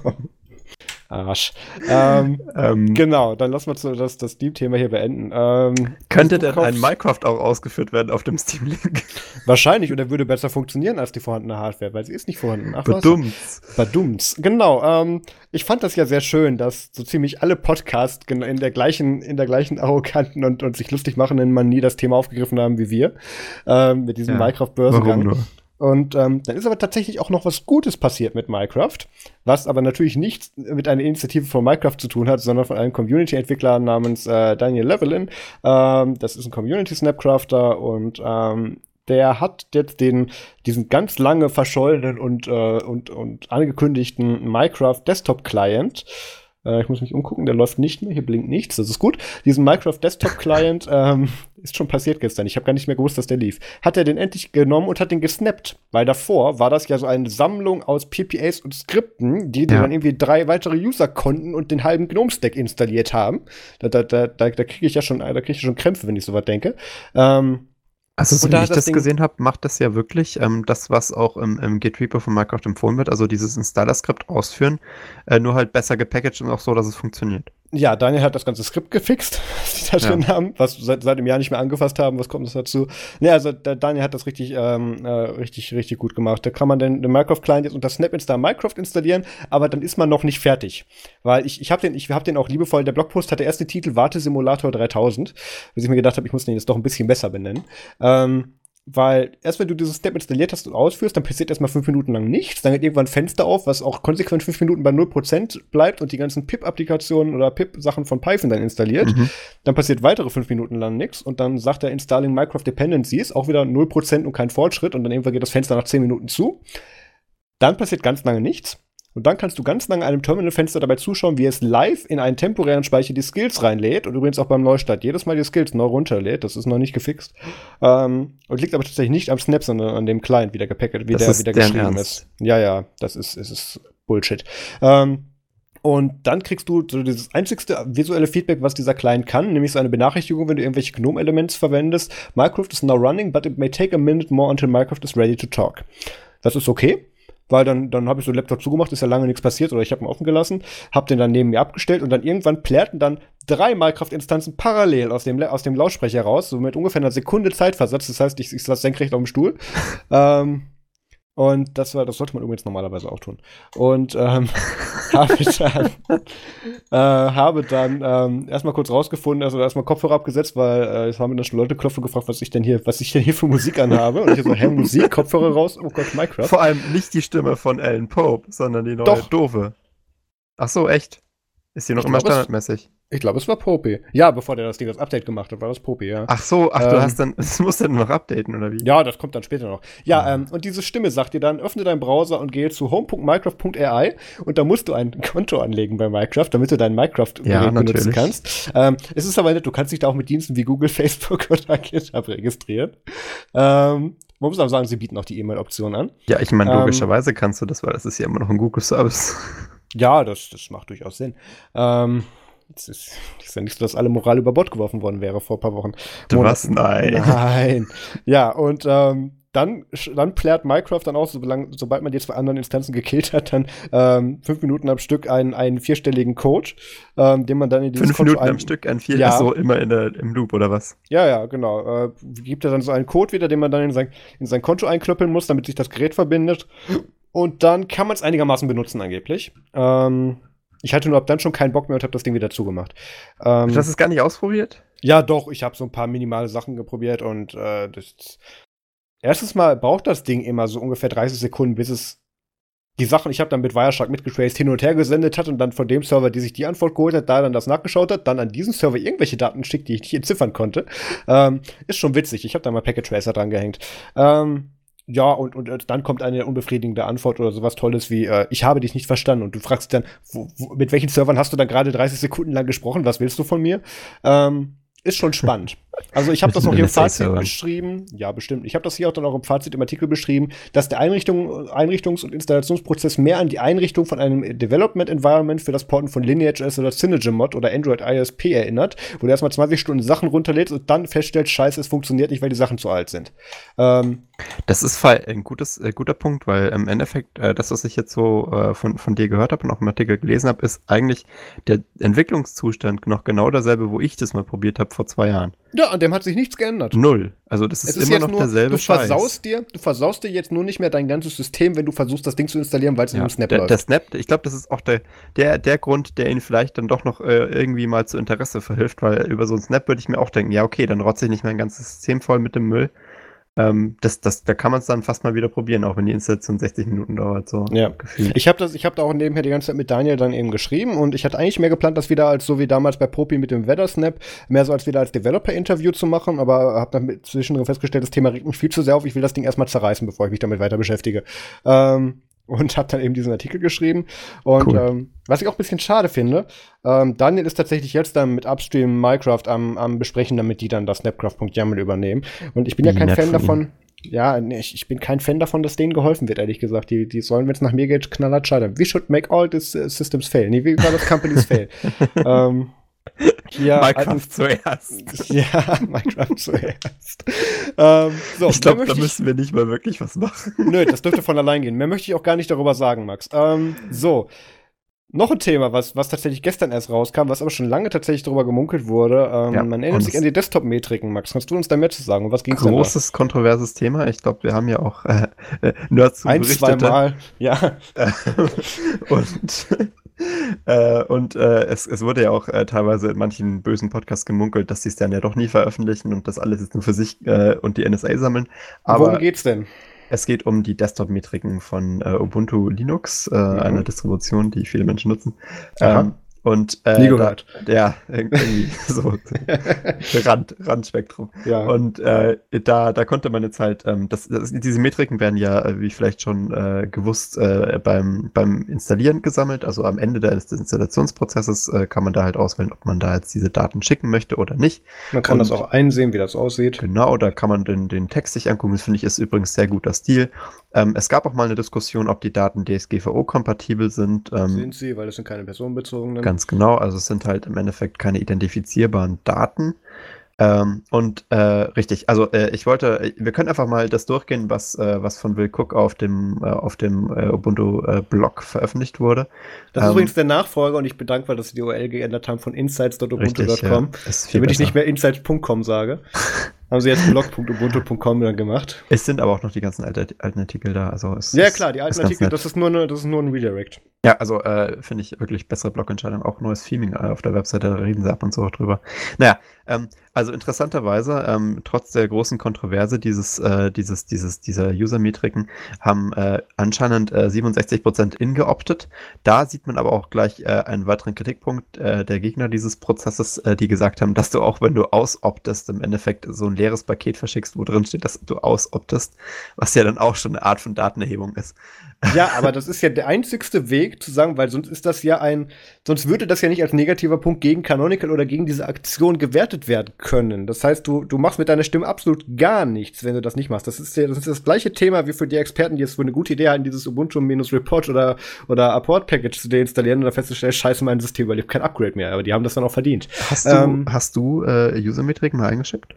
Speaker 1: Arsch. Ähm, ähm, genau, dann lassen wir zu, das, das Steam-Thema hier beenden. Ähm,
Speaker 2: könnte denn ein Minecraft auch ausgeführt werden auf dem Steam-Link?
Speaker 1: Wahrscheinlich, und er würde besser funktionieren als die vorhandene Hardware, weil sie ist nicht vorhanden.
Speaker 2: Ach, Badumts.
Speaker 1: Badumts. Genau. Ähm, ich fand das ja sehr schön, dass so ziemlich alle Podcasts in der gleichen, in der gleichen arroganten und, und sich lustig machenden Manie das Thema aufgegriffen haben wie wir. Ähm, mit diesem ja, Minecraft-Börsengang. Und ähm, dann ist aber tatsächlich auch noch was Gutes passiert mit Minecraft, was aber natürlich nichts mit einer Initiative von Minecraft zu tun hat, sondern von einem Community-Entwickler namens äh, Daniel Levelin. Ähm, das ist ein Community-Snapcrafter und ähm, der hat jetzt den, diesen ganz lange verschollenen und, äh, und, und angekündigten Minecraft Desktop Client äh, ich muss mich umgucken, der läuft nicht mehr, hier blinkt nichts, das ist gut. Diesen Minecraft Desktop Client [LAUGHS] ähm, ist schon passiert gestern. Ich habe gar nicht mehr gewusst, dass der lief. Hat er den endlich genommen und hat den gesnappt, weil davor war das ja so eine Sammlung aus PPAs und Skripten, die, ja. dann irgendwie drei weitere User konnten und den halben Gnome-Stack installiert haben. Da, da, da, da, da kriege ich ja schon, da kriege ich schon Krämpfe, wenn ich sowas denke. Ähm,
Speaker 2: also, so wie ich das, das gesehen habe, macht das ja wirklich ähm, das, was auch im, im Git Repo von Minecraft empfohlen wird, also dieses Installer-Skript ausführen, äh, nur halt besser gepackaged und auch so, dass es funktioniert.
Speaker 1: Ja, Daniel hat das ganze Skript gefixt, [LAUGHS] was die da drin ja. haben, was seit, seit einem Jahr nicht mehr angefasst haben. Was kommt das dazu? Ne, also der Daniel hat das richtig, ähm, äh, richtig, richtig gut gemacht. Da kann man den, den Minecraft-Client jetzt unter Snap Install Minecraft installieren, aber dann ist man noch nicht fertig. Weil ich, ich habe den, ich habe den auch liebevoll, der Blogpost hat der erste Titel Wartesimulator 3000, bis ich mir gedacht habe, ich muss den jetzt doch ein bisschen besser benennen. Ähm, weil erst wenn du dieses Step installiert hast und ausführst, dann passiert erstmal fünf Minuten lang nichts. Dann geht irgendwann ein Fenster auf, was auch konsequent fünf Minuten bei 0% bleibt und die ganzen PIP-Applikationen oder PIP-Sachen von Python dann installiert. Mhm. Dann passiert weitere fünf Minuten lang nichts und dann sagt er Installing Minecraft Dependencies, auch wieder 0% und kein Fortschritt und dann irgendwann geht das Fenster nach zehn Minuten zu. Dann passiert ganz lange nichts. Und dann kannst du ganz lange einem Terminalfenster dabei zuschauen, wie es live in einen temporären Speicher die Skills reinlädt und übrigens auch beim Neustart jedes Mal die Skills neu runterlädt. Das ist noch nicht gefixt. Ähm, und liegt aber tatsächlich nicht am Snap, sondern an dem Client, wie der gepacket, wie das der, wie der geschrieben Ernst. ist. Ja, ja, das ist, ist, ist Bullshit. Ähm, und dann kriegst du so dieses einzigste visuelle Feedback, was dieser Client kann, nämlich so eine Benachrichtigung, wenn du irgendwelche GNOME-Elements verwendest. Minecraft is now running, but it may take a minute more until Minecraft is ready to talk. Das ist okay weil dann, dann habe ich so den Laptop zugemacht, ist ja lange nichts passiert oder ich habe ihn offen gelassen, habe den dann neben mir abgestellt und dann irgendwann plärten dann drei Minecraft-Instanzen parallel aus dem, aus dem Lautsprecher raus, so mit ungefähr einer Sekunde Zeitversatz. Das heißt, ich, ich saß senkrecht auf dem Stuhl. [LAUGHS] ähm, und das war, das sollte man übrigens normalerweise auch tun. Und ähm, [LAUGHS] habe dann, äh, habe dann ähm, erstmal kurz rausgefunden, also erstmal Kopfhörer abgesetzt, weil äh, es haben mir dann schon Leute klopfen gefragt, was ich denn hier, was ich denn hier für Musik anhabe. Und ich so, hä, Musik, Kopfhörer raus, oh Gott, Minecraft.
Speaker 2: Vor allem nicht die Stimme von Alan Pope, sondern die neue Doch. Doofe. Ach so, echt? Ist die noch ich immer standardmäßig?
Speaker 1: Ich glaube, es war Poppy. Ja, bevor der das Ding das Update gemacht hat, war das Poppy, ja.
Speaker 2: Ach so, ach, ähm, du hast dann, [LAUGHS] das musst du dann noch updaten, oder wie?
Speaker 1: Ja, das kommt dann später noch. Ja, mhm. ähm, und diese Stimme sagt dir dann, öffne deinen Browser und gehe zu home.minecraft.ai und da musst du ein [LAUGHS] Konto anlegen bei Minecraft, damit du dein Minecraft-Gerät
Speaker 2: ja,
Speaker 1: benutzen kannst. Ähm, es ist aber nett, du kannst dich da auch mit Diensten wie Google, [LAUGHS] Facebook oder GitHub registrieren. Ähm, man muss aber sagen, sie bieten auch die E-Mail-Option an.
Speaker 2: Ja, ich meine, ähm, logischerweise kannst du das, weil das ist ja immer noch ein Google-Service.
Speaker 1: Ja, das, das macht durchaus Sinn. Ähm, es ist, ist ja nicht so, dass alle Moral über Bord geworfen worden wäre vor ein paar Wochen.
Speaker 2: Du was? Nein.
Speaker 1: Nein. Ja, und ähm, dann, dann plärt Minecraft dann auch, solang, sobald man die zwei anderen Instanzen gekillt hat, dann ähm, fünf Minuten am Stück einen, einen vierstelligen Code, ähm, den man dann in
Speaker 2: dieses Fünf Konto Minuten am Stück, ein vier, ja. so immer in der, im Loop oder was?
Speaker 1: Ja, ja, genau. Äh, gibt er dann so einen Code wieder, den man dann in sein, in sein Konto einklöppeln muss, damit sich das Gerät verbindet. Und dann kann man es einigermaßen benutzen angeblich. Ähm, ich hatte nur ab dann schon keinen Bock mehr und habe das Ding wieder zugemacht.
Speaker 2: Ähm, du hast es gar nicht ausprobiert?
Speaker 1: Ja, doch. Ich habe so ein paar minimale Sachen geprobiert und äh, das. Erstens mal braucht das Ding immer so ungefähr 30 Sekunden, bis es die Sachen, ich habe dann mit Wireshark mitgetraced, hin und her gesendet hat und dann von dem Server, die sich die Antwort geholt hat, da dann das nachgeschaut hat, dann an diesen Server irgendwelche Daten schickt, die ich nicht entziffern konnte. Ähm, ist schon witzig. Ich habe da mal Packet Tracer dran gehängt. Ähm, ja, und, und dann kommt eine unbefriedigende Antwort oder sowas Tolles wie, äh, ich habe dich nicht verstanden. Und du fragst dann, wo, wo, mit welchen Servern hast du dann gerade 30 Sekunden lang gesprochen? Was willst du von mir? Ähm, ist schon spannend. Also ich habe das auch hier im Fazit beschrieben. Ja, bestimmt. Ich habe das hier auch dann auch im Fazit im Artikel beschrieben, dass der Einrichtung, Einrichtungs- und Installationsprozess mehr an die Einrichtung von einem Development Environment für das Porten von LineageOS oder CyanogenMod oder Android ISP erinnert, wo du erstmal 20 Stunden Sachen runterlädst und dann feststellst, scheiße, es funktioniert nicht, weil die Sachen zu alt sind. Ähm,
Speaker 2: das ist ein gutes, äh, guter Punkt, weil im Endeffekt äh, das, was ich jetzt so äh, von, von dir gehört habe und auch im Artikel gelesen habe, ist eigentlich der Entwicklungszustand noch genau derselbe, wo ich das mal probiert habe vor zwei Jahren.
Speaker 1: Ja, an dem hat sich nichts geändert.
Speaker 2: Null. Also das ist, ist immer noch nur, derselbe
Speaker 1: du versaust dir, Du versaust dir jetzt nur nicht mehr dein ganzes System, wenn du versuchst, das Ding zu installieren, weil es ja, in einem Snap
Speaker 2: der,
Speaker 1: läuft.
Speaker 2: Der Snap, ich glaube, das ist auch der, der, der Grund, der ihn vielleicht dann doch noch äh, irgendwie mal zu Interesse verhilft, weil über so einen Snap würde ich mir auch denken, ja okay, dann rotze ich nicht mein ganzes System voll mit dem Müll. Ähm, das, das, da kann man es dann fast mal wieder probieren, auch wenn die Installation 60 Minuten dauert. So
Speaker 1: ja. Gefühlt. Ich habe das, ich habe da auch nebenher die ganze Zeit mit Daniel dann eben geschrieben und ich hatte eigentlich mehr geplant, das wieder als so wie damals bei Popi mit dem Weather Snap, mehr so als wieder als Developer-Interview zu machen, aber habe dann zwischendrin festgestellt, das Thema regt mich viel zu sehr auf. Ich will das Ding erstmal zerreißen, bevor ich mich damit weiter beschäftige. Ähm, und habe dann eben diesen Artikel geschrieben. Und cool. ähm, was ich auch ein bisschen schade finde, ähm, Daniel ist tatsächlich jetzt dann mit Upstream Minecraft am, am Besprechen, damit die dann das Snapcraft.yaml übernehmen. Und ich bin ja kein Fan davon. Ja, nee, ich, ich bin kein Fan davon, dass denen geholfen wird, ehrlich gesagt. Die, die sollen, wenn es nach mir geht, knallhart scheitern. We should make all these uh, systems fail. Nee, wie war das Companies fail? [LAUGHS] ähm,
Speaker 2: ja, Minecraft also, zuerst. [LAUGHS]
Speaker 1: Ja, Minecraft zuerst. ähm,
Speaker 2: so, ich glaube, da müssen wir nicht mal wirklich was machen.
Speaker 1: Nö, das dürfte [LAUGHS] von allein gehen. Mehr möchte ich auch gar nicht darüber sagen, Max. Ähm, so. Noch ein Thema, was, was tatsächlich gestern erst rauskam, was aber schon lange tatsächlich darüber gemunkelt wurde. Ähm, ja, man erinnert sich an die Desktop-Metriken, Max. Kannst du uns da mehr zu sagen? Und was
Speaker 2: ging's Großes, da? kontroverses Thema. Ich glaube, wir haben ja auch äh, äh, Nerds
Speaker 1: Ein, zweimal, ja. [LAUGHS]
Speaker 2: und [LAUGHS] äh, und äh, es, es wurde ja auch äh, teilweise in manchen bösen Podcasts gemunkelt, dass sie es dann ja doch nie veröffentlichen und das alles jetzt nur für sich äh, und die NSA sammeln.
Speaker 1: Aber Worum geht's denn?
Speaker 2: Es geht um die Desktop-Metriken von äh, Ubuntu Linux, mhm. einer Distribution, die viele Menschen nutzen. Ähm, und
Speaker 1: äh, gehört.
Speaker 2: Da, ja, irgendwie [LAUGHS] so [LAUGHS] Rand, Randspektrum.
Speaker 1: Ja.
Speaker 2: Und äh, da, da konnte man jetzt halt, ähm, das, das, diese Metriken werden ja, äh, wie vielleicht schon äh, gewusst, äh, beim, beim Installieren gesammelt. Also am Ende des Installationsprozesses äh, kann man da halt auswählen, ob man da jetzt diese Daten schicken möchte oder nicht.
Speaker 1: Man kann Und, das auch einsehen, wie das aussieht.
Speaker 2: Genau, da kann man den, den Text sich angucken. Das finde ich ist übrigens sehr guter Stil. Ähm, es gab auch mal eine Diskussion, ob die Daten DSGVO-kompatibel sind.
Speaker 1: Ähm, sind sie, weil das sind keine personenbezogenen.
Speaker 2: Ganz genau, also es sind halt im Endeffekt keine identifizierbaren Daten. Ähm, und äh, richtig, also äh, ich wollte, wir können einfach mal das durchgehen, was, äh, was von Will Cook auf dem, äh, auf dem äh, Ubuntu-Blog äh, veröffentlicht wurde.
Speaker 1: Das ist ähm, übrigens der Nachfolger und ich bin dankbar, dass sie die URL geändert haben von insights.ubuntu.com, ja, damit ich nicht mehr insights.com sage. [LAUGHS] haben sie jetzt blog.ubuntu.com dann gemacht.
Speaker 2: Es sind aber auch noch die ganzen alten, alten Artikel da. Also es
Speaker 1: ja, klar, die alten Artikel, das ist, nur eine, das ist nur ein Redirect.
Speaker 2: Ja, also äh, finde ich wirklich bessere Blog-Entscheidung. Auch neues Theming äh, auf der Webseite, da reden sie ab und zu auch drüber. Naja, ähm, also interessanterweise, ähm, trotz der großen Kontroverse dieses, äh, dieses, dieses, dieser User-Metriken, haben äh, anscheinend äh, 67% in geoptet. Da sieht man aber auch gleich äh, einen weiteren Kritikpunkt äh, der Gegner dieses Prozesses, äh, die gesagt haben, dass du auch, wenn du ausoptest, im Endeffekt so ein leeres Paket verschickst, wo drin steht, dass du ausoptest, was ja dann auch schon eine Art von Datenerhebung ist.
Speaker 1: Ja, aber das ist ja der einzigste Weg zu sagen, weil sonst ist das ja ein, sonst würde das ja nicht als negativer Punkt gegen Canonical oder gegen diese Aktion gewertet werden können. Das heißt, du, du machst mit deiner Stimme absolut gar nichts, wenn du das nicht machst. Das ist ja das, ist das gleiche Thema wie für die Experten, die jetzt für eine gute Idee halten, dieses Ubuntu-Report oder, oder Apport-Package zu deinstallieren und dann festzustellen, scheiße, mein System überlebt kein Upgrade mehr. Aber die haben das dann auch verdient.
Speaker 2: Hast du, ähm, hast du äh, User-Metriken mal eingeschickt?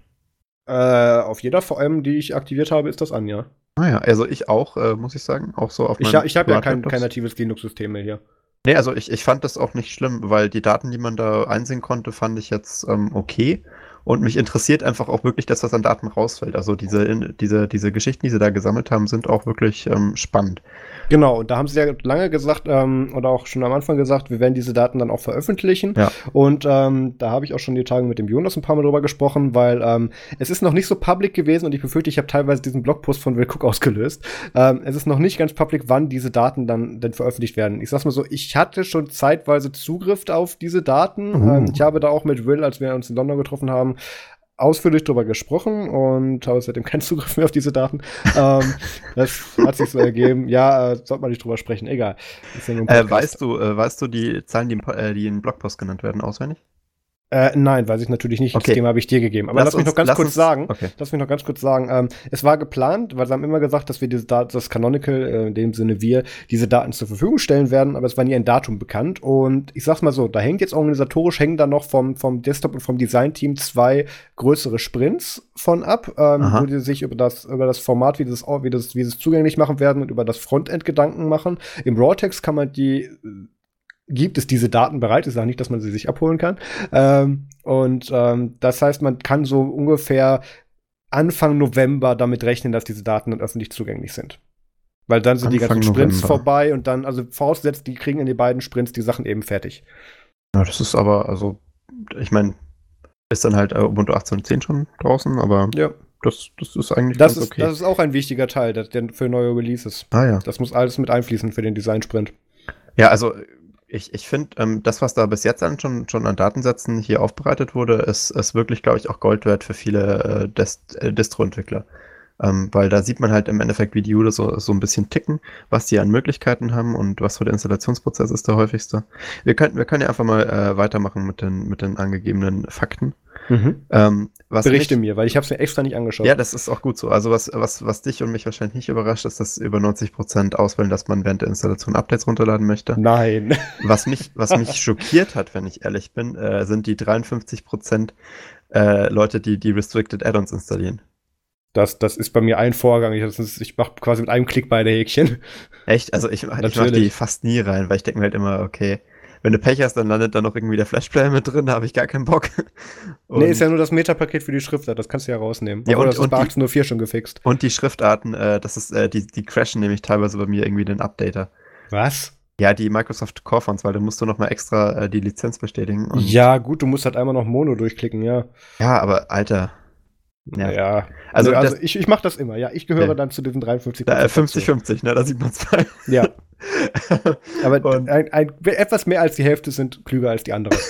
Speaker 1: Äh, auf jeder VM, die ich aktiviert habe, ist das an, ja.
Speaker 2: Ah ja, also ich auch, äh, muss ich sagen, auch so auf
Speaker 1: Ich, ha, ich habe ja kein, kein natives Linux-System mehr hier.
Speaker 2: Nee, also ich, ich fand das auch nicht schlimm, weil die Daten, die man da einsehen konnte, fand ich jetzt ähm, okay. Und mich interessiert einfach auch wirklich das, was an Daten rausfällt. Also diese, diese, diese Geschichten, die sie da gesammelt haben, sind auch wirklich ähm, spannend.
Speaker 1: Genau, und da haben sie ja lange gesagt, ähm, oder auch schon am Anfang gesagt, wir werden diese Daten dann auch veröffentlichen.
Speaker 2: Ja.
Speaker 1: Und ähm, da habe ich auch schon die Tage mit dem Jonas ein paar Mal drüber gesprochen, weil ähm, es ist noch nicht so public gewesen und ich befürchte, ich habe teilweise diesen Blogpost von Will Cook ausgelöst. Ähm, es ist noch nicht ganz public, wann diese Daten dann denn veröffentlicht werden. Ich sag's mal so, ich hatte schon zeitweise Zugriff auf diese Daten. Uh. Ähm, ich habe da auch mit Will, als wir uns in London getroffen haben, ausführlich darüber gesprochen und habe seitdem keinen Zugriff mehr auf diese Daten. ähm, das hat sich so ergeben. Ja, äh, sollte man nicht drüber sprechen. Egal.
Speaker 2: Äh, weißt du, äh, weißt du die Zahlen, die, im, äh, die in Blogpost genannt werden, auswendig?
Speaker 1: Äh, nein, weiß ich natürlich nicht.
Speaker 2: Okay.
Speaker 1: Das Thema habe ich dir gegeben. Aber
Speaker 2: Lass
Speaker 1: lass, mich
Speaker 2: uns-
Speaker 1: noch ganz kurz
Speaker 2: uns-
Speaker 1: sagen.
Speaker 2: Okay.
Speaker 1: Lass mich noch ganz kurz sagen. Ähm, es war geplant, weil sie haben immer gesagt, dass wir diese Daten, das Canonical, äh, in dem Sinne wir, diese Daten zur Verfügung stellen werden, aber es war nie ein Datum bekannt. Und ich sag's mal so, da hängt jetzt organisatorisch hängen da noch vom, vom Desktop und vom Designteam zwei größere Sprints von ab, ähm, wo die sich über das, über das Format, wie das, wie das, wie sie es zugänglich machen werden und über das Frontend Gedanken machen. Im Raw-Text kann man die gibt es diese Daten bereit, ist auch nicht, dass man sie sich abholen kann. Ähm, und ähm, das heißt, man kann so ungefähr Anfang November damit rechnen, dass diese Daten dann öffentlich zugänglich sind. Weil dann sind die
Speaker 2: Anfang
Speaker 1: ganzen Sprints
Speaker 2: November.
Speaker 1: vorbei und dann, also vorausgesetzt, die kriegen in den beiden Sprints die Sachen eben fertig.
Speaker 2: Ja, das ist aber, also, ich meine, ist dann halt Ubuntu 18.10 schon draußen, aber
Speaker 1: Ja.
Speaker 2: das, das ist eigentlich
Speaker 1: Das ist,
Speaker 2: okay.
Speaker 1: das ist auch ein wichtiger Teil der, der für neue Releases.
Speaker 2: ah ja.
Speaker 1: Das muss alles mit einfließen für den Design-Sprint.
Speaker 2: Ja, also ich, ich finde, ähm, das, was da bis jetzt an schon, schon an Datensätzen hier aufbereitet wurde, ist, ist wirklich, glaube ich, auch Gold wert für viele äh, Dest, äh, Distro-Entwickler. Ähm, weil da sieht man halt im Endeffekt, wie die User so, so ein bisschen ticken, was die an Möglichkeiten haben und was für der Installationsprozess ist der häufigste. Wir können, wir können ja einfach mal äh, weitermachen mit den, mit den angegebenen Fakten. Ähm, was
Speaker 1: Berichte
Speaker 2: mich,
Speaker 1: mir, weil ich habe es mir extra nicht angeschaut.
Speaker 2: Ja, das ist auch gut so. Also was, was, was dich und mich wahrscheinlich nicht überrascht, ist, dass über 90% auswählen, dass man während der Installation Updates runterladen möchte.
Speaker 1: Nein.
Speaker 2: Was mich, [LAUGHS] was mich schockiert hat, wenn ich ehrlich bin, äh, sind die 53% äh, Leute, die die Restricted Add-ons installieren.
Speaker 1: Das, das ist bei mir ein Vorgang. Ich, ist- ich mache quasi mit einem Klick beide Häkchen.
Speaker 2: Echt? Also ich, ich mache die fast nie rein, weil ich denke mir halt immer, okay, wenn du Pech hast, dann landet da noch irgendwie der Flashplayer mit drin, da habe ich gar keinen Bock. Und, [LAUGHS]
Speaker 1: nee, ist ja nur das Metapaket für die Schriftart, das kannst du ja rausnehmen.
Speaker 2: Ja, und-
Speaker 1: das ist
Speaker 2: und
Speaker 1: bei
Speaker 2: die-
Speaker 1: 18.04 schon gefixt.
Speaker 2: und die Schriftarten, äh, das ist, äh, die, die crashen nämlich teilweise bei mir irgendwie den Updater.
Speaker 1: Was?
Speaker 2: Ja, die Microsoft Core Fonts, weil da musst du nochmal extra äh, die Lizenz bestätigen. Und,
Speaker 1: Ja, gut, du musst halt einmal noch Mono durchklicken, ja.
Speaker 2: ja, aber Alter, Ja.
Speaker 1: Ja.
Speaker 2: Also
Speaker 1: Also, also
Speaker 2: das-
Speaker 1: ich, ich mache das immer, ja. Ich gehöre
Speaker 2: Ja.
Speaker 1: dann zu diesen 53
Speaker 2: da, äh, 50-50, ne, da sieht man zwei.
Speaker 1: Ja, [LAUGHS] aber
Speaker 2: Und-
Speaker 1: ein, ein, etwas mehr als die Hälfte sind klüger als die anderen. [LAUGHS]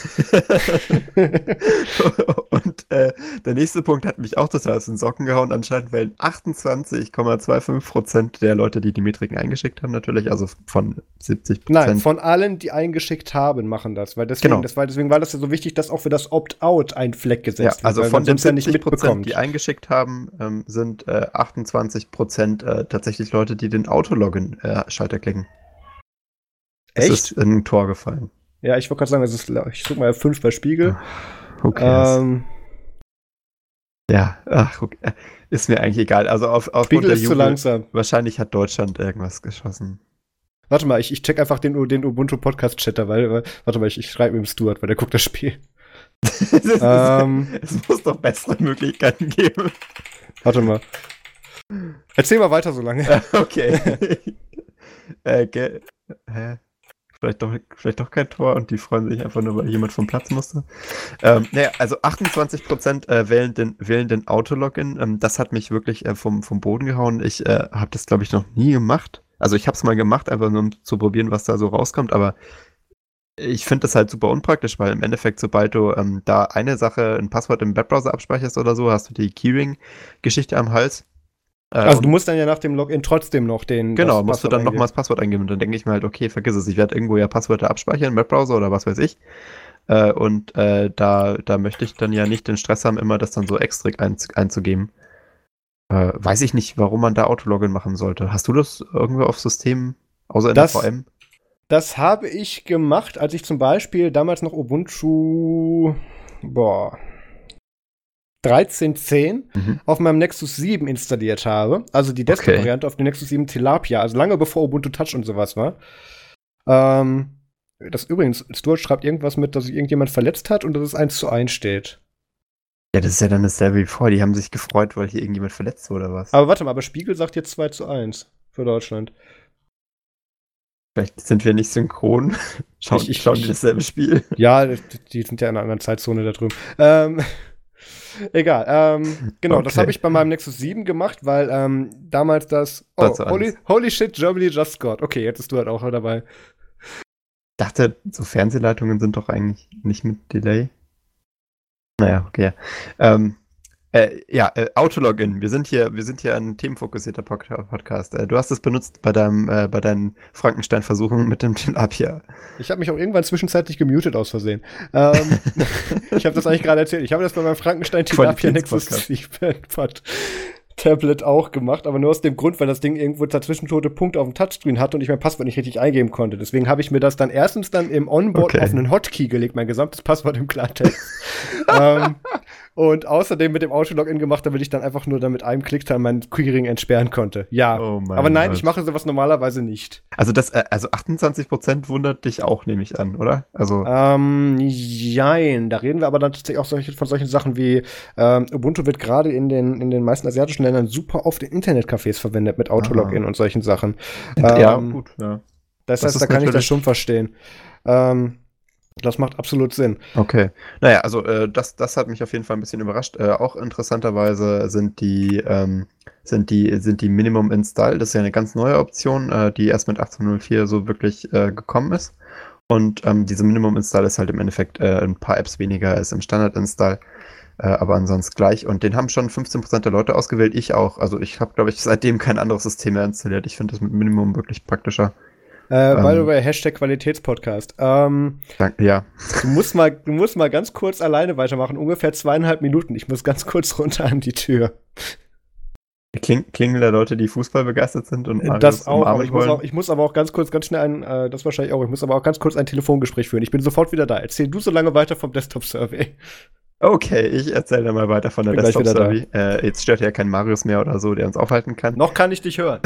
Speaker 2: und äh, der nächste Punkt hat mich auch total aus den Socken gehauen. Anscheinend wählen 28,25% der Leute, die die Metriken eingeschickt haben, natürlich, also von 70%.
Speaker 1: Nein, von allen, die eingeschickt haben, machen das. Weil deswegen,
Speaker 2: Genau.
Speaker 1: das war, deswegen war das ja so wichtig, dass auch für das Opt-out ein Fleck
Speaker 2: ja,
Speaker 1: gesetzt
Speaker 2: also
Speaker 1: weil
Speaker 2: von
Speaker 1: man
Speaker 2: den
Speaker 1: sonst ja nicht
Speaker 2: 70%,
Speaker 1: mitbekommt.
Speaker 2: die eingeschickt haben, ähm, sind äh, 28% äh, tatsächlich Leute, die den Autologin-Schalter klicken. Es
Speaker 1: Echt?
Speaker 2: ist in ein Tor gefallen.
Speaker 1: Ja, ich wollte gerade sagen, es ist, ich suche mal 5 bei Spiegel.
Speaker 2: Okay.
Speaker 1: Ähm,
Speaker 2: ja, ach, okay. äh, ist mir eigentlich egal. Also auf, aufgrund
Speaker 1: Spiegel ist zu
Speaker 2: Jubel,
Speaker 1: langsam.
Speaker 2: wahrscheinlich hat Deutschland irgendwas geschossen.
Speaker 1: Warte mal, ich, ich check einfach den, den Ubuntu Podcast Chatter, weil, warte mal, ich, ich schreibe ihm Stuart, weil der guckt das Spiel. [LAUGHS]
Speaker 2: ist-
Speaker 1: ähm,
Speaker 2: es muss doch bessere Möglichkeiten geben.
Speaker 1: warte mal. Erzähl mal weiter so lange. [LAUGHS] [LAUGHS]
Speaker 2: Äh, okay. äh, hä? Vielleicht doch, vielleicht doch kein Tor und die freuen sich einfach nur, weil jemand vom Platz musste. Ähm, naja, also 28% äh, wählen den, wählen den Autologin. Ähm, das hat mich wirklich äh, vom, vom Boden gehauen. Ich äh, habe das, glaube ich, noch nie gemacht. Also ich habe es mal gemacht, einfach nur um zu probieren, was da so rauskommt, aber ich finde das halt super unpraktisch, weil im Endeffekt, sobald du ähm, da eine Sache, ein Passwort im Webbrowser abspeicherst oder so, hast du die Keyring-Geschichte am Hals. Äh,
Speaker 1: Also du musst dann ja nach dem Login trotzdem noch den.
Speaker 2: Genau,
Speaker 1: das
Speaker 2: musst du
Speaker 1: Passwort
Speaker 2: dann
Speaker 1: eingeben.
Speaker 2: nochmals Passwort eingeben. Und dann denke ich mir halt, okay, vergiss es. Ich werde irgendwo ja Passwörter abspeichern im Webbrowser oder was weiß ich. Äh, und äh, da, da möchte ich dann ja nicht den Stress haben, immer das dann so extra einz einzugeben. Äh, weiß ich nicht, warum man da Autologin machen sollte. Hast du das irgendwo auf System, außer in
Speaker 1: Das-
Speaker 2: der VM?
Speaker 1: Das habe ich gemacht, als ich zum Beispiel damals noch Ubuntu, boah, 13.10
Speaker 2: Mhm.
Speaker 1: auf meinem Nexus 7 installiert habe. Also die Desktop-Variante auf dem Nexus 7 Tilapia, also lange bevor Ubuntu Touch und sowas war. Ähm, das übrigens, Stuart schreibt irgendwas mit, dass sich irgendjemand verletzt hat und dass es 1 zu 1 steht.
Speaker 2: Ja, das ist ja dann dasselbe wie vorher. Die haben sich gefreut, weil hier irgendjemand verletzt wurde oder was.
Speaker 1: Aber warte mal, aber Spiegel sagt jetzt 2 zu 1 für Deutschland.
Speaker 2: Vielleicht sind wir nicht synchron. [LAUGHS] Schauen,
Speaker 1: Ich- ich-
Speaker 2: schauen die
Speaker 1: ich-
Speaker 2: dasselbe Spiel. [LAUGHS]
Speaker 1: Ja, die sind ja in einer anderen Zeitzone da drüben. Ähm, [LAUGHS] egal. Ähm, genau, das
Speaker 2: Okay.
Speaker 1: habe ich bei meinem Nexus 7 gemacht, weil ähm, damals das. Oh, holy, holy shit, Germany just scored. Okay, jetzt bist du halt auch dabei.
Speaker 2: dachte, so Fernsehleitungen sind doch eigentlich nicht mit Delay. Naja, okay. Ähm, Äh, ja, äh, Autologin. Wir sind hier, wir sind hier ein themenfokussierter Podcast. Äh, du hast es benutzt bei deinem, äh, bei deinen Frankenstein-Versuchen mit dem Tilapia.
Speaker 1: Ich habe mich auch irgendwann zwischenzeitlich gemutet aus Versehen. Ähm, [LAUGHS] ich habe das eigentlich gerade erzählt. Ich habe das bei meinem Frankenstein Tilapia Nexus Pod Tablet auch gemacht, aber nur aus dem Grund, weil das Ding irgendwo dazwischen tote Punkte auf dem Touchscreen hatte und ich mein Passwort nicht richtig eingeben konnte. Deswegen habe ich mir das dann erstens dann im Onboard okay. auf einen Hotkey gelegt, mein gesamtes Passwort im Klartext. [LAUGHS] ähm, und außerdem mit dem Auto-Login gemacht, damit ich dann einfach nur dann mit einem Klick dann mein Querying entsperren konnte. Ja. Oh aber nein, Gott. ich mache sowas normalerweise nicht.
Speaker 2: Also das, äh, also 28% wundert dich auch, nehme ich an, oder?
Speaker 1: Also. Ähm, jein. Da reden wir aber dann tatsächlich auch solche, von solchen Sachen wie, ähm, Ubuntu wird gerade in den, in den meisten asiatischen Ländern super oft in Internetcafés verwendet mit Auto-Login und solchen Sachen.
Speaker 2: Ja, ähm, gut, ja.
Speaker 1: Das, das heißt, da kann ich das schon verstehen. Ähm, das macht absolut Sinn.
Speaker 2: Okay. Naja, also äh, das, das hat mich auf jeden Fall ein bisschen überrascht. Äh, auch interessanterweise sind die, ähm, sind die, sind die Minimum Install, das ist ja eine ganz neue Option, äh, die erst mit 18.04 so wirklich äh, gekommen ist. Und ähm, diese Minimum Install ist halt im Endeffekt äh, ein paar Apps weniger als im Standard Install. Äh, aber ansonsten gleich. Und den haben schon 15% der Leute ausgewählt, ich auch. Also ich habe, glaube ich, seitdem kein anderes System mehr installiert. Ich finde das mit Minimum wirklich praktischer.
Speaker 1: Äh, by the ähm. way, Hashtag Qualitätspodcast. Ähm,
Speaker 2: ja.
Speaker 1: Du musst, mal, du musst mal ganz kurz alleine weitermachen, ungefähr zweieinhalb Minuten. Ich muss ganz kurz runter an die Tür.
Speaker 2: Kling, klingeln da Leute, die Fußball begeistert sind und
Speaker 1: Marius das auch, aber ich, muss auch, ich muss aber auch ganz kurz, ganz schnell ein, äh, das wahrscheinlich auch, ich muss aber auch ganz kurz ein Telefongespräch führen. Ich bin sofort wieder da. Erzähl du so lange weiter vom Desktop-Survey.
Speaker 2: Okay, ich erzähle mal weiter von der Desktop-Survey. Äh, jetzt stört ja kein Marius mehr oder so, der uns aufhalten kann.
Speaker 1: Noch kann ich dich hören.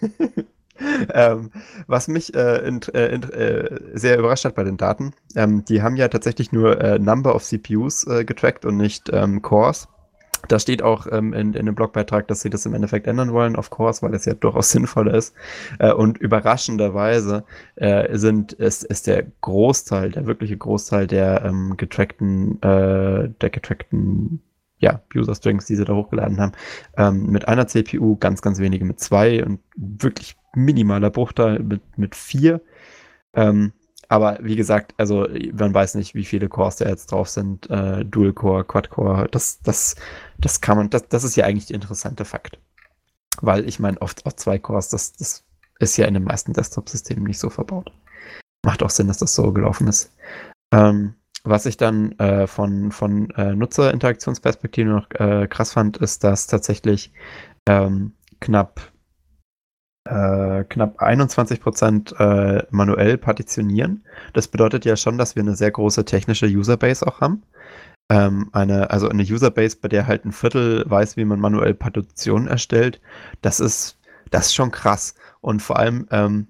Speaker 1: [LAUGHS] [LAUGHS]
Speaker 2: ähm, was mich äh, in, äh, in, äh, sehr überrascht hat bei den Daten, ähm, die haben ja tatsächlich nur äh, Number of CPUs äh, getrackt und nicht ähm, Cores. Da steht auch ähm, in, in dem Blogbeitrag, dass sie das im Endeffekt ändern wollen, of course, weil es ja durchaus [LAUGHS] sinnvoller ist. Äh, und überraschenderweise sind, ist, ist der Großteil, der wirkliche Großteil der ähm, getrackten, der getrackten ja, User Strings, die sie da hochgeladen haben, ähm, mit einer CPU, ganz, ganz wenige mit zwei und wirklich minimaler Bruchteil mit, mit vier. Ähm, aber wie gesagt, also man weiß nicht, wie viele Cores da jetzt drauf sind, äh, Dual Core, Quad Core, das, das, das kann man, das, das ist ja eigentlich der interessante Fakt. Weil ich meine, oft auch zwei Cores, das, das ist ja in den meisten Desktop-Systemen nicht so verbaut. Macht auch Sinn, dass das so gelaufen ist. Ähm, was ich dann äh, von, von äh, Nutzerinteraktionsperspektive noch äh, krass fand, ist, dass tatsächlich ähm, knapp äh, knapp 21 Prozent äh, manuell partitionieren. Das bedeutet ja schon, dass wir eine sehr große technische Userbase auch haben. Ähm, eine, also eine Userbase, bei der halt ein Viertel weiß, wie man manuell Partitionen erstellt. Das ist, das ist schon krass. Und vor allem, ähm,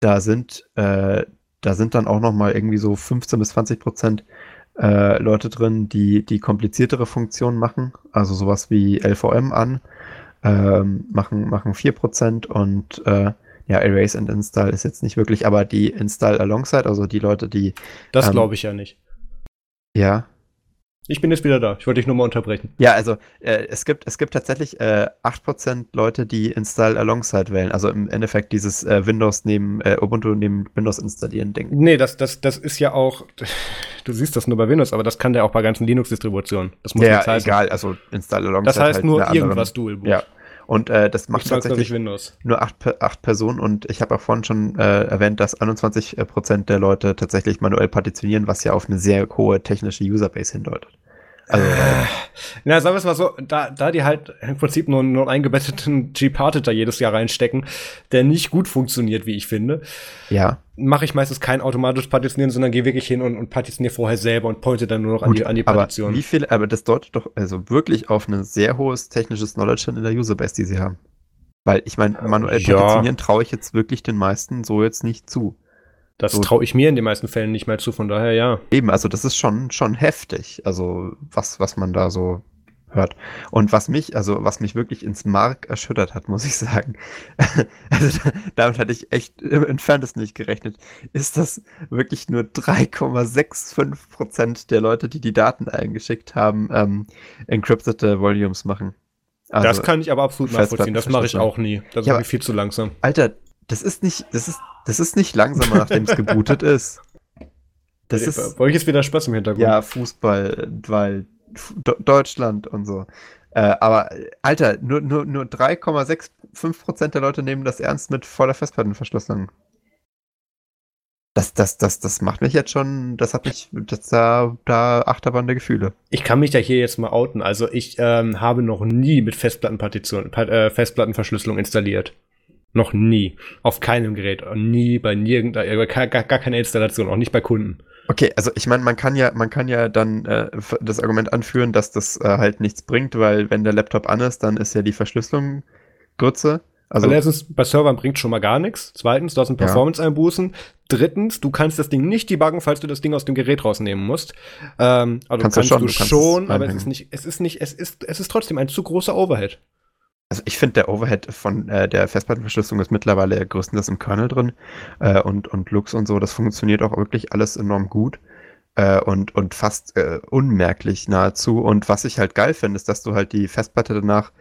Speaker 2: da sind, äh, da sind dann auch noch mal irgendwie so 15 bis 20 Prozent äh, Leute drin, die die kompliziertere Funktionen machen, also sowas wie LVM an, ähm, machen, machen 4% und äh, ja, Erase and Install ist jetzt nicht wirklich, aber die Install Alongside, also die Leute, die.
Speaker 1: Das ähm, glaube ich ja nicht.
Speaker 2: Ja.
Speaker 1: Ich bin jetzt wieder da. Ich wollte dich nur mal unterbrechen.
Speaker 2: Ja, also äh, es, gibt, es gibt tatsächlich äh, 8% Leute, die Install Alongside wählen. Also im Endeffekt dieses äh, Windows neben, äh, Ubuntu neben Windows installieren Ding.
Speaker 1: Nee, das, das, das ist ja auch, du siehst das nur bei Windows, aber das kann der auch bei ganzen Linux-Distributionen. Das
Speaker 2: muss ja, heißen. egal, also Install Alongside.
Speaker 1: Das heißt halt nur irgendwas Dual Boot.
Speaker 2: Ja. Und äh, das macht tatsächlich nur acht, acht Personen. Und ich habe auch vorhin schon äh, erwähnt, dass 21 Prozent der Leute tatsächlich manuell partitionieren, was ja auf eine sehr hohe technische Userbase hindeutet.
Speaker 1: Also, äh, na, sagen wir es mal so, da, da die halt im Prinzip nur, nur einen eingebetteten G-Parted da jedes Jahr reinstecken, der nicht gut funktioniert, wie ich finde.
Speaker 2: Ja.
Speaker 1: Mache ich meistens kein automatisches Partitionieren, sondern gehe wirklich hin und, und partitioniere vorher selber und pointe dann nur noch gut, an die, an die
Speaker 2: Partition. Aber wie viel, aber das deutet doch also wirklich auf ein sehr hohes technisches Knowledge in der Userbase, die sie haben. Weil ich meine, manuell ja. partitionieren traue ich jetzt wirklich den meisten so jetzt nicht zu.
Speaker 1: Das so. traue ich mir in den meisten Fällen nicht mehr zu, von daher ja.
Speaker 2: Eben, also das ist schon, schon heftig, also was, was man da so hört. Und was mich, also was mich wirklich ins Mark erschüttert hat, muss ich sagen, [LAUGHS] also damit hatte ich echt im entferntesten nicht gerechnet, ist, dass wirklich nur 3,65 Prozent der Leute, die die Daten eingeschickt haben, ähm, encryptete Volumes machen.
Speaker 1: Also das kann ich aber absolut nachvollziehen. Das mache ich auch nie. Das ja, ist viel zu langsam.
Speaker 2: Alter, das ist nicht, das ist, das ist nicht langsamer, nachdem es gebootet ist.
Speaker 1: Das ist. Bei euch ist wieder Spaß im Hintergrund.
Speaker 2: Ja, Fußball, weil Deutschland und so. Äh, aber, Alter, nur, nur, nur 3,65% der Leute nehmen das ernst mit voller Festplattenverschlüsselung. Das, das, das, das macht mich jetzt schon, das hat mich, das da, da Achterbahn der Gefühle.
Speaker 1: Ich kann mich da hier jetzt mal outen. Also ich ähm, habe noch nie mit Festplattenpartition, äh, Festplattenverschlüsselung installiert. Noch nie. Auf keinem Gerät. Nie bei nirgendwo, gar, gar, gar keine Installation, auch nicht bei Kunden.
Speaker 2: Okay, also ich meine, man kann ja, man kann ja dann äh, das Argument anführen, dass das äh, halt nichts bringt, weil wenn der Laptop an ist, dann ist ja die Verschlüsselung Grütze.
Speaker 1: Also, also erstens, bei Servern bringt schon mal gar nichts. Zweitens, du hast einen Performance-Einbußen. Drittens, du kannst das Ding nicht debuggen, falls du das Ding aus dem Gerät rausnehmen musst. Ähm, also kannst, kannst du schon, du schon aber es ist nicht, es ist nicht, es ist, es ist trotzdem ein zu großer Overhead.
Speaker 2: Also ich finde, der Overhead von äh, der Festplattenverschlüsselung ist mittlerweile größtenteils im Kernel drin äh, und, und Lux und so. Das funktioniert auch wirklich alles enorm gut äh, und, und fast äh, unmerklich nahezu. Und was ich halt geil finde, ist, dass du halt die Festplatte danach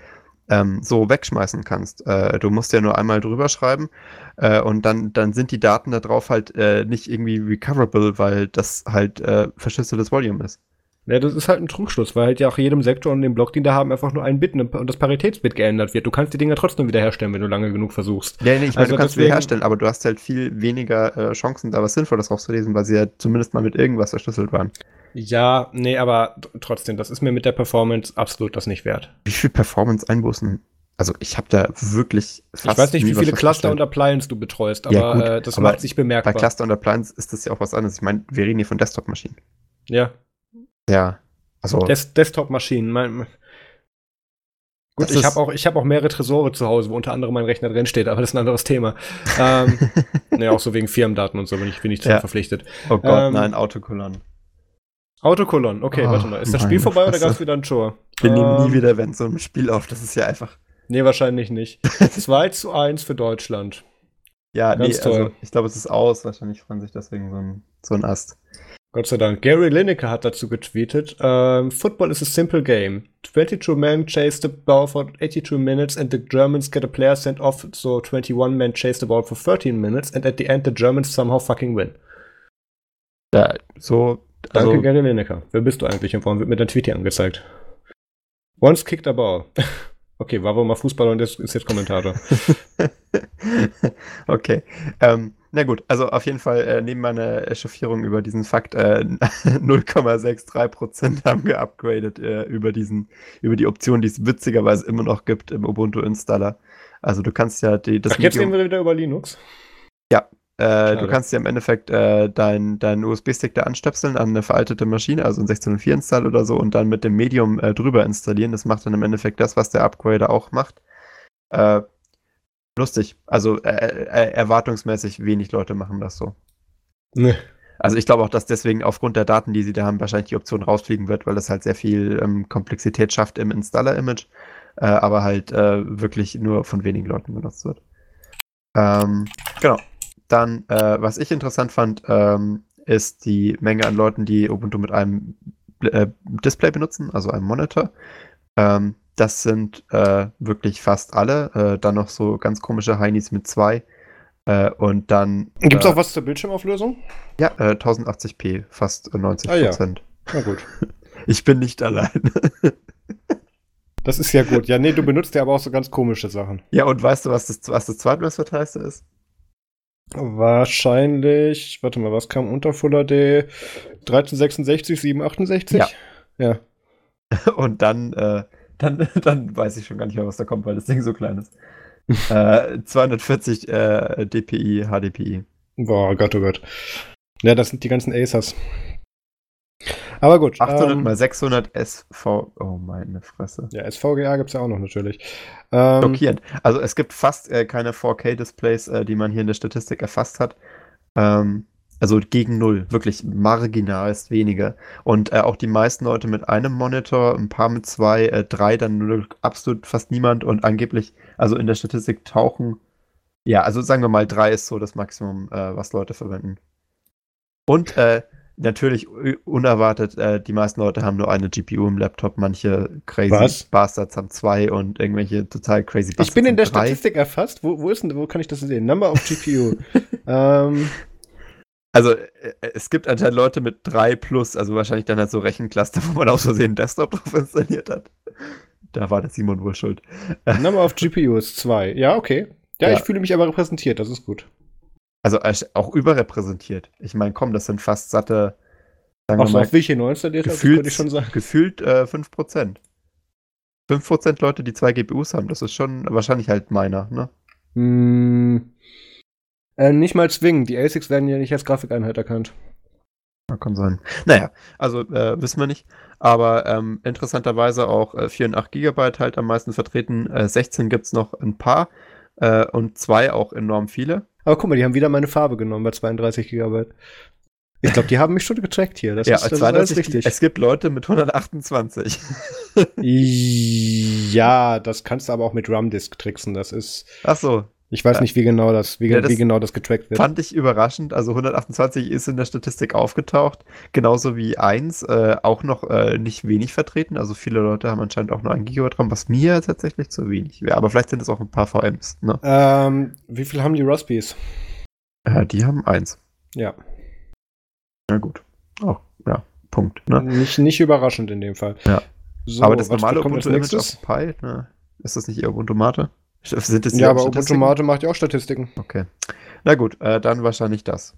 Speaker 2: ähm, so wegschmeißen kannst. Äh, du musst ja nur einmal drüber schreiben äh, und dann, dann sind die Daten da drauf halt nicht irgendwie recoverable, weil das halt verschlüsseltes Volume ist.
Speaker 1: Ja, das ist halt ein Trugschluss, weil halt ja auch jedem Sektor und dem Block, den da haben, einfach nur ein Bit ne, und das Paritätsbit geändert wird. Du kannst die Dinger trotzdem wiederherstellen, wenn du lange genug versuchst.
Speaker 2: Ja, nee, ich meine, also du kannst deswegen, wiederherstellen, aber du hast halt viel weniger äh, Chancen, da was Sinnvolles rauszulesen, weil sie ja zumindest mal mit irgendwas verschlüsselt waren.
Speaker 1: Ja, nee, aber trotzdem, das ist mir mit der Performance absolut das nicht wert.
Speaker 2: Wie viel Performance-Einbußen also ich habe da wirklich
Speaker 1: fast Ich weiß nicht, wie viele Cluster und Appliance du betreust, aber ja, gut, äh, das aber macht sich bemerkbar.
Speaker 2: Bei Cluster und Appliance ist das ja auch was anderes. Ich meine, wir reden hier von Desktop-Maschinen.
Speaker 1: Ja.
Speaker 2: Ja.
Speaker 1: Also Des Desktop-Maschinen. Gut, ich habe auch, ich hab auch mehrere Tresore zu Hause, wo unter anderem mein Rechner drin steht, aber das ist ein anderes Thema. ähm, [LAUGHS] ne, auch so wegen Firmendaten und so bin ich, bin ich ja. verpflichtet.
Speaker 2: Oh Gott, ähm, nein, Autokolon.
Speaker 1: Autokolon, okay, oh, warte mal. Ist das Spiel vorbei Fresse. oder gab es wieder ein Chore?
Speaker 2: Wir ähm, nehmen nie wieder wenn so ein Spiel auf, das ist ja einfach.
Speaker 1: Nee, wahrscheinlich nicht. [LAUGHS] 2 zu 1 für Deutschland.
Speaker 2: Ja, Ganz nee, toll. Also, ich glaube, es ist aus. Wahrscheinlich freuen sich deswegen so ein, so ein Ast.
Speaker 1: Gott sei Dank. Gary Lineker hat dazu getweetet: um, Football is a simple game. 22 men chase the ball for 82 minutes and the Germans get a player sent off, so 21 men chase the ball for 13 minutes and at the end the Germans somehow fucking win.
Speaker 2: Ja, so.
Speaker 1: Also Danke, Gary Lineker. Wer bist du eigentlich und warum wird mir dein Tweet hier angezeigt? Once kicked a ball. [LAUGHS] Okay, war wohl mal Fußballer und ist jetzt Kommentator. [LAUGHS]
Speaker 2: okay. Ähm, na gut, also auf jeden Fall äh, neben meiner Echauffierung über diesen Fakt, äh, [LAUGHS] 0,63% haben geupgradet äh, über diesen, über die Option, die es witzigerweise immer noch gibt im Ubuntu-Installer. Also du kannst ja die,
Speaker 1: das Ach, jetzt reden wir wieder über Linux.
Speaker 2: Ja, äh, du kannst ja im Endeffekt äh, deinen dein USB-Stick da anstöpseln an eine veraltete Maschine, also ein 1604 install oder so, und dann mit dem Medium äh, drüber installieren. Das macht dann im Endeffekt das, was der Upgrader auch macht. Äh, lustig. Also äh, äh, erwartungsmäßig wenig Leute machen das so. Nee. Also ich glaube auch, dass deswegen aufgrund der Daten, die sie da haben, wahrscheinlich die Option rausfliegen wird, weil das halt sehr viel ähm, Komplexität schafft im Installer-Image, aber halt wirklich nur von wenigen Leuten benutzt wird. Ähm, genau. Dann, äh, was ich interessant fand, ähm, ist die Menge an Leuten, die Ubuntu mit einem äh, Display benutzen, also einem Monitor. Ähm, das sind äh, wirklich fast alle. Äh, dann noch so ganz komische Heinis mit zwei. Äh, und dann.
Speaker 1: Gibt es auch was zur Bildschirmauflösung?
Speaker 2: Ja, 1080p, fast 90 Prozent.
Speaker 1: Ah, ja. Na gut. [LAUGHS]
Speaker 2: ich bin nicht allein. [LAUGHS]
Speaker 1: das ist ja gut. Ja, nee, du benutzt ja aber auch so ganz komische Sachen.
Speaker 2: Ja, und weißt du, was das, was das zweitbeste ist?
Speaker 1: Wahrscheinlich, warte mal, was kam unter Full HD? 1366, 768? Ja.
Speaker 2: ja. [LAUGHS] Und dann, äh, dann, [LAUGHS] dann weiß ich schon gar nicht mehr, was da kommt, weil das Ding so klein ist. äh, 240 äh, DPI, HDPI.
Speaker 1: Boah, Gott, oh Gott. Ja, das sind die ganzen Acers. Aber gut.
Speaker 2: 800 ähm, mal 600 SV. Oh, meine Fresse.
Speaker 1: Ja, SVGA gibt es ja auch noch natürlich.
Speaker 2: Ähm, Blockierend. Also es gibt fast äh, keine 4K-Displays, äh, die man hier in der Statistik erfasst hat. Ähm, also gegen null, wirklich marginal ist weniger. Und äh, auch die meisten Leute mit einem Monitor, ein paar mit zwei, äh, drei, dann nur absolut fast niemand und angeblich, also in der Statistik tauchen, ja, also sagen wir mal, drei ist so das Maximum, äh, was Leute verwenden. Und äh, natürlich unerwartet, äh, die meisten Leute haben nur eine GPU im Laptop, manche crazy Was? Bastards haben zwei und irgendwelche total crazy
Speaker 1: Bastards Ich bin in der drei. Statistik erfasst. Wo, wo ist denn, wo kann ich das sehen? Number of GPU. [LAUGHS] ähm,
Speaker 2: Also äh, es gibt anscheinend Leute mit 3 plus, also wahrscheinlich dann halt so Rechencluster, [LAUGHS] wo man aus Versehen Desktop drauf installiert hat. Da war der Simon wohl schuld.
Speaker 1: Nochmal auf GPUs 2. Ja, okay. Ja, ja, ich fühle mich aber repräsentiert, das ist gut.
Speaker 2: Also auch überrepräsentiert. Ich meine, komm, das sind fast satte,
Speaker 1: sagen Ach, wir mal, auf welche neu installiert
Speaker 2: gefühlt, ich schon sagen. Gefühlt äh, 5%. 5% Leute, die zwei GPUs haben, das ist schon wahrscheinlich halt meiner, ne?
Speaker 1: Hm, äh, nicht mal zwingen. Die ASICs werden ja nicht als Grafikeinheit erkannt.
Speaker 2: Ja, kann sein. Naja, also äh, wissen wir nicht. Aber ähm, interessanterweise auch äh, 4 und 8 GB halt am meisten vertreten. Äh, 16 gibt es noch ein paar äh, und zwei auch enorm viele.
Speaker 1: Aber guck mal, die haben wieder meine Farbe genommen bei 32 GB. Ich glaube, die haben mich schon getrackt hier.
Speaker 2: Das ja, ist, das 32, ist richtig. Es gibt Leute mit 128.
Speaker 1: ja, das kannst du aber auch mit RAM-Disk tricksen. Das ist.
Speaker 2: Ach so.
Speaker 1: Ich weiß ja. nicht, wie genau das, wie, ja, das wie genau das getrackt wird.
Speaker 2: Fand ich überraschend. Also 128 ist in der Statistik aufgetaucht, genauso wie 1 äh, auch noch äh, nicht wenig vertreten. Also viele Leute haben anscheinend auch nur ein Gigabyte RAM, was mir tatsächlich zu wenig wäre. Aber vielleicht sind es auch ein paar VMs.
Speaker 1: Ne? Ähm, wie viel haben die Ruspies?
Speaker 2: Äh, die haben 1.
Speaker 1: Ja.
Speaker 2: Na gut. Auch, ja, Punkt. Ne?
Speaker 1: Nicht, nicht überraschend in dem Fall.
Speaker 2: Ja. So, Aber das normale Ubuntu-Image auf Pi, ne? ist das nicht eher Ubuntu Mate? [LAUGHS]
Speaker 1: Sind das ja, aber Ubuntu Mate macht ja auch Statistiken.
Speaker 2: Okay. Na gut, äh, dann wahrscheinlich das.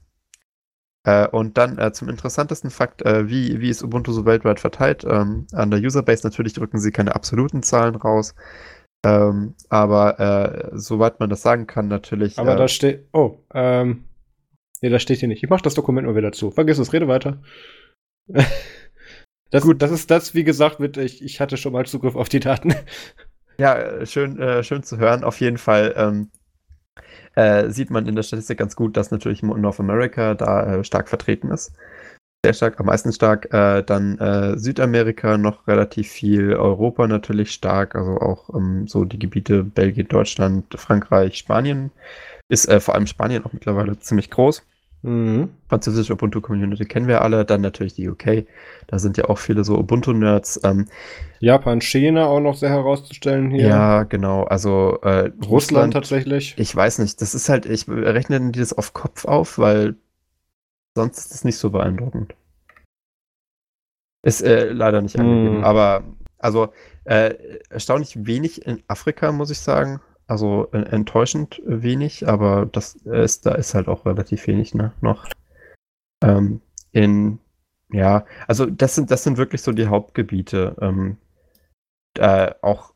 Speaker 2: Äh, und dann äh, zum interessantesten Fakt, äh, wie, wie ist Ubuntu so weltweit verteilt? Ähm, an der Userbase natürlich drücken sie keine absoluten Zahlen raus. Ähm, aber äh, soweit man das sagen kann, natürlich.
Speaker 1: Aber da steht. Oh, ähm. Nee, das steht hier nicht. Ich mach das Dokument nur wieder zu. Vergiss es, rede weiter. [LAUGHS] das, Gut. das ist das, wie gesagt, mit, ich, ich hatte schon mal Zugriff auf die Daten.
Speaker 2: Ja, schön, äh, schön zu hören. Auf jeden Fall ähm, äh, sieht man in der Statistik ganz gut, dass natürlich North America da äh, stark vertreten ist. Sehr stark, am meisten stark. Äh, dann äh, Südamerika noch relativ viel, Europa natürlich stark, also auch ähm, so die Gebiete Belgien, Deutschland, Frankreich, Spanien. Ist äh, vor allem Spanien auch mittlerweile ziemlich groß. Mhm. Französische Ubuntu-Community kennen wir alle, dann natürlich die UK. Da sind ja auch viele so Ubuntu-Nerds. Ähm,
Speaker 1: Japan, China auch noch sehr herauszustellen hier.
Speaker 2: Ja, genau. Also äh,
Speaker 1: Russland, Russland, tatsächlich.
Speaker 2: Ich weiß nicht. Das ist halt, ich rechne die das auf Kopf auf, weil sonst ist es nicht so beeindruckend. Ist äh, leider nicht angegeben. Mhm. Aber also äh, erstaunlich wenig in Afrika, muss ich sagen. Also enttäuschend wenig, aber das ist, da ist halt auch relativ wenig, ne, noch. Ähm, in, ja, also das sind, das sind wirklich so die Hauptgebiete. Ähm, äh, auch,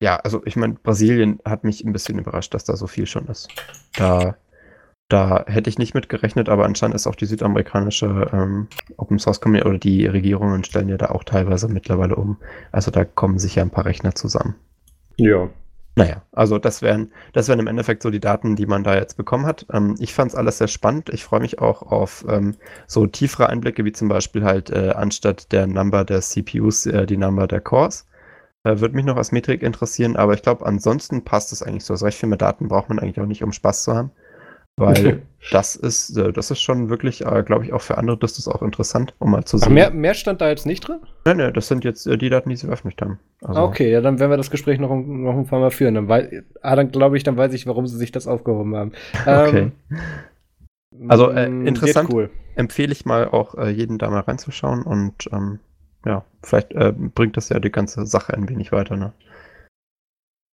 Speaker 2: ja, also ich meine, Brasilien hat mich ein bisschen überrascht, dass da so viel schon ist. Da, da hätte ich nicht mit gerechnet, aber anscheinend ist auch die südamerikanische ähm, Open Source Community oder die Regierungen stellen ja da auch teilweise mittlerweile um. Also da kommen sicher ein paar Rechner zusammen.
Speaker 1: Ja,
Speaker 2: naja, also das wären, das wären im Endeffekt so die Daten, die man da jetzt bekommen hat. Ähm, ich fand es alles sehr spannend. Ich freue mich auch auf ähm, so tiefere Einblicke, wie zum Beispiel halt äh, anstatt der Number der CPUs äh, die Number der Cores. Äh, Würde mich noch als Metrik interessieren, aber ich glaube, ansonsten passt es eigentlich so. Also recht viel mehr Daten braucht man eigentlich auch nicht, um Spaß zu haben. Weil [LAUGHS] das ist, äh, das ist schon wirklich, äh, glaube ich, auch für andere das ist auch interessant, um mal zu sehen. Ach,
Speaker 1: mehr, mehr stand da jetzt nicht drin?
Speaker 2: Nein, nein, das sind jetzt äh, die Daten, die sie veröffentlicht haben.
Speaker 1: Also, okay, ja, dann werden wir das Gespräch noch, noch ein paar Mal führen. Dann weiß, ah, dann glaube ich, dann weiß ich, warum sie sich das aufgehoben haben. [LAUGHS]
Speaker 2: Okay. Ähm, also äh, interessant. Cool. Empfehle ich mal auch äh, jeden da mal reinzuschauen und ähm, ja, vielleicht äh, bringt das ja die ganze Sache ein wenig weiter. Ne?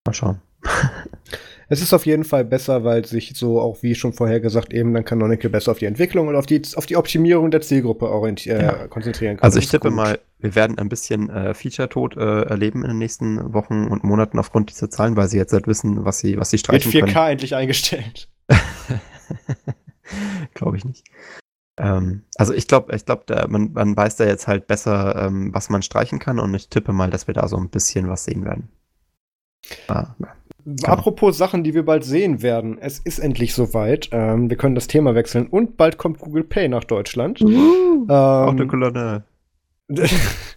Speaker 2: Mal schauen. [LAUGHS]
Speaker 1: Es ist auf jeden Fall besser, weil sich so auch wie schon vorher gesagt eben dann Canonical besser auf die Entwicklung und auf die, auf die Optimierung der Zielgruppe äh, ja. konzentrieren
Speaker 2: kann. Also ich tippe gut. mal, wir werden ein bisschen äh, Feature-Tod äh, erleben in den nächsten Wochen und Monaten aufgrund dieser Zahlen, weil sie jetzt halt wissen, was sie, was sie streichen
Speaker 1: Mit 4K können. endlich eingestellt. [LAUGHS]
Speaker 2: glaube ich nicht. Ähm, also ich glaube, ich glaube, man, man weiß da jetzt halt besser, ähm, was man streichen kann und ich tippe mal, dass wir da so ein bisschen was sehen werden.
Speaker 1: Ah, ja. Genau. Apropos Sachen, die wir bald sehen werden. Es ist endlich soweit. Ähm, wir können das Thema wechseln. Und bald kommt Google Pay nach Deutschland.
Speaker 2: Uh, ähm, Autokolonne. [LAUGHS]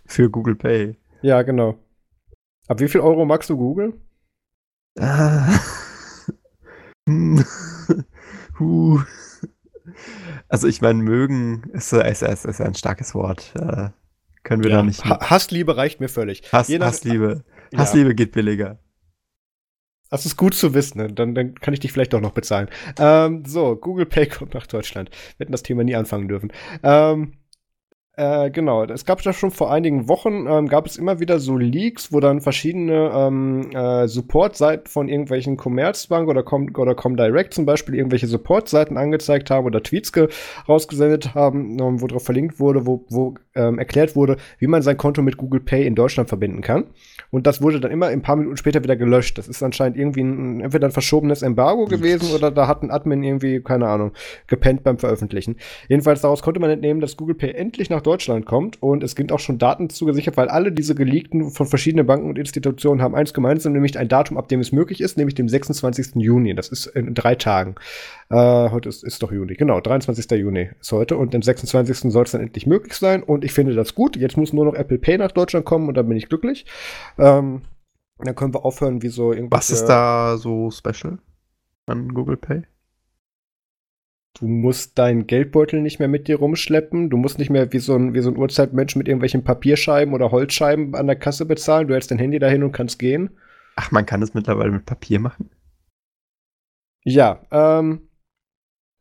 Speaker 2: Für Google Pay.
Speaker 1: Ja, genau. Ab wie viel Euro magst du Google?
Speaker 2: Ah. [LAUGHS] [LAUGHS] also ich meine, mögen ist, ist, ist, ist, ein starkes Wort. Äh, können wir ja, da nicht.
Speaker 1: Hassliebe reicht mir völlig.
Speaker 2: Hass, Hassliebe. Hassliebe geht billiger.
Speaker 1: Das ist gut zu wissen. Ne? Dann, dann kann ich dich vielleicht doch noch bezahlen. Ähm, so, Google Pay kommt nach Deutschland. Wir hätten das Thema nie anfangen dürfen. Ähm, äh, genau, es gab ja schon vor einigen Wochen, ähm, gab es immer wieder so Leaks, wo dann verschiedene ähm, äh, Support-Seiten von irgendwelchen Commerzbank oder, Com oder Comdirect zum Beispiel irgendwelche Support-Seiten angezeigt haben oder Tweets rausgesendet haben, ähm, wo drauf verlinkt wurde, wo, wo ähm, erklärt wurde, wie man sein Konto mit Google Pay in Deutschland verbinden kann. Und das wurde dann immer ein paar Minuten später wieder gelöscht. Das ist anscheinend irgendwie ein, entweder ein verschobenes Embargo gewesen oder da hat ein Admin irgendwie, keine Ahnung, gepennt beim Veröffentlichen. Jedenfalls daraus konnte man entnehmen, dass Google Pay endlich nach Deutschland kommt und es sind auch schon Daten zugesichert, weil alle diese geleakten von verschiedenen Banken und Institutionen haben eins gemeinsam, nämlich ein Datum, ab dem es möglich ist, nämlich dem 26. Juni. Das ist in drei Tagen. Äh, heute ist, ist doch Juni, genau, 23. Juni ist heute und am 26. soll es dann endlich möglich sein und ich finde das gut. Jetzt muss nur noch Apple Pay nach Deutschland kommen und dann bin ich glücklich. Ähm, dann können wir aufhören, wie so
Speaker 2: irgendwas. Was ist da so special an Google Pay?
Speaker 1: Du musst deinen Geldbeutel nicht mehr mit dir rumschleppen. Du musst nicht mehr wie so ein, wie so ein Uhrzeitmensch mit irgendwelchen Papierscheiben oder Holzscheiben an der Kasse bezahlen. Du hältst dein Handy dahin und kannst gehen.
Speaker 2: Ach, man kann es mittlerweile mit Papier machen?
Speaker 1: Ja, ähm,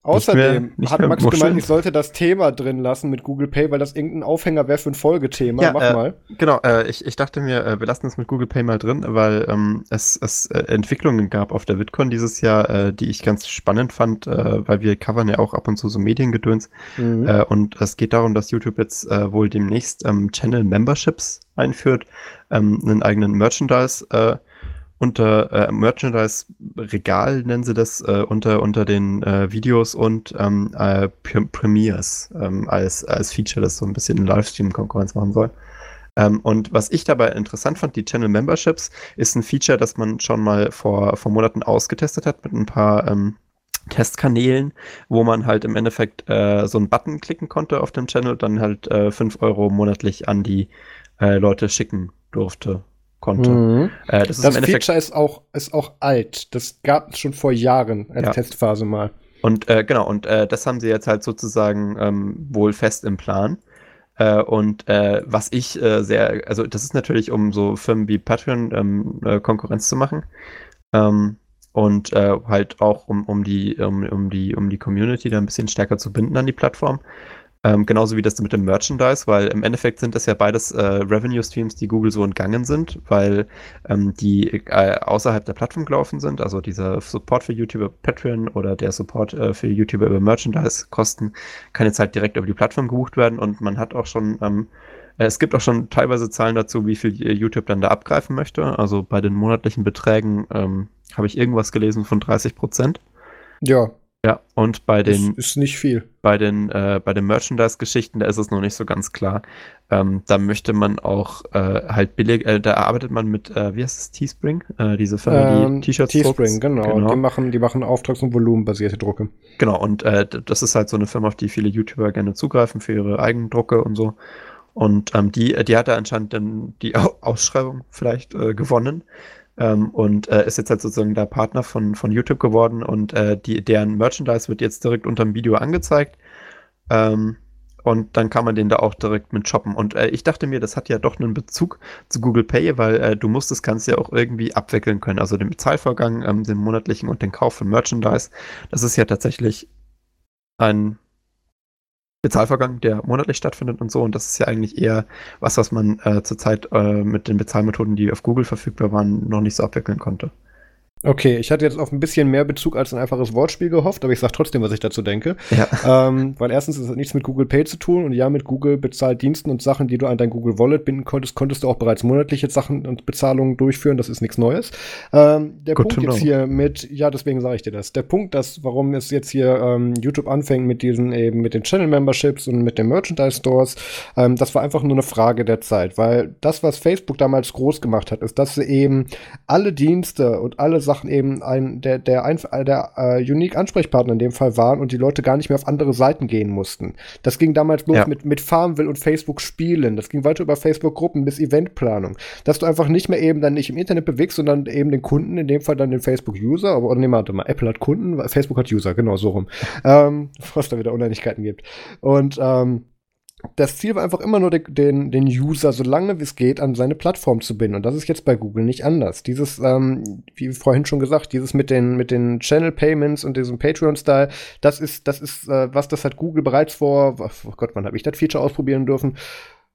Speaker 1: Außerdem nicht mehr, nicht hat Max gemeint, ich sollte das Thema drin lassen mit Google Pay, weil das irgendein Aufhänger wäre für ein Folgethema.
Speaker 2: Ja, Mach äh, mal. Genau, äh, ich, ich dachte mir, äh, wir lassen es mit Google Pay mal drin, weil ähm, es, es äh, Entwicklungen gab auf der VidCon dieses Jahr, äh, die ich ganz spannend fand, äh, weil wir covern ja auch ab und zu so Mediengedöns. Mhm. und es geht darum, dass YouTube jetzt wohl demnächst ähm, Channel Memberships einführt, ähm, einen eigenen Merchandise unter äh, Merchandise-Regal, nennen sie das, äh, unter, unter den äh, Videos und ähm, äh, Premiers ähm, als, als Feature, das so ein bisschen Livestream-Konkurrenz machen soll. Ähm, und was ich dabei interessant fand, die Channel Memberships, ist ein Feature, das man schon mal vor, vor Monaten ausgetestet hat mit ein paar ähm, Testkanälen, wo man halt im Endeffekt äh, so einen Button klicken konnte auf dem Channel und dann halt äh, 5 Euro monatlich an die äh, Leute schicken durfte konnte.
Speaker 1: Mhm. Äh, das, das Feature ist auch, ist auch alt. Das gab es schon vor Jahren als ja. Testphase mal.
Speaker 2: Und äh, genau, und äh, das haben sie jetzt halt sozusagen ähm, wohl fest im Plan. Äh, und äh, was ich äh, sehr, also das ist natürlich, um so Firmen wie Patreon ähm, Konkurrenz zu machen. Ähm, und halt auch um, um die, um, um die, um die Community da ein bisschen stärker zu binden an die Plattform. Ähm, genauso wie das mit dem Merchandise, weil im Endeffekt sind das ja beides äh, Revenue-Streams, die Google so entgangen sind, weil ähm, die äh, außerhalb der Plattform gelaufen sind. Also dieser Support für YouTuber Patreon oder der Support äh, für YouTuber über Merchandise-Kosten kann jetzt halt direkt über die Plattform gebucht werden und man hat auch schon ähm, äh, es gibt auch schon teilweise Zahlen dazu, wie viel YouTube dann da abgreifen möchte. Also bei den monatlichen Beträgen ähm, habe ich irgendwas gelesen von 30 Prozent.
Speaker 1: Ja,
Speaker 2: ja, und bei den.
Speaker 1: Ist, ist nicht viel.
Speaker 2: Bei den, äh, bei den Merchandise-Geschichten, da ist es noch nicht so ganz klar. Ähm, da möchte man auch äh, halt billig, äh, da arbeitet man mit, äh, wie heißt es, Teespring? Äh, diese Firma,
Speaker 1: ähm, die T-Shirts Teespring, genau. genau. Die machen, die machen Auftrags- und Volumenbasierte Drucke.
Speaker 2: Genau, und äh, das ist halt so eine Firma, auf die viele YouTuber gerne zugreifen für ihre eigenen Drucke und so. Und ähm, die, die hat da anscheinend dann die Ausschreibung vielleicht gewonnen. Ähm, und äh, ist jetzt halt sozusagen der Partner von, von YouTube geworden und äh, die, deren Merchandise wird jetzt direkt unter dem Video angezeigt. Ähm, und dann kann man den da auch direkt mit shoppen. Und äh, ich dachte mir, das hat ja doch einen Bezug zu Google Pay, weil äh, du musst das Ganze ja auch irgendwie abwickeln können. Also den Bezahlvorgang, ähm, den monatlichen und den Kauf von Merchandise. Das ist ja tatsächlich ein Bezahlvorgang, der monatlich stattfindet und so. Und das ist ja eigentlich eher was, was man äh, zurzeit äh, mit den Bezahlmethoden, die auf Google verfügbar waren, noch nicht so abwickeln konnte.
Speaker 1: Okay, ich hatte jetzt auf ein bisschen mehr Bezug als ein einfaches Wortspiel gehofft, aber ich sage trotzdem, was ich dazu denke. Ja. Ähm, weil erstens ist es nichts mit Google Pay zu tun und ja, mit Google bezahlt Diensten und Sachen, die du an dein Google Wallet binden konntest, konntest du auch bereits monatliche Sachen und Bezahlungen durchführen. Das ist nichts Neues. Ähm, der Good Punkt jetzt hier mit, ja, deswegen sage ich dir das. Der Punkt, dass, warum es jetzt hier ähm, YouTube anfängt mit diesen eben mit den Channel Memberships und mit den Merchandise Stores, ähm, das war einfach nur eine Frage der Zeit, weil das, was Facebook damals groß gemacht hat, ist, dass sie eben alle Dienste und alle Sachen Sachen eben ein, der, der, ein, der äh, Unique Ansprechpartner in dem Fall waren und die Leute gar nicht mehr auf andere Seiten gehen mussten. Das ging damals los ja. mit, mit Farmville und Facebook Spielen. Das ging weiter über Facebook Gruppen bis Eventplanung. Dass du einfach nicht mehr eben dann nicht im Internet bewegst, sondern eben den Kunden, in dem Fall dann den Facebook User, aber oder nee, warte mal, Apple hat Kunden, Facebook hat User, genau so rum. [LAUGHS] Ähm, was da wieder Uneinigkeiten gibt. Und ähm, das Ziel war einfach immer nur, den, den User so lange wie es geht an seine Plattform zu binden. Und das ist jetzt bei Google nicht anders. Dieses, ähm, wie vorhin schon gesagt, dieses mit den, mit den Channel Payments und diesem Patreon-Style, das ist, das ist, äh, was das hat Google bereits vor, oh Gott, wann habe ich das Feature ausprobieren dürfen?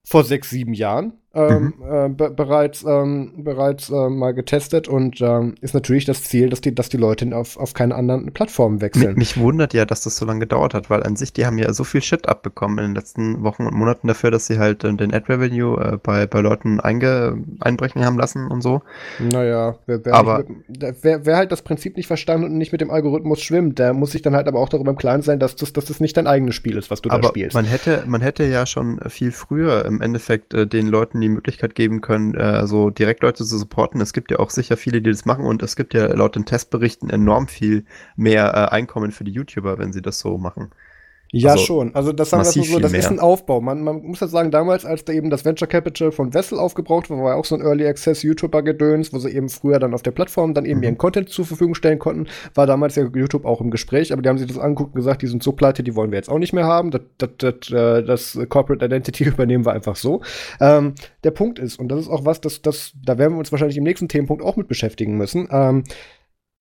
Speaker 1: Vor sechs, sieben Jahren ähm, mhm. äh, be bereits, ähm, bereits äh, mal getestet und ähm, ist natürlich das Ziel, dass die, dass die Leute auf, auf keine anderen Plattformen wechseln.
Speaker 2: Mich, mich wundert ja, dass das so lange gedauert hat, weil an sich, die haben ja so viel Shit abbekommen in den letzten Wochen und Monaten dafür, dass sie halt äh, den Ad-Revenue äh, bei, bei Leuten einbrechen haben lassen und so.
Speaker 1: Naja, wer, wer,
Speaker 2: aber,
Speaker 1: mit, wer, wer halt das Prinzip nicht verstanden und nicht mit dem Algorithmus schwimmt, der muss sich dann halt aber auch darüber im Klaren sein, dass das, dass das nicht dein eigenes Spiel ist, was du
Speaker 2: aber
Speaker 1: da spielst.
Speaker 2: Man hätte, man hätte ja schon viel früher im Endeffekt äh, den Leuten die Möglichkeit geben können, können, äh, so direkt Leute zu supporten. Es gibt ja auch sicher viele, die das machen und es gibt ja laut den Testberichten enorm viel mehr äh, Einkommen für die YouTuber, wenn sie das so machen.
Speaker 1: Ja, also, schon. Also das sagen wir so, das ist ein Aufbau. Man, man muss ja sagen, damals, als da eben das Venture Capital von Wessel aufgebraucht war, war ja auch so ein Early Access YouTuber-Gedöns, wo sie eben früher dann auf der Plattform dann eben mhm. ihren Content zur Verfügung stellen konnten. War damals ja YouTube auch im Gespräch, aber die haben sich das angeguckt und gesagt, die sind so pleite, die wollen wir jetzt auch nicht mehr haben. Das, das, das, äh, das Corporate Identity [LAUGHS] übernehmen wir einfach so. Ähm, der Punkt ist, und das ist auch was, das, das, da werden wir uns wahrscheinlich im nächsten Themenpunkt auch mit beschäftigen müssen. Ähm,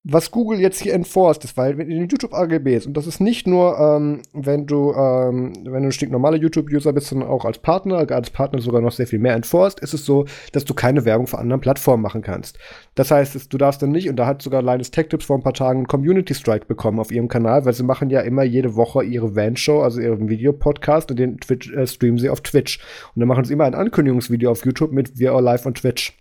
Speaker 1: was Google jetzt hier enforced ist, weil in den YouTube-AGBs, und das ist nicht nur, ähm, wenn du, ähm, wenn du ein stinknormaler YouTube-User bist, sondern auch als Partner, als Partner sogar noch sehr viel mehr enforced, ist es so, dass du keine Werbung für anderen Plattformen machen kannst. Das heißt, du darfst dann nicht, und da hat sogar Linus Tech Tips vor ein paar Tagen einen Community Strike bekommen auf ihrem Kanal, weil sie machen ja immer jede Woche ihre Van-Show, also ihren Videopodcast, und den Twitch, äh, streamen sie auf Twitch. Und dann machen sie immer ein Ankündigungsvideo auf YouTube mit Wir are live on Twitch.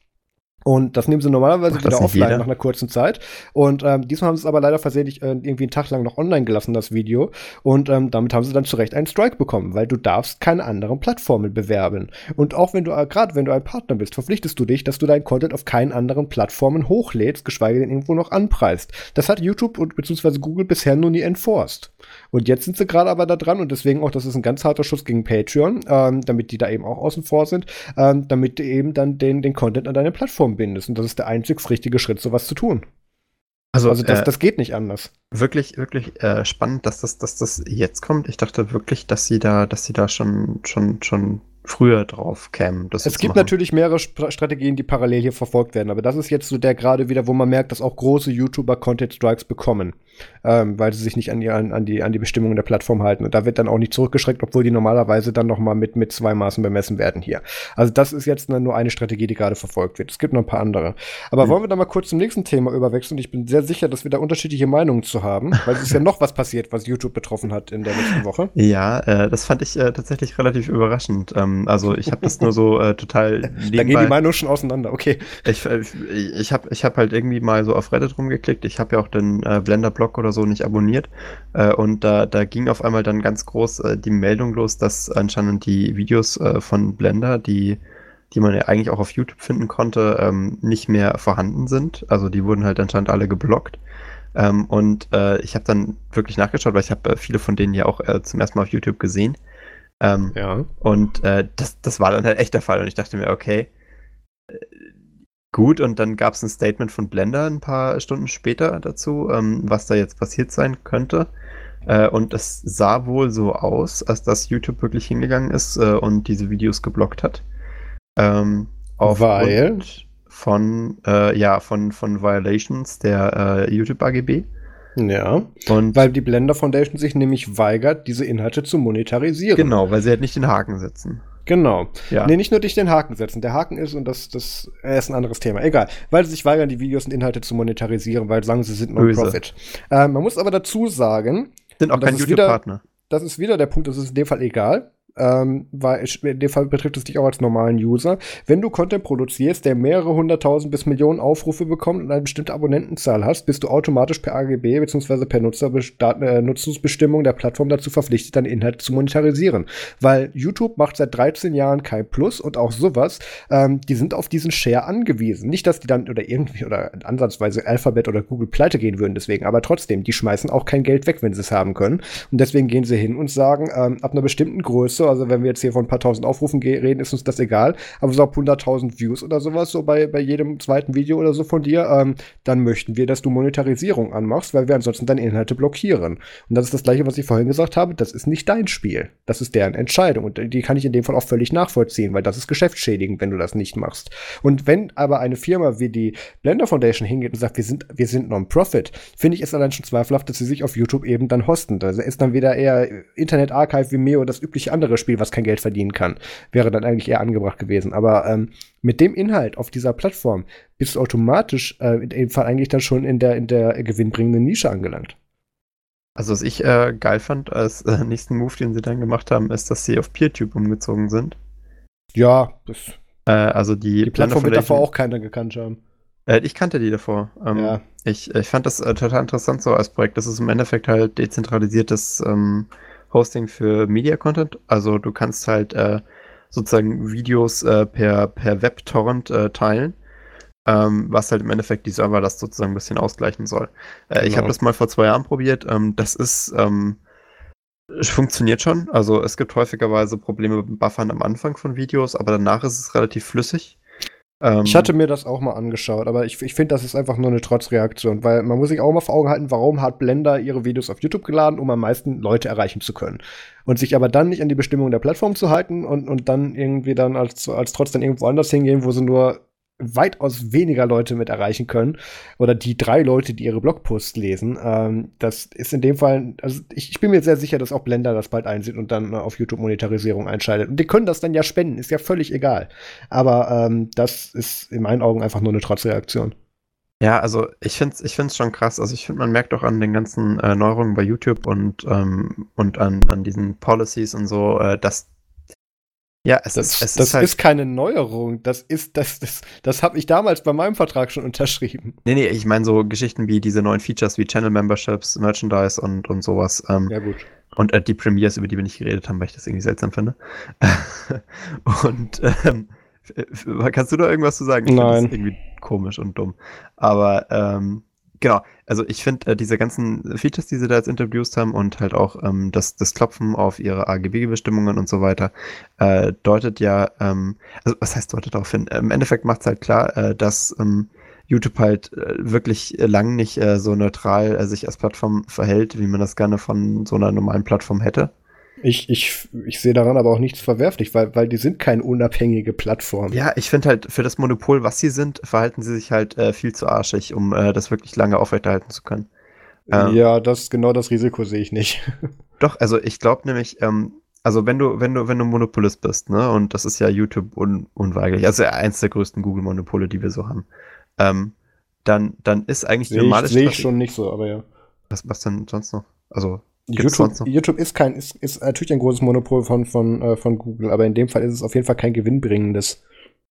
Speaker 1: Und das nehmen sie normalerweise wieder offline jeder? nach einer kurzen Zeit. Und ähm, diesmal haben sie es aber leider versehentlich äh, irgendwie einen Tag lang noch online gelassen, das Video. Und ähm, damit haben sie dann zu Recht einen Strike bekommen, weil du darfst keine anderen Plattformen bewerben. Und auch wenn du, äh, gerade wenn du ein Partner bist, verpflichtest du dich, dass du deinen Content auf keinen anderen Plattformen hochlädst, geschweige denn irgendwo noch anpreist. Das hat YouTube und beziehungsweise Google bisher nur nie enforced. Und jetzt sind sie gerade aber da dran und deswegen auch, das ist ein ganz harter Schuss gegen Patreon, ähm, damit die da eben auch außen vor sind, ähm, damit du eben dann den, den Content an deine Plattform bindest. Und das ist der einzig richtige Schritt, sowas zu tun. Also, also das, äh, das geht nicht anders.
Speaker 2: Wirklich, wirklich äh, spannend, dass das, dass das jetzt kommt. Ich dachte wirklich, dass sie da, dass sie da schon, schon, schon früher drauf kämen.
Speaker 1: es gibt natürlich mehrere Sp Strategien, die parallel hier verfolgt werden, aber das ist jetzt so der gerade wieder, wo man merkt, dass auch große YouTuber Content Strikes bekommen, ähm, weil sie sich nicht an die, an, die, an die Bestimmungen der Plattform halten. Und da wird dann auch nicht zurückgeschreckt, obwohl die normalerweise dann noch mal mit, mit zwei Maßen bemessen werden hier. Also das ist jetzt nur eine Strategie, die gerade verfolgt wird. Es gibt noch ein paar andere. Aber mhm. wollen wir da mal kurz zum nächsten Thema überwechseln? Ich bin sehr sicher, dass wir da unterschiedliche Meinungen zu haben, weil es ist ja noch was passiert, was YouTube betroffen hat in der letzten Woche.
Speaker 2: Ja, äh, das fand ich äh, tatsächlich relativ überraschend. Ähm, ähm, also ich habe das nur so äh, total
Speaker 1: nebenbei. [LAUGHS] Da gehen die Meinungen schon auseinander, okay.
Speaker 2: Ich, äh, ich habe ich hab halt irgendwie mal so auf Reddit rumgeklickt. Ich habe ja auch den äh, Blender-Blog oder so nicht abonniert. Äh, und da, da ging auf einmal dann ganz groß äh, die Meldung los, dass anscheinend die Videos äh, von Blender, die die man ja eigentlich auch auf YouTube finden konnte, ähm, nicht mehr vorhanden sind. Also die wurden halt anscheinend alle geblockt. Ähm, und äh, ich habe dann wirklich nachgeschaut, weil ich habe äh, viele von denen ja auch äh, zum ersten Mal auf YouTube gesehen. Ähm, ja. Und äh, das, das war dann halt echt der Fall. Und ich dachte mir, okay, äh, gut. Und dann gab es ein Statement von Blender ein paar Stunden später dazu, ähm, was da jetzt passiert sein könnte. Äh, und es sah wohl so aus, als dass YouTube wirklich hingegangen ist äh, und diese Videos geblockt hat.
Speaker 1: Ähm, Weil?
Speaker 2: Von, äh, ja, von, von Violations der äh, YouTube AGB.
Speaker 1: Ja. Und weil die Blender Foundation sich nämlich weigert, diese Inhalte zu monetarisieren.
Speaker 2: Genau, weil sie halt nicht den Haken setzen.
Speaker 1: Genau. Ja. Nee, nicht nur dich den Haken setzen. Der Haken ist, und das, das ist ein anderes Thema. Egal. Weil sie sich weigern, die Videos und Inhalte zu monetarisieren, weil sie sagen, sie sind Non-Profit. Äh, man muss aber dazu sagen,
Speaker 2: sind auch kein YouTube-Partner.
Speaker 1: Das ist wieder der Punkt, das ist in dem Fall egal ähm, weil in dem Fall betrifft es dich auch als normalen User. Wenn du Content produzierst, der mehrere hunderttausend bis Millionen Aufrufe bekommt und eine bestimmte Abonnentenzahl hast, bist du automatisch per AGB bzw. per äh, Nutzungsbestimmung der Plattform dazu verpflichtet, deine Inhalte zu monetarisieren. Weil YouTube macht seit 13 Jahren kein Plus und auch sowas, ähm, die sind auf diesen Share angewiesen. Nicht, dass die dann oder irgendwie oder ansatzweise Alphabet oder Google pleite gehen würden deswegen, aber trotzdem, die schmeißen auch kein Geld weg, wenn sie es haben können. Und deswegen gehen sie hin und sagen, ähm, ab einer bestimmten Größe so. Also wenn wir jetzt hier von ein paar tausend Aufrufen reden, ist uns das egal. Aber so ab 100.000 Views oder sowas, so bei, bei jedem zweiten Video oder so von dir, ähm, dann möchten wir, dass du Monetarisierung anmachst, weil wir ansonsten deine Inhalte blockieren. Und das ist das Gleiche, was ich vorhin gesagt habe. Das ist nicht dein Spiel. Das ist deren Entscheidung. Und die kann ich in dem Fall auch völlig nachvollziehen, weil das ist geschäftsschädigend, wenn du das nicht machst. Und wenn aber eine Firma wie die Blender Foundation hingeht und sagt, wir sind, wir sind Non-Profit, finde ich es allein schon zweifelhaft, dass sie sich auf YouTube eben dann hosten. Da ist dann wieder eher Internet Archive Vimeo, das übliche andere Spiel, was kein Geld verdienen kann. Wäre dann eigentlich eher angebracht gewesen. Aber ähm, mit dem Inhalt auf dieser Plattform bist du automatisch äh, in dem Fall eigentlich dann schon in der, in der gewinnbringenden Nische angelangt.
Speaker 2: Also was ich äh, geil fand als äh, nächsten Move, den sie dann gemacht haben, ist, dass sie auf PeerTube umgezogen sind.
Speaker 1: Ja, das.
Speaker 2: Äh, also die,
Speaker 1: die Plattform wird davor auch keiner gekannt haben.
Speaker 2: Äh, ich kannte die davor. Ähm, ja. ich, ich fand das äh, total interessant so als Projekt. Das ist im Endeffekt halt dezentralisiertes ähm, Hosting für Media Content. Also du kannst halt äh, sozusagen Videos äh, per, per Web-Torrent äh, teilen. Ähm, was halt im Endeffekt die Server das sozusagen ein bisschen ausgleichen soll. Äh, genau. Ich habe das mal vor zwei Jahren probiert. Ähm, das ist ähm, funktioniert schon. Also es gibt häufigerweise Probleme mit dem Buffern am Anfang von Videos, aber danach ist es relativ flüssig.
Speaker 1: Ähm, ich hatte mir das auch mal angeschaut, aber ich, ich finde, das ist einfach nur eine Trotzreaktion, weil man muss sich auch mal vor Augen halten, warum hat Blender ihre Videos auf YouTube geladen, um am meisten Leute erreichen zu können. Und sich aber dann nicht an die Bestimmungen der Plattform zu halten und, und dann irgendwie dann als, als trotz dann irgendwo anders hingehen, wo sie nur weitaus weniger Leute mit erreichen können oder die drei Leute, die ihre Blogposts lesen. Ähm, das ist in dem Fall, also ich, ich, bin mir sehr sicher, dass auch Blender das bald einsieht und dann äh, auf YouTube Monetarisierung einschaltet. Und die können das dann ja spenden, ist ja völlig egal. Aber ähm, das ist in meinen Augen einfach nur eine Trotzreaktion.
Speaker 2: Ja, also ich finde es ich find's schon krass. Also ich finde, man merkt auch an den ganzen äh, Neuerungen bei YouTube und, ähm, und an, an diesen Policies und so, äh, dass
Speaker 1: ja, es, das, es das ist, halt ist, keine Neuerung. Das ist, das, das, das habe ich damals bei meinem Vertrag schon unterschrieben.
Speaker 2: Nee, nee, ich meine so Geschichten wie diese neuen Features wie Channel Memberships, Merchandise und, und sowas. Ähm,
Speaker 1: ja, gut.
Speaker 2: Und äh, die Premiers, über die wir nicht geredet haben, weil ich das irgendwie seltsam finde. [LAUGHS] und ähm, kannst du da irgendwas zu sagen?
Speaker 1: Ich Nein.
Speaker 2: Das irgendwie komisch und dumm. Aber ähm, genau, also ich finde äh, diese ganzen Features, die sie da jetzt introduced haben und halt auch ähm, das, das Klopfen auf ihre AGB-Bestimmungen und so weiter, äh, deutet ja, ähm, also was heißt deutet darauf hin? Im Endeffekt macht es halt klar, äh, dass ähm, YouTube halt äh, wirklich lang nicht äh, so neutral äh, sich als Plattform verhält, wie man das gerne von so einer normalen Plattform hätte.
Speaker 1: Ich, ich, ich sehe daran aber auch nichts verwerflich, weil, weil die sind keine unabhängige Plattform.
Speaker 2: Ja, ich finde halt, für das Monopol, was sie sind, verhalten sie sich halt äh, viel zu arschig, um äh, das wirklich lange aufrechterhalten zu können.
Speaker 1: Ähm, ja, das genau das Risiko sehe ich nicht. [LAUGHS]
Speaker 2: Doch, also ich glaube nämlich, ähm, also wenn du, wenn du, wenn du Monopolist bist, ne, und das ist ja YouTube un unweigerlich, also eins der größten Google-Monopole, die wir so haben, ähm, dann, dann ist eigentlich
Speaker 1: die normale Sehe ich schon nicht so, aber ja.
Speaker 2: Was, was denn sonst noch? Also,
Speaker 1: YouTube, YouTube ist kein, ist, ist natürlich ein großes Monopol von, von, äh, von Google, aber in dem Fall ist es auf jeden Fall kein gewinnbringendes.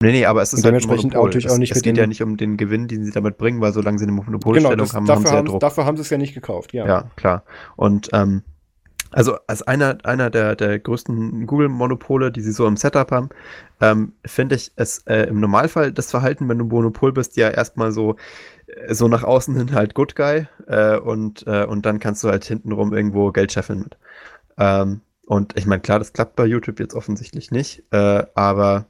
Speaker 2: Nee, nee, aber es ist
Speaker 1: und dementsprechend
Speaker 2: halt
Speaker 1: natürlich auch nicht
Speaker 2: es, es geht ja nicht um den Gewinn, den sie damit bringen, weil solange sie eine Monopolstellung genau, haben,
Speaker 1: haben sie ja Druck. Dafür haben sie es ja nicht gekauft, ja.
Speaker 2: Ja, klar. Und ähm, also als einer, einer der, der größten Google-Monopole, die sie so im Setup haben, ähm, finde ich es äh, im Normalfall das Verhalten, wenn du Monopol bist, ja erstmal so, so nach außen hin halt Good Guy äh, und, äh, und dann kannst du halt hintenrum irgendwo Geld scheffeln mit. Ähm, und ich meine, klar, das klappt bei YouTube jetzt offensichtlich nicht, äh, aber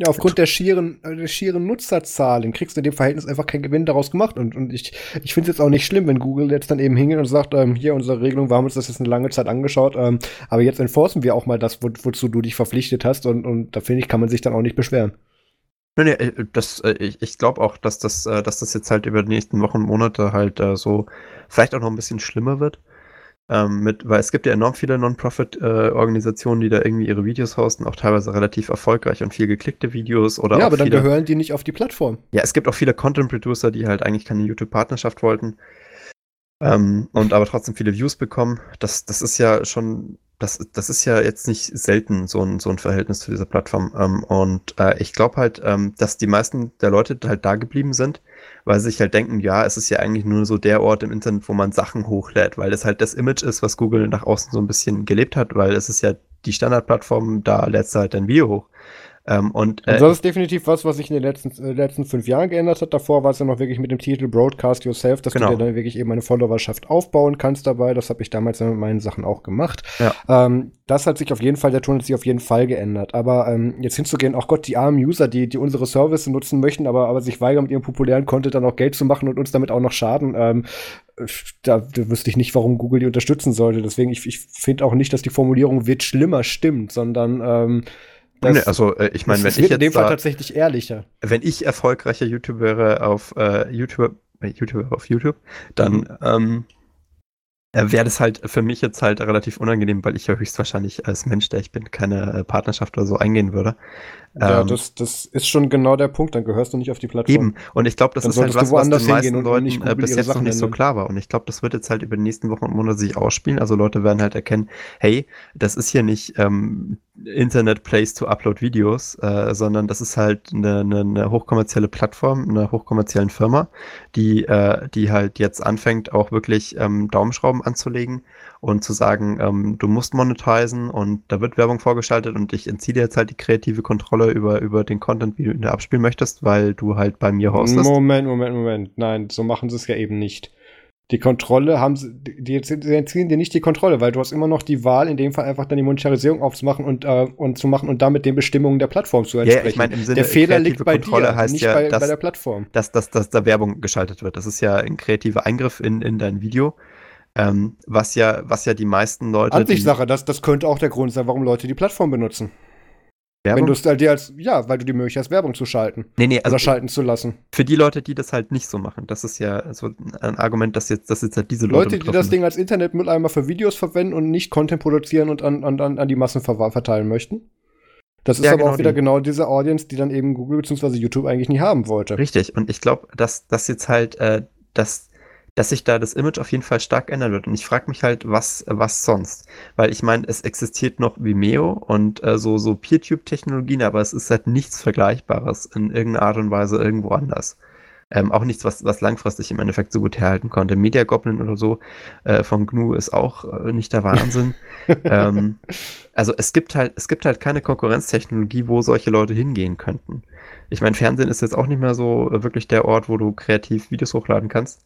Speaker 1: ja, aufgrund der schieren, äh, der schieren Nutzerzahlen kriegst du in dem Verhältnis einfach keinen Gewinn daraus gemacht. Und, und ich, ich finde es jetzt auch nicht schlimm, wenn Google jetzt dann eben hingeht und sagt, ähm, hier unsere Regelung, wir haben uns das jetzt eine lange Zeit angeschaut, ähm, aber jetzt enforcen wir auch mal das, wo, wozu du dich verpflichtet hast. Und, und da finde ich, kann man sich dann auch nicht beschweren.
Speaker 2: Nee, nee, äh, das, äh, ich, ich glaube auch, dass das, dass das jetzt halt über die nächsten Wochen, Monate halt so vielleicht auch noch ein bisschen schlimmer wird. Ähm, mit, weil es gibt ja enorm viele Non-Profit-Organisationen, äh, die da irgendwie ihre Videos hosten, auch teilweise relativ erfolgreich und viel geklickte Videos oder
Speaker 1: Ja,
Speaker 2: aber
Speaker 1: dann gehören die nicht auf die Plattform.
Speaker 2: Ja, es gibt auch viele Content-Producer, die halt eigentlich keine YouTube-Partnerschaft wollten ähm, und aber trotzdem viele Views bekommen. Das, das ist ja schon das, das ist ja jetzt nicht selten so ein, so ein Verhältnis zu dieser Plattform. Ähm, und äh, ich glaube halt, ähm, dass die meisten der Leute halt da geblieben sind, weil sie sich halt denken, ja, es ist ja eigentlich nur so der Ort im Internet, wo man Sachen hochlädt, weil es halt das Image ist, was Google nach außen so ein bisschen gelebt hat, weil es ist ja die Standardplattform, da lädst du halt dein Video hoch. Ähm, und,
Speaker 1: äh, und das ist definitiv was, was sich in den letzten, äh, letzten fünf Jahren geändert hat. Davor war es ja noch wirklich mit dem Titel Broadcast Yourself, dass genau. du dir dann wirklich eben eine Followerschaft aufbauen kannst dabei. Das habe ich damals mit meinen Sachen auch gemacht. Ja. Ähm, das hat sich auf jeden Fall, der Ton hat sich auf jeden Fall geändert. Aber ähm, jetzt hinzugehen, auch Gott, die armen User, die, die unsere Services nutzen möchten, aber, aber sich weigern, mit ihrem populären Content dann auch Geld zu machen und uns damit auch noch schaden, ähm, da, da wüsste ich nicht, warum Google die unterstützen sollte. Deswegen, ich, ich finde auch nicht, dass die Formulierung wird schlimmer stimmt, sondern ähm,
Speaker 2: das, nee, also äh, ich meine, wenn ich jetzt
Speaker 1: in dem Fall tatsächlich ehrlicher.
Speaker 2: Wenn ich erfolgreicher YouTuber wäre auf äh, YouTube, äh, YouTuber auf YouTube, dann mhm. ähm, äh, wäre das halt für mich jetzt halt relativ unangenehm, weil ich ja höchstwahrscheinlich als Mensch, der ich bin, keine Partnerschaft oder so eingehen würde.
Speaker 1: Ja, ähm, das, das ist schon genau der Punkt, dann gehörst du nicht auf die Plattform. Eben,
Speaker 2: und ich glaube, das dann ist halt was, was den meisten Leuten äh, bis jetzt noch nicht so klar war. Und ich glaube, das wird jetzt halt über die nächsten Wochen und Monate sich ausspielen. Also Leute werden halt erkennen, hey, das ist hier nicht ähm, Internet Place to Upload Videos, äh, sondern das ist halt eine, eine, eine hochkommerzielle Plattform, eine hochkommerziellen Firma, die, äh, die halt jetzt anfängt, auch wirklich ähm, Daumenschrauben anzulegen und zu sagen, ähm, du musst monetisieren und da wird Werbung vorgeschaltet und ich entziehe dir jetzt halt die kreative Kontrolle über, über den Content, wie du ihn da abspielen möchtest, weil du halt bei mir hostest.
Speaker 1: Moment, Moment, Moment. Nein, so machen sie es ja eben nicht. Die Kontrolle haben sie, die entziehen dir nicht die Kontrolle, weil du hast immer noch die Wahl, in dem Fall einfach dann die Monetarisierung aufzumachen und, äh, und zu machen und damit den Bestimmungen der Plattform zu entsprechen. Ja,
Speaker 2: ich mein, im Sinne
Speaker 1: der Fehler liegt bei
Speaker 2: Kontrolle dir, heißt
Speaker 1: nicht
Speaker 2: ja,
Speaker 1: bei,
Speaker 2: dass,
Speaker 1: bei der Plattform.
Speaker 2: Dass, dass, dass da Werbung geschaltet wird. Das ist ja ein kreativer Eingriff in, in dein Video. Ähm, was ja, was ja die meisten Leute.
Speaker 1: Ansichtssache, das, das könnte auch der Grund sein, warum Leute die Plattform benutzen. Werbung? Wenn du es halt dir als, ja, weil du die Möglichkeit hast, Werbung zu schalten.
Speaker 2: Nee, nee,
Speaker 1: also oder schalten zu lassen.
Speaker 2: Für die Leute, die das halt nicht so machen, das ist ja so ein Argument, dass jetzt, dass jetzt halt diese Leute.
Speaker 1: Leute, die das Ding als Internetmülleimer für Videos verwenden und nicht Content produzieren und an, an, an die Massen verteilen möchten. Das ist ja, aber genau auch wieder die. genau diese Audience, die dann eben Google bzw. YouTube eigentlich nie haben wollte.
Speaker 2: Richtig, und ich glaube, dass das jetzt halt, äh, dass dass sich da das Image auf jeden Fall stark ändern wird. Und ich frage mich halt, was, was sonst? Weil ich meine, es existiert noch Vimeo und äh, so, so PeerTube-Technologien, aber es ist halt nichts Vergleichbares in irgendeiner Art und Weise irgendwo anders. Ähm, auch nichts, was, was langfristig im Endeffekt so gut herhalten konnte. Media Goblin oder so äh, von GNU ist auch äh, nicht der Wahnsinn. [LAUGHS] ähm, also es gibt halt, es gibt halt keine Konkurrenztechnologie, wo solche Leute hingehen könnten. Ich meine, Fernsehen ist jetzt auch nicht mehr so wirklich der Ort, wo du kreativ Videos hochladen kannst.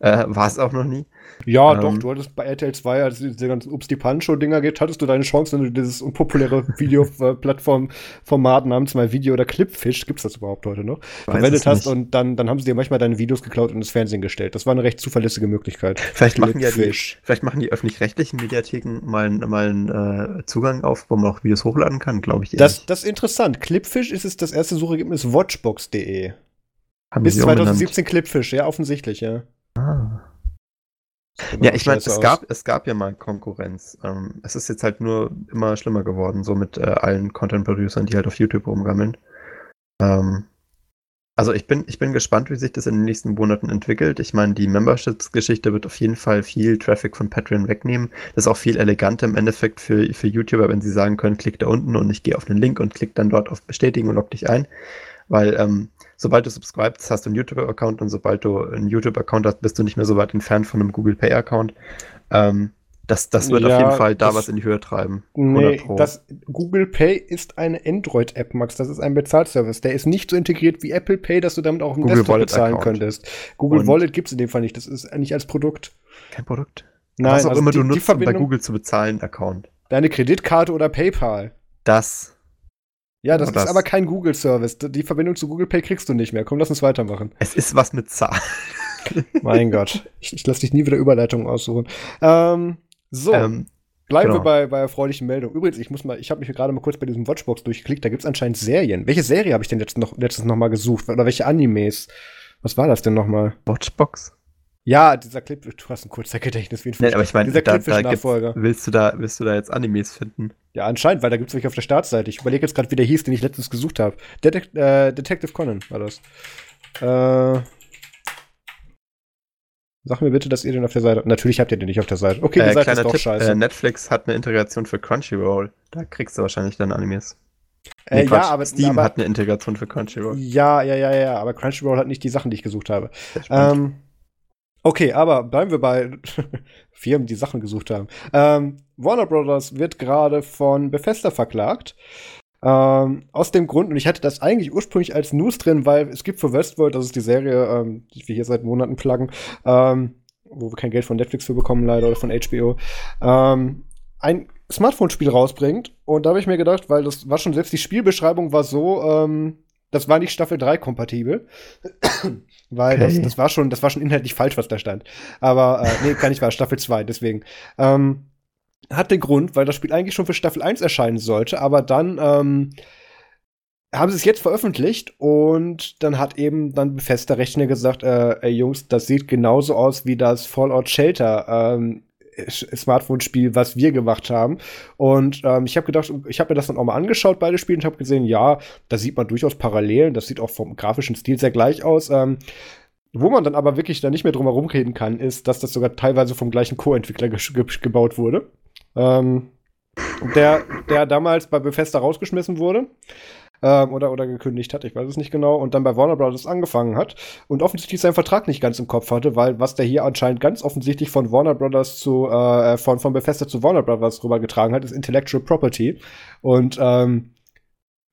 Speaker 2: Äh, War es auch noch nie.
Speaker 1: Ja, ähm, doch, du hattest bei RTL 2, als es diese ganzen Ups die Pancho-Dinger gibt, hattest du deine Chance, wenn du dieses unpopuläre [LAUGHS] Videoplattform-Format namens mal Video oder Clipfish, gibt's das überhaupt heute noch, verwendet hast und dann, dann haben sie dir manchmal deine Videos geklaut und ins Fernsehen gestellt. Das war eine recht zuverlässige Möglichkeit.
Speaker 2: Vielleicht machen, ja die, vielleicht machen die öffentlich-rechtlichen Mediatheken mal, mal einen äh, Zugang auf, wo man auch Videos hochladen kann, glaube ich.
Speaker 1: Das, das ist interessant. Clipfish ist es das erste Suchergebnis watchbox.de. Bis 2017 Clipfish, ja, offensichtlich, ja. Ah.
Speaker 2: Ja, ich meine, es gab, es gab ja mal Konkurrenz. Ähm, es ist jetzt halt nur immer schlimmer geworden, so mit äh, allen Content-Producern, die halt auf YouTube rumgammeln. Ähm, also ich bin, ich bin gespannt, wie sich das in den nächsten Monaten entwickelt. Ich meine, die Memberships-Geschichte wird auf jeden Fall viel Traffic von Patreon wegnehmen. Das ist auch viel eleganter im Endeffekt für, für YouTuber, wenn sie sagen können, klick da unten und ich gehe auf den Link und klick dann dort auf Bestätigen und log dich ein. Weil ähm, sobald du subscribest, hast du einen YouTube-Account und sobald du einen YouTube-Account hast, bist du nicht mehr so weit entfernt von einem Google Pay-Account. Ähm, das, das wird ja, auf jeden Fall da was in die Höhe treiben.
Speaker 1: Nee, das, Google Pay ist eine Android-App, Max. Das ist ein Bezahlservice. Der ist nicht so integriert wie Apple Pay, dass du damit auch im Google Desktop Wallet bezahlen Account. könntest. Google Und Wallet gibt es in dem Fall nicht. Das ist nicht als Produkt.
Speaker 2: Kein Produkt?
Speaker 1: Nein,
Speaker 2: was auch also immer die, du nutzt, um bei Google zu bezahlen, Account.
Speaker 1: Deine Kreditkarte oder PayPal.
Speaker 2: Das
Speaker 1: ja, das, das ist aber kein Google-Service. Die Verbindung zu Google Pay kriegst du nicht mehr. Komm, lass uns weitermachen.
Speaker 2: Es ist was mit Zahlen.
Speaker 1: mein Gott. Ich, ich lasse dich nie wieder Überleitungen aussuchen. Ähm, so. Ähm, Bleiben genau. wir bei, bei erfreulichen Meldungen. Übrigens, ich muss mal, ich habe mich gerade mal kurz bei diesem Watchbox durchgeklickt. Da gibt es anscheinend Serien. Welche Serie habe ich denn letztens noch, letztens noch mal gesucht? Oder welche Animes? Was war das denn noch mal?
Speaker 2: Watchbox?
Speaker 1: Ja, dieser Clip, du hast ein kurzer Gedächtnis
Speaker 2: wie ein nee, aber ich meine,
Speaker 1: dieser
Speaker 2: da, da willst du da, willst du da jetzt Animes finden?
Speaker 1: Ja, anscheinend, weil da gibt es welche auf der Startseite. Ich überlege jetzt gerade, wie der hieß, den ich letztens gesucht habe. Detect äh, Detective Conan war das. Äh, Sag mir bitte, dass ihr den auf der Seite. Natürlich habt ihr den nicht auf der Seite. Okay,
Speaker 2: die äh, Seite ist doch Tipp, scheiße. Äh, Netflix hat eine Integration für Crunchyroll. Da kriegst du wahrscheinlich dann Animes.
Speaker 1: Nee, äh, ja, aber
Speaker 2: Steam
Speaker 1: aber,
Speaker 2: hat eine Integration für Crunchyroll.
Speaker 1: Ja, ja, ja, ja, aber Crunchyroll hat nicht die Sachen, die ich gesucht habe. Ähm, Okay, aber bleiben wir bei [LAUGHS] Firmen, die Sachen gesucht haben. Ähm, Warner Brothers wird gerade von Bethesda verklagt. Ähm, aus dem Grund, und ich hatte das eigentlich ursprünglich als News drin, weil es gibt für Westworld, das ist die Serie, ähm, die wir hier seit Monaten pluggen, ähm, wo wir kein Geld von Netflix für bekommen, leider, oder von HBO, ähm, ein Smartphone-Spiel rausbringt. Und da habe ich mir gedacht, weil das war schon, selbst die Spielbeschreibung war so, ähm, das war nicht Staffel 3 kompatibel. [COUGHS] weil okay. das, das war schon, das war schon inhaltlich falsch, was da stand. Aber, äh, nee, gar nicht war Staffel 2, deswegen. Ähm, hat den Grund, weil das Spiel eigentlich schon für Staffel 1 erscheinen sollte, aber dann ähm, haben sie es jetzt veröffentlicht und dann hat eben dann Bethesda Rechner gesagt, äh, ey Jungs, das sieht genauso aus wie das Fallout Shelter ähm, Smartphone-Spiel, was wir gemacht haben. Und ähm, ich habe gedacht, ich habe mir das dann auch mal angeschaut, beide Spiele, und habe gesehen, ja, da sieht man durchaus Parallelen. Das sieht auch vom grafischen Stil sehr gleich aus. Ähm, wo man dann aber wirklich da nicht mehr drum herum reden kann, ist, dass das sogar teilweise vom gleichen Co-Entwickler ge ge gebaut wurde. Ähm, der, der damals bei Bethesda rausgeschmissen wurde ähm, oder, oder gekündigt hat, ich weiß es nicht genau, und dann bei Warner Brothers angefangen hat und offensichtlich seinen Vertrag nicht ganz im Kopf hatte, weil was der hier anscheinend ganz offensichtlich von Warner Brothers zu, äh, von, von Bethesda zu Warner Brothers rübergetragen hat, ist Intellectual Property. Und ähm,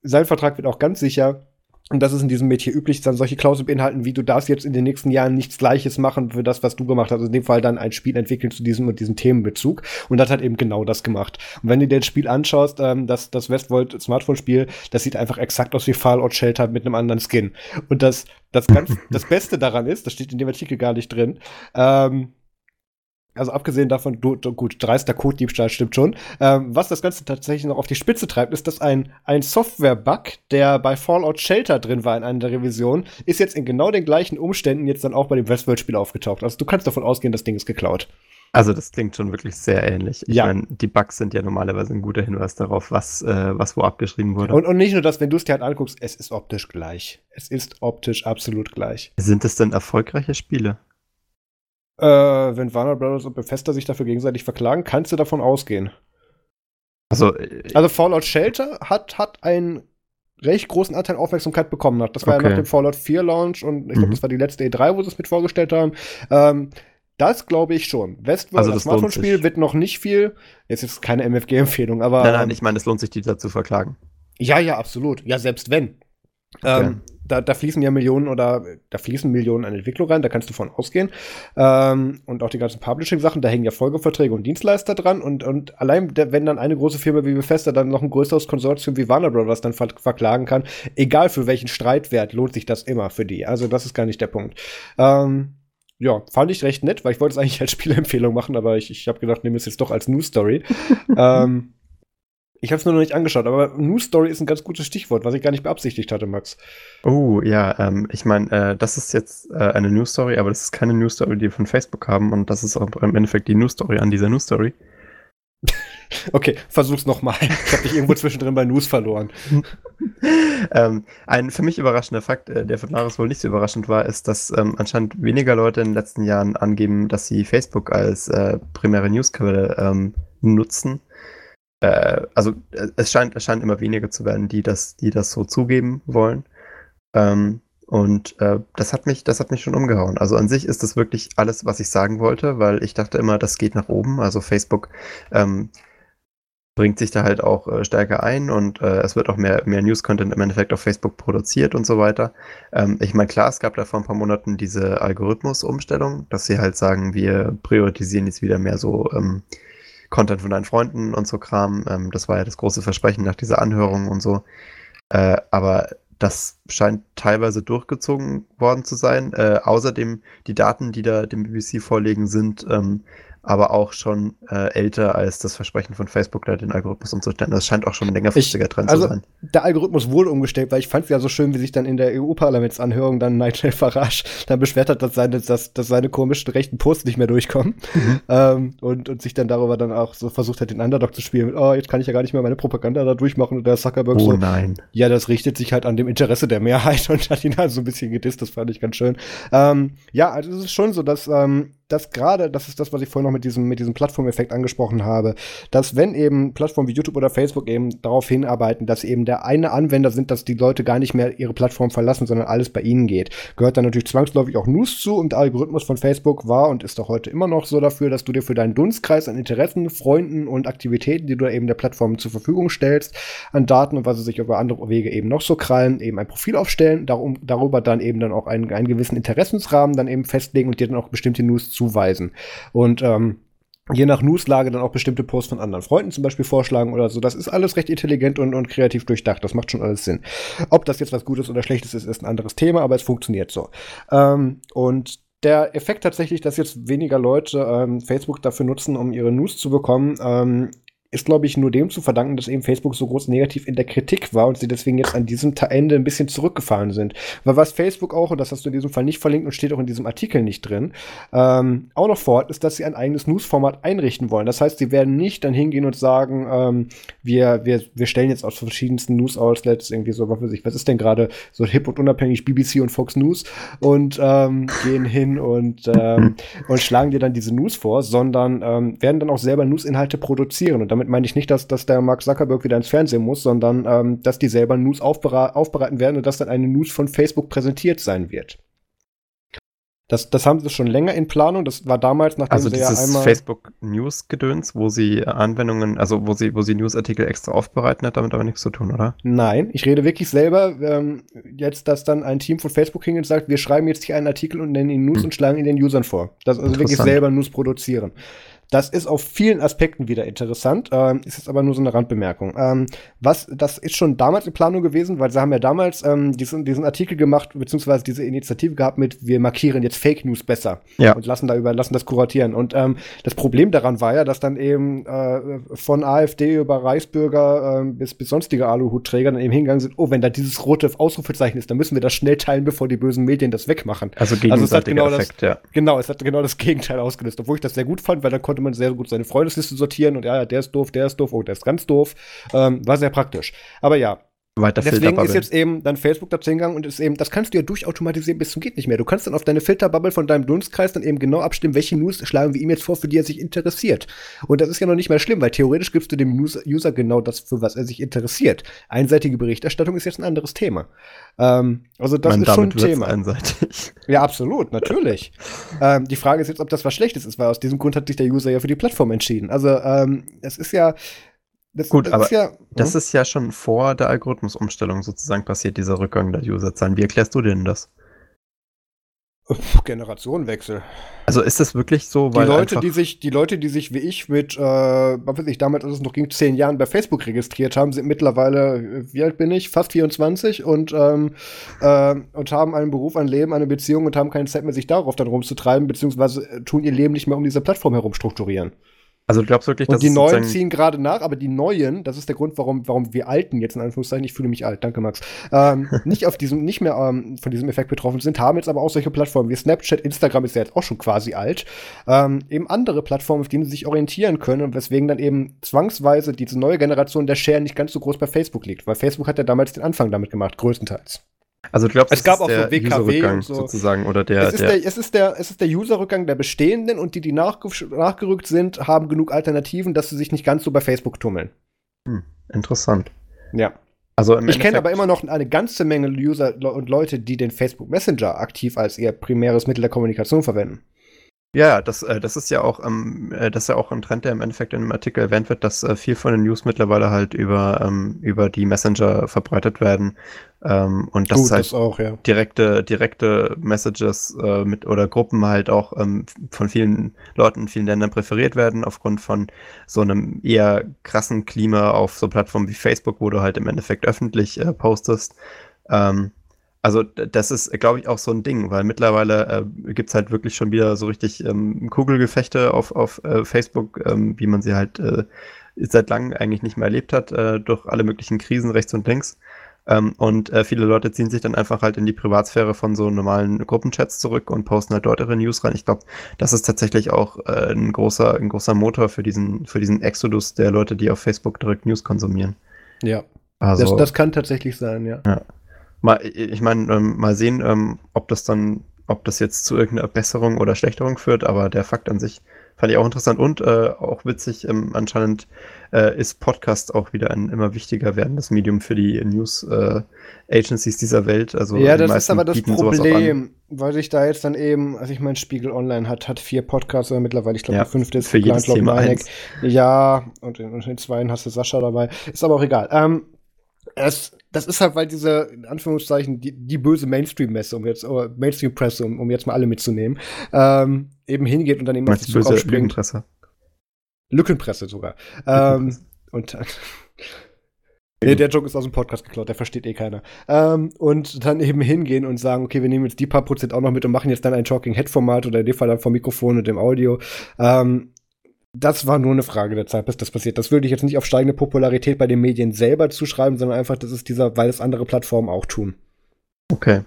Speaker 1: sein Vertrag wird auch ganz sicher und das ist in diesem Metier üblich, dann solche Klauseln beinhalten, wie du darfst jetzt in den nächsten Jahren nichts Gleiches machen für das, was du gemacht hast. Also in dem Fall dann ein Spiel entwickeln zu diesem und diesem Themenbezug. Und das hat eben genau das gemacht. Und wenn du dir das Spiel anschaust, ähm, das, das Westworld Smartphone-Spiel, das sieht einfach exakt aus wie Fallout Shelter mit einem anderen Skin. Und das, das ganz, das Beste daran ist, das steht in dem Artikel gar nicht drin, ähm, also abgesehen davon, du, du, gut, dreister Code-Diebstahl stimmt schon. Ähm, was das Ganze tatsächlich noch auf die Spitze treibt, ist, dass ein, ein Software-Bug, der bei Fallout Shelter drin war in einer der Revisionen, ist jetzt in genau den gleichen Umständen jetzt dann auch bei dem Westworld-Spiel aufgetaucht. Also du kannst davon ausgehen, das Ding ist geklaut.
Speaker 2: Also das klingt schon wirklich sehr ähnlich. Ich ja. meine, die Bugs sind ja normalerweise ein guter Hinweis darauf, was, äh, was wo abgeschrieben wurde.
Speaker 1: Und, und nicht nur das, wenn du es dir halt anguckst, es ist optisch gleich. Es ist optisch absolut gleich.
Speaker 2: Sind es denn erfolgreiche Spiele?
Speaker 1: Äh, wenn Warner Brothers und Bethesda sich dafür gegenseitig verklagen, kannst du davon ausgehen. Also, also Fallout Shelter hat, hat einen recht großen Anteil Aufmerksamkeit bekommen hat. Das war okay. ja nach dem Fallout 4 Launch und ich glaube, mhm. das war die letzte E3, wo sie es mit vorgestellt haben. Ähm, das glaube ich schon. Westworld, also das Smartphone-Spiel, wird noch nicht viel. Jetzt ist keine MFG-Empfehlung, aber.
Speaker 2: Nein, nein, ich meine, es lohnt sich, die dazu verklagen.
Speaker 1: Ja, ja, absolut. Ja, selbst wenn. Okay. Ähm, da, da fließen ja Millionen oder da fließen Millionen an Entwicklung rein, da kannst du von ausgehen. Ähm, und auch die ganzen Publishing-Sachen, da hängen ja Folgeverträge und Dienstleister dran. Und, und allein, wenn dann eine große Firma wie Bethesda dann noch ein größeres Konsortium wie Warner Brothers dann ver verklagen kann, egal für welchen Streitwert, lohnt sich das immer für die. Also das ist gar nicht der Punkt. Ähm, ja, fand ich recht nett, weil ich wollte es eigentlich als Spielempfehlung machen, aber ich, ich habe gedacht, nehme es jetzt doch als News Story. [LAUGHS] ähm, ich habe es nur noch nicht angeschaut, aber News Story ist ein ganz gutes Stichwort, was ich gar nicht beabsichtigt hatte, Max.
Speaker 2: Oh, ja, ähm, ich meine, äh, das ist jetzt äh, eine News Story, aber das ist keine News Story, die wir von Facebook haben und das ist auch im Endeffekt die News Story an dieser News Story. [LAUGHS]
Speaker 1: okay, versuch's nochmal. Ich habe dich irgendwo zwischendrin bei News verloren. [LAUGHS]
Speaker 2: ähm, ein für mich überraschender Fakt, äh, der für Maris wohl nicht so überraschend war, ist, dass ähm, anscheinend weniger Leute in den letzten Jahren angeben, dass sie Facebook als äh, primäre Newsquelle ähm, nutzen äh, also äh, es scheint, es scheint immer weniger zu werden, die das, die das so zugeben wollen. Ähm, und äh, das hat mich, das hat mich schon umgehauen. Also an sich ist das wirklich alles, was ich sagen wollte, weil ich dachte immer, das geht nach oben. Also Facebook ähm, bringt sich da halt auch äh, stärker ein und äh, es wird auch mehr, mehr News-Content im Endeffekt auf Facebook produziert und so weiter. Ähm, ich meine, klar, es gab da vor ein paar Monaten diese Algorithmus-Umstellung, dass sie halt sagen, wir priorisieren jetzt wieder mehr so ähm, Content von deinen Freunden und so Kram. Ähm, das war ja das große Versprechen nach dieser Anhörung und so. Äh, aber das scheint teilweise durchgezogen worden zu sein. Äh, außerdem die Daten, die da dem BBC vorlegen, sind ähm, aber auch schon äh, älter als das Versprechen von Facebook, da den Algorithmus umzustellen. Das scheint auch schon ein längerfristiger Trend also, zu sein.
Speaker 1: Der Algorithmus wurde umgestellt, weil ich fand es ja so schön, wie sich dann in der EU-Parlamentsanhörung dann Nigel Farage dann beschwert hat, dass seine, dass, dass seine komischen rechten Posts nicht mehr durchkommen. Mhm. [LAUGHS] Ähm, und, und sich dann darüber dann auch so versucht hat, den Underdog zu spielen. Mit, oh, jetzt kann ich ja gar nicht mehr meine Propaganda da durchmachen. Und der Zuckerberg
Speaker 2: oh,
Speaker 1: so.
Speaker 2: nein.
Speaker 1: Ja, das richtet sich halt an dem Interesse der Mehrheit [LAUGHS] und hat ihn halt so ein bisschen gedisst. Das fand ich ganz schön. Ähm, ja, also es ist schon so, dass ähm, dass gerade, das ist das, was ich vorhin noch mit diesem, mit diesem Plattformeffekt angesprochen habe, dass wenn eben Plattformen wie YouTube oder Facebook eben darauf hinarbeiten, dass eben der eine Anwender sind, dass die Leute gar nicht mehr ihre Plattform verlassen, sondern alles bei ihnen geht, gehört dann natürlich zwangsläufig auch News zu und der Algorithmus von Facebook war und ist auch heute immer noch so dafür, dass du dir für deinen Dunstkreis an Interessen, Freunden und Aktivitäten, die du eben der Plattform zur Verfügung stellst, an Daten und was sie sich über andere Wege eben noch so krallen, eben ein Profil aufstellen, darum, darüber dann eben dann auch einen, einen gewissen Interessensrahmen dann eben festlegen und dir dann auch bestimmte News zuweisen. Und ähm, je nach Newslage dann auch bestimmte Posts von anderen Freunden zum Beispiel vorschlagen oder so. Das ist alles recht intelligent und, und kreativ durchdacht. Das macht schon alles Sinn. Ob das jetzt was Gutes oder Schlechtes ist, ist ein anderes Thema, aber es funktioniert so. Ähm, und der Effekt tatsächlich, dass jetzt weniger Leute ähm, Facebook dafür nutzen, um ihre News zu bekommen, ähm, ist, glaube ich, nur dem zu verdanken, dass eben Facebook so groß negativ in der Kritik war und sie deswegen jetzt an diesem Ende ein bisschen zurückgefallen sind. Weil was Facebook auch, und das hast du in diesem Fall nicht verlinkt und steht auch in diesem Artikel nicht drin, ähm, auch noch vorhat, ist, dass sie ein eigenes News-Format einrichten wollen. Das heißt, sie werden nicht dann hingehen und sagen, ähm, wir, wir, wir stellen jetzt aus verschiedensten News-Outlets irgendwie so, was weiß ich, was ist denn gerade so hip und unabhängig BBC und Fox News und ähm, gehen hin und, ähm, und schlagen dir dann diese News vor, sondern ähm, werden dann auch selber News-Inhalte produzieren und damit damit meine ich nicht, dass, dass der Mark Zuckerberg wieder ins Fernsehen muss, sondern ähm, dass die selber News aufbere aufbereiten werden und dass dann eine News von Facebook präsentiert sein wird. Das, das haben sie schon länger in Planung. Das war damals, nachdem
Speaker 2: also
Speaker 1: sie
Speaker 2: dieses
Speaker 1: ja einmal
Speaker 2: Facebook News Gedöns, wo sie Anwendungen, also wo sie, wo sie Newsartikel extra aufbereiten, hat damit aber nichts zu tun, oder?
Speaker 1: Nein, ich rede wirklich selber ähm, jetzt, dass dann ein Team von Facebook hingeht und sagt, wir schreiben jetzt hier einen Artikel und nennen ihn News hm. und schlagen ihn den Usern vor. Das also wirklich selber News produzieren. Das ist auf vielen Aspekten wieder interessant, ähm, ist jetzt aber nur so eine Randbemerkung. Ähm, was, das ist schon damals in Planung gewesen, weil sie haben ja damals ähm, diesen, diesen Artikel gemacht, beziehungsweise diese Initiative gehabt mit, wir markieren jetzt Fake News besser
Speaker 2: ja.
Speaker 1: und lassen da über, lassen das kuratieren. Und ähm, das Problem daran war ja, dass dann eben äh, von AfD über Reichsbürger äh, bis, bis sonstige Aluhutträger dann eben hingegangen sind, oh, wenn da dieses rote Ausrufezeichen ist, dann müssen wir das schnell teilen, bevor die bösen Medien das wegmachen.
Speaker 2: Also gegenseitiger
Speaker 1: also
Speaker 2: Effekt,
Speaker 1: das,
Speaker 2: ja.
Speaker 1: Genau, es hat genau das Gegenteil ausgelöst, obwohl ich das sehr gut fand, weil da konnte konnte man sehr gut seine Freundesliste sortieren und ja, der ist doof, der ist doof, oh, der ist ganz doof. Ähm, war sehr praktisch. Aber ja,
Speaker 2: weiter
Speaker 1: Deswegen ist jetzt eben dann Facebook dazu hingegangen und ist eben, das kannst du ja durchautomatisieren bis zum geht nicht mehr. Du kannst dann auf deine Filterbubble von deinem Dunstkreis dann eben genau abstimmen, welche News schlagen wir ihm jetzt vor, für die er sich interessiert. Und das ist ja noch nicht mehr schlimm, weil theoretisch gibst du dem User genau das, für was er sich interessiert. Einseitige Berichterstattung ist jetzt ein anderes Thema. Ähm, also das
Speaker 2: meine,
Speaker 1: ist schon ein Thema.
Speaker 2: Einseitig. [LAUGHS]
Speaker 1: Ja, absolut, natürlich. ähm, die Frage ist jetzt, ob das was Schlechtes ist, weil aus diesem Grund hat sich der User ja für die Plattform entschieden. Also ähm, es ist ja
Speaker 2: das, Gut, das aber ist ja, das hm? ist ja schon vor der Algorithmusumstellung sozusagen passiert, dieser Rückgang der Userzahlen. Wie erklärst du denn das?
Speaker 1: Generationenwechsel.
Speaker 2: Also ist das wirklich so,
Speaker 1: die Leute, die sich, die Leute, die sich wie ich mit, äh, was weiß ich, damals, als es noch ging, zehn Jahren bei Facebook registriert haben, sind mittlerweile, äh, wie alt bin ich? Fast 24 und, ähm, äh, und haben einen Beruf, ein Leben, eine Beziehung und haben keine Zeit mehr, sich darauf dann rumzutreiben, beziehungsweise äh, tun ihr Leben nicht mehr um diese Plattform herum strukturieren.
Speaker 2: Also du glaubst wirklich,
Speaker 1: dass Und die Neuen ziehen gerade nach, aber die Neuen, das ist der Grund, warum, warum wir Alten jetzt in Anführungszeichen, ich fühle mich alt, danke Max, ähm, [LAUGHS] nicht auf diesem, nicht mehr ähm, von diesem Effekt betroffen sind, haben jetzt aber auch solche Plattformen wie Snapchat, Instagram ist ja jetzt auch schon quasi alt, ähm, eben andere Plattformen, auf denen sie sich orientieren können und weswegen dann eben zwangsweise diese neue Generation der Share nicht ganz so groß bei Facebook liegt, weil Facebook hat ja damals den Anfang damit gemacht, größtenteils.
Speaker 2: Also du glaubst,
Speaker 1: es gab auch so WKW und
Speaker 2: so. sozusagen oder der
Speaker 1: es ist der, der, es ist der es ist der Userrückgang der bestehenden und die die nachgerückt sind, haben genug Alternativen, dass sie sich nicht ganz so bei Facebook tummeln.
Speaker 2: Hm, interessant.
Speaker 1: Ja. Also ich kenne aber immer noch eine ganze Menge User und Leute, die den Facebook Messenger aktiv als ihr primäres Mittel der Kommunikation verwenden.
Speaker 2: Ja, das, äh, das ist ja auch, ähm, äh, das ist ja auch ein Trend, der im Endeffekt in dem Artikel erwähnt wird, dass äh, viel von den News mittlerweile halt über, ähm, über die Messenger verbreitet werden. Ähm, und das
Speaker 1: Gut,
Speaker 2: halt
Speaker 1: das auch, ja.
Speaker 2: direkte, direkte Messages äh, mit oder Gruppen halt auch ähm, von vielen Leuten in vielen Ländern präferiert werden, aufgrund von so einem eher krassen Klima auf so Plattformen wie Facebook, wo du halt im Endeffekt öffentlich äh, postest. Ähm, also das ist, glaube ich, auch so ein Ding, weil mittlerweile äh, gibt es halt wirklich schon wieder so richtig ähm, Kugelgefechte auf, auf äh, Facebook, ähm, wie man sie halt äh, seit langem eigentlich nicht mehr erlebt hat, äh, durch alle möglichen Krisen rechts und links. Ähm, und äh, viele Leute ziehen sich dann einfach halt in die Privatsphäre von so normalen Gruppenchats zurück und posten halt dort ihre News rein. Ich glaube, das ist tatsächlich auch äh, ein, großer, ein großer Motor für diesen, für diesen Exodus der Leute, die auf Facebook direkt News konsumieren.
Speaker 1: Ja. Also, das, das kann tatsächlich sein, ja.
Speaker 2: ja. Mal, ich meine, ähm, mal sehen, ähm, ob das dann ob das jetzt zu irgendeiner Besserung oder Schlechterung führt, aber der Fakt an sich fand ich auch interessant und äh, auch witzig. Ähm, anscheinend äh, ist Podcast auch wieder ein immer wichtiger werdendes Medium für die News äh, Agencies dieser Welt. Also
Speaker 1: ja, das ist aber das Problem, weil sich da jetzt dann eben, also ich meine, Spiegel Online hat, hat vier Podcasts oder mittlerweile, ich glaube, ja, der fünfte ist
Speaker 2: für jedes Thema eins.
Speaker 1: Ja, und in, und in zwei hast du Sascha dabei. Ist aber auch egal. Ähm, es, das ist halt, weil diese, in Anführungszeichen, die, die böse Mainstream-Messe, um jetzt, oder Mainstream-Presse, um, um jetzt mal alle mitzunehmen, ähm, eben hingeht und dann eben
Speaker 2: auf die böse Lückenpresse.
Speaker 1: Lückenpresse sogar. Ähm, und. Nee, der Joke ist aus dem Podcast geklaut, der versteht eh keiner. Ähm, und dann eben hingehen und sagen, okay, wir nehmen jetzt die paar Prozent auch noch mit und machen jetzt dann ein Talking Head Format oder in dem Fall dann vom Mikrofon und dem Audio. Ähm, das war nur eine Frage der Zeit, bis das passiert. Das würde ich jetzt nicht auf steigende Popularität bei den Medien selber zuschreiben, sondern einfach, das ist dieser, weil es andere Plattformen auch tun.
Speaker 2: Okay.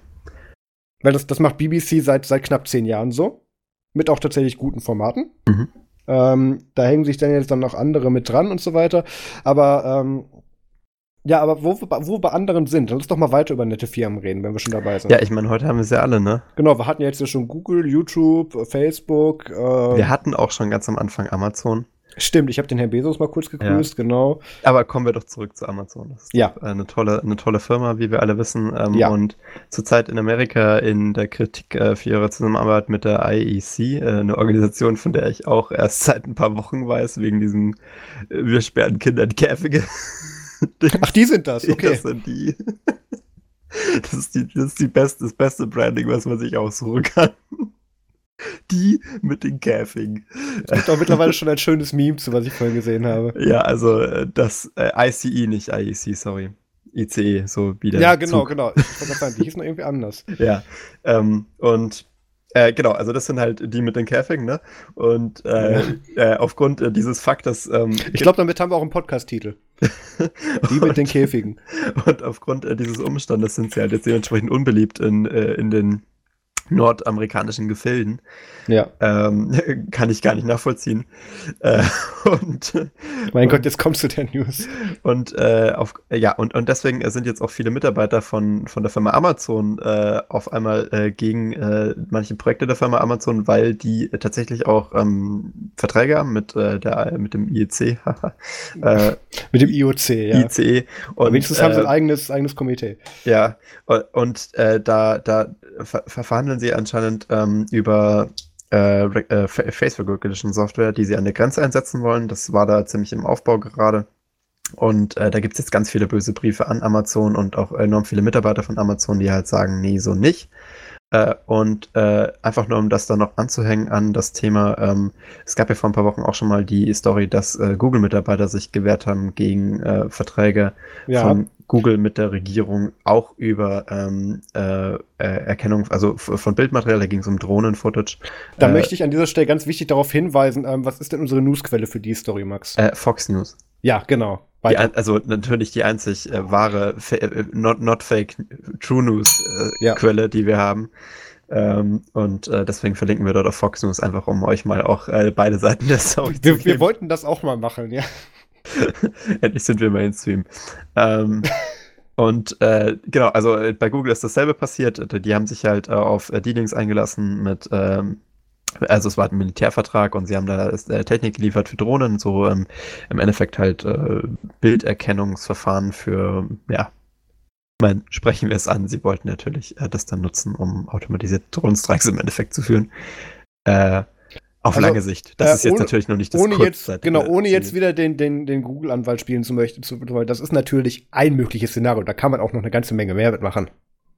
Speaker 1: Weil das, das macht BBC seit, seit knapp zehn Jahren so. Mit auch tatsächlich guten Formaten. Mhm. Ähm, da hängen sich dann jetzt dann noch andere mit dran und so weiter. Aber ähm, ja, aber wo, wo wir bei anderen sind, dann lass doch mal weiter über nette Firmen reden, wenn wir schon dabei sind.
Speaker 2: Ja, ich meine, heute haben wir sie alle, ne?
Speaker 1: Genau, wir hatten ja jetzt ja schon Google, YouTube, Facebook. Äh,
Speaker 2: wir hatten auch schon ganz am Anfang Amazon.
Speaker 1: Stimmt, ich habe den Herrn Bezos mal kurz gegrüßt, ja. genau.
Speaker 2: Aber kommen wir doch zurück zu Amazon. Das ist
Speaker 1: ja.
Speaker 2: eine tolle, eine tolle Firma, wie wir alle wissen. Ähm, ja. Und zurzeit in Amerika in der Kritik äh, für ihre Zusammenarbeit mit der IEC, äh, eine Organisation, von der ich auch erst seit ein paar Wochen weiß, wegen diesem äh, Wir sperren Kinder in Käfige. [LAUGHS]
Speaker 1: Ach, die sind das, okay.
Speaker 2: Das sind die. [LAUGHS] Das ist, die, das ist die beste, das beste Branding, was man sich aussuchen kann. [LAUGHS] Die mit den Käfigen.
Speaker 1: Es gibt auch mittlerweile schon ein schönes Meme zu, was ich vorhin gesehen habe.
Speaker 2: Ja, also äh, das äh, ICE, nicht IEC, sorry. ICE, so wieder.
Speaker 1: Ja, genau, Zug. genau. Ich wollte sagen, die hießen irgendwie anders.
Speaker 2: Ja. Ähm, und äh, genau, also das sind halt die mit den Käfigen, ne? Und äh, äh, aufgrund äh, dieses Faktes. Ähm,
Speaker 1: ich glaube, damit haben wir auch einen Podcast-Titel. [LAUGHS] die mit den Käfigen.
Speaker 2: Und aufgrund äh, dieses Umstandes sind sie halt jetzt dementsprechend unbeliebt in, äh, in den nordamerikanischen Gefilden.
Speaker 1: Ja.
Speaker 2: Ähm, [LAUGHS] kann ich gar nicht nachvollziehen. Äh, [LAUGHS] und,
Speaker 1: mein und, Gott, jetzt kommst du der News.
Speaker 2: Und äh, auf, ja, und, und deswegen sind jetzt auch viele Mitarbeiter von, von der Firma Amazon äh, auf einmal äh, gegen äh, manche Projekte der Firma Amazon, weil die tatsächlich auch ähm, Verträge haben mit, äh, der, mit dem IEC. [LAUGHS]
Speaker 1: mit dem IOC, ja.
Speaker 2: ICE.
Speaker 1: Und, wenigstens haben sie ein eigenes, eigenes Komitee.
Speaker 2: Ja, und, und da, da ver verhandeln sie anscheinend ähm, über äh, äh, Face Recognition Software, die sie an der Grenze einsetzen wollen. Das war da ziemlich im Aufbau gerade. Und äh, da gibt es jetzt ganz viele böse Briefe an Amazon und auch enorm viele Mitarbeiter von Amazon, die halt sagen, nee, so nicht. Äh, und äh, einfach nur, um das dann noch anzuhängen an das Thema, ähm, es gab ja vor ein paar Wochen auch schon mal die Story, dass äh, Google-Mitarbeiter sich gewehrt haben gegen äh, Verträge ja. von Google mit der Regierung auch über ähm, äh, äh, Erkennung, also von Bildmaterial, da ging es um Drohnen-Footage.
Speaker 1: Da möchte ich an dieser Stelle ganz wichtig darauf hinweisen, ähm, was ist denn unsere Newsquelle für die Story, Max?
Speaker 2: Fox News.
Speaker 1: Ja, genau.
Speaker 2: Die, also natürlich die einzig äh, wahre, äh, not, not fake, True News äh, ja. Die wir haben. Ähm, und äh, deswegen verlinken wir dort auf Fox News, einfach um euch mal auch äh, beide Seiten der Story
Speaker 1: wir, zu geben. Wir wollten das auch mal machen, ja. [LAUGHS]
Speaker 2: Endlich sind wir Mainstream. Ähm, [LAUGHS] und äh, genau, also äh, bei Google ist dasselbe passiert. Die haben sich halt äh, auf äh, Dealings eingelassen mit ähm, also es war ein Militärvertrag und sie haben da äh, Technik geliefert für Drohnen, so ähm, im Endeffekt halt äh, Bilderkennungsverfahren für, ja, mein, sprechen wir es an. Sie wollten natürlich äh, das dann nutzen, um automatisierte Drohnenstreiks im Endeffekt zu führen. Äh, auf also, lange Sicht. Das äh, ist jetzt ohne, natürlich noch nicht das
Speaker 1: ohne jetzt, Genau, ohne jetzt wieder den, den, den Google-Anwalt spielen zu möchten, zu, das ist natürlich ein mögliches Szenario. Da kann man auch noch eine ganze Menge mehr mitmachen.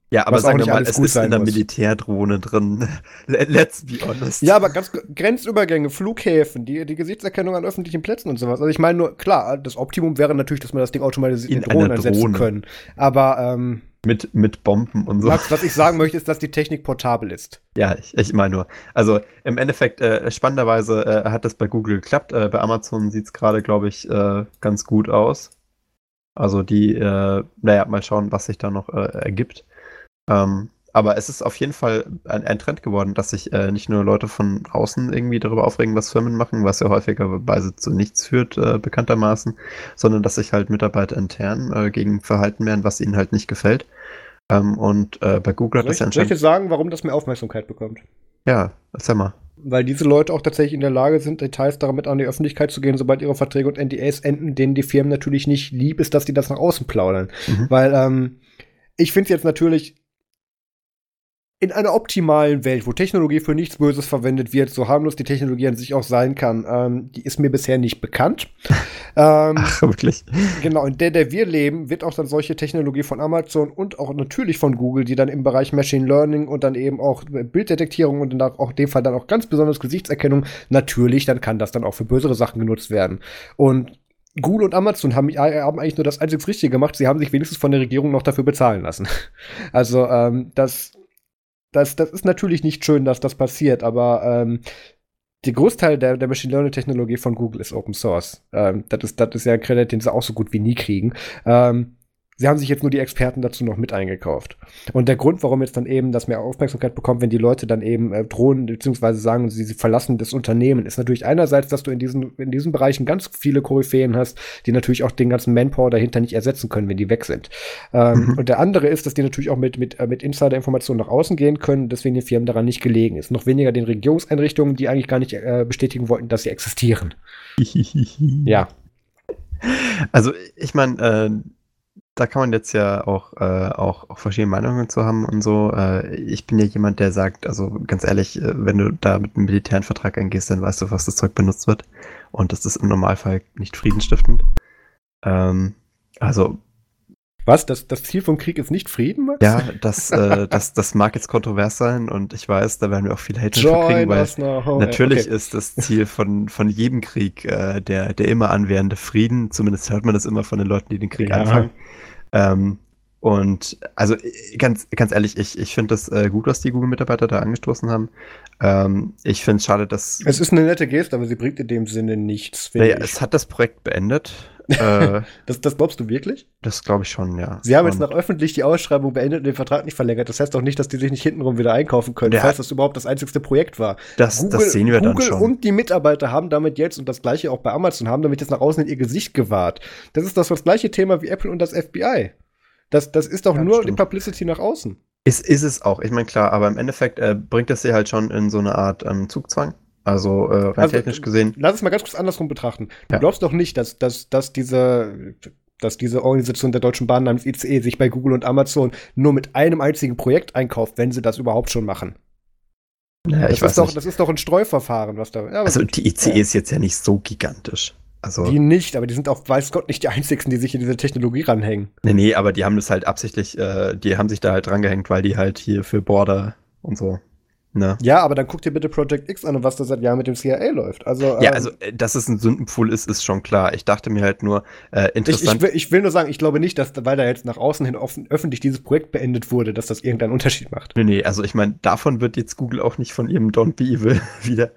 Speaker 2: Ja, aber sagen wir mal, es ist in der muss. Militärdrohne drin. [LAUGHS] Let's be honest.
Speaker 1: Ja, aber ganz Grenzübergänge, Flughäfen, die, die Gesichtserkennung an öffentlichen Plätzen und sowas. Also ich meine nur, klar, das Optimum wäre natürlich, dass man das Ding automatisiert in, in Drohnen einsetzen können. Aber ähm,
Speaker 2: mit, mit Bomben und so.
Speaker 1: Was, was ich sagen möchte, ist, dass die Technik portabel ist.
Speaker 2: Ja, ich, ich meine nur. Also im Endeffekt, äh, spannenderweise äh, hat das bei Google geklappt. Äh, bei Amazon sieht es gerade, glaube ich, äh, ganz gut aus. Also die, äh, naja, mal schauen, was sich da noch äh, ergibt. Ähm, aber es ist auf jeden Fall ein, ein Trend geworden, dass sich äh, nicht nur Leute von außen irgendwie darüber aufregen, was Firmen machen, was ja häufigerweise zu nichts führt, äh, bekanntermaßen, sondern dass sich halt Mitarbeiter intern äh, gegen Verhalten wehren, was ihnen halt nicht gefällt. Ähm, und äh, bei Google
Speaker 1: hat das ja anscheinend. Soll ich sagen, warum das mehr Aufmerksamkeit bekommt?
Speaker 2: Ja, erzähl mal.
Speaker 1: Weil diese Leute auch tatsächlich in der Lage sind, Details damit an die Öffentlichkeit zu gehen, sobald ihre Verträge und NDAs enden, denen die Firmen natürlich nicht lieb ist, dass die das nach außen plaudern. Mhm. Weil ähm, ich finde es jetzt natürlich in einer optimalen Welt, wo Technologie für nichts Böses verwendet wird, so harmlos die Technologie an sich auch sein kann, ähm, die ist mir bisher nicht bekannt. [LAUGHS]
Speaker 2: ähm, Ach, wirklich?
Speaker 1: Genau, in der, der wir leben, wird auch dann solche Technologie von Amazon und auch natürlich von Google, die dann im Bereich Machine Learning und dann eben auch Bilddetektierung und dann auch in dem Fall dann auch ganz besonders Gesichtserkennung, natürlich, dann kann das dann auch für bösere Sachen genutzt werden. Und Google und Amazon haben, haben, eigentlich nur das einzig Richtige gemacht. Sie haben sich wenigstens von der Regierung noch dafür bezahlen lassen. [LAUGHS] Also ähm, das das, das ist natürlich nicht schön, dass das passiert, aber ähm, der Großteil der, der Machine Learning Technologie von Google ist Open Source. Ähm, das, ist, das ist ja ein Kredit, den sie auch so gut wie nie kriegen. Ähm, Sie haben sich jetzt nur die Experten dazu noch mit eingekauft. Und der Grund, warum jetzt dann eben das mehr Aufmerksamkeit bekommt, wenn die Leute dann eben äh, drohen, beziehungsweise sagen, sie, sie verlassen das Unternehmen, ist natürlich einerseits, dass du in diesen, in diesen Bereichen ganz viele Koryphäen hast, die natürlich auch den ganzen Manpower dahinter nicht ersetzen können, wenn die weg sind. Ähm, mhm. Und der andere ist, dass die natürlich auch mit, mit, äh, mit Insider-Informationen nach außen gehen können, deswegen den Firmen daran nicht gelegen ist. Noch weniger den Regierungseinrichtungen, die eigentlich gar nicht äh, bestätigen wollten, dass sie existieren. [LAUGHS]
Speaker 2: ja. Also, ich meine, äh, da kann man jetzt ja auch, äh, auch, auch verschiedene Meinungen zu haben und so. Äh, ich bin ja jemand, der sagt, also ganz ehrlich, äh, wenn du da mit einem militären Vertrag eingehst, dann weißt du, was das Zeug benutzt wird. Und das ist im Normalfall nicht friedensstiftend. Ähm, also.
Speaker 1: Was? Das, das Ziel vom Krieg ist nicht Frieden,
Speaker 2: Max? Ja, das, äh, das, das mag jetzt kontrovers sein und ich weiß, da werden wir auch viel Hate kriegen, weil natürlich okay. ist das Ziel von, von jedem Krieg äh, der, der immer anwährende Frieden. Zumindest hört man das immer von den Leuten, die den Krieg ja. anfangen. Ähm, und also ganz, ganz ehrlich, ich, ich finde das äh, gut, was die Google-Mitarbeiter da angestoßen haben. Ähm, ich finde es schade, dass.
Speaker 1: Es ist eine nette Geste, aber sie bringt in dem Sinne nichts.
Speaker 2: Naja, es hat das Projekt beendet.
Speaker 1: Äh, [LAUGHS] das, das glaubst du wirklich?
Speaker 2: Das glaube ich schon, ja.
Speaker 1: Sie haben jetzt noch öffentlich die Ausschreibung beendet und den Vertrag nicht verlängert. Das heißt doch nicht, dass die sich nicht hintenrum wieder einkaufen können, ja. falls das überhaupt das einzigste Projekt war.
Speaker 2: Das, Google, das sehen wir Google dann schon.
Speaker 1: und die Mitarbeiter haben damit jetzt, und das gleiche auch bei Amazon, haben damit jetzt nach außen in ihr Gesicht gewahrt. Das ist das, das gleiche Thema wie Apple und das FBI. Das, das ist doch ja, nur die Publicity nach außen.
Speaker 2: Ist, ist es auch, ich meine, klar, aber im Endeffekt äh, bringt das sie halt schon in so eine Art ähm, Zugzwang. Also äh, rein also, technisch gesehen.
Speaker 1: Lass es mal ganz kurz andersrum betrachten. Du ja. glaubst doch nicht, dass, dass, dass diese dass diese Organisation der Deutschen Bahn namens ICE sich bei Google und Amazon nur mit einem einzigen Projekt einkauft, wenn sie das überhaupt schon machen.
Speaker 2: Naja,
Speaker 1: das, ist doch, das ist doch ein Streuverfahren, was da.
Speaker 2: Ja, also die ICE ja. ist jetzt ja nicht so gigantisch. Also,
Speaker 1: die nicht, aber die sind auch, weiß Gott, nicht die einzigen, die sich in diese Technologie ranhängen.
Speaker 2: Nee, nee, aber die haben das halt absichtlich, äh, die haben sich da halt drangehängt, weil die halt hier für Border und so. Ne?
Speaker 1: Ja, aber dann guck dir bitte Project X an und was da seit Jahren mit dem CIA läuft. Also,
Speaker 2: ja, ähm, also, äh, dass es ein Sündenpfuhl ist, ist schon klar. Ich dachte mir halt nur, äh, interessant.
Speaker 1: Ich, ich, will, ich, will, nur sagen, ich glaube nicht, dass, weil da jetzt nach außen hin offen, öffentlich dieses Projekt beendet wurde, dass das irgendeinen Unterschied macht.
Speaker 2: Nee, nee, also ich meine, davon wird jetzt Google auch nicht von ihrem Don't Be Evil [LAUGHS] wieder,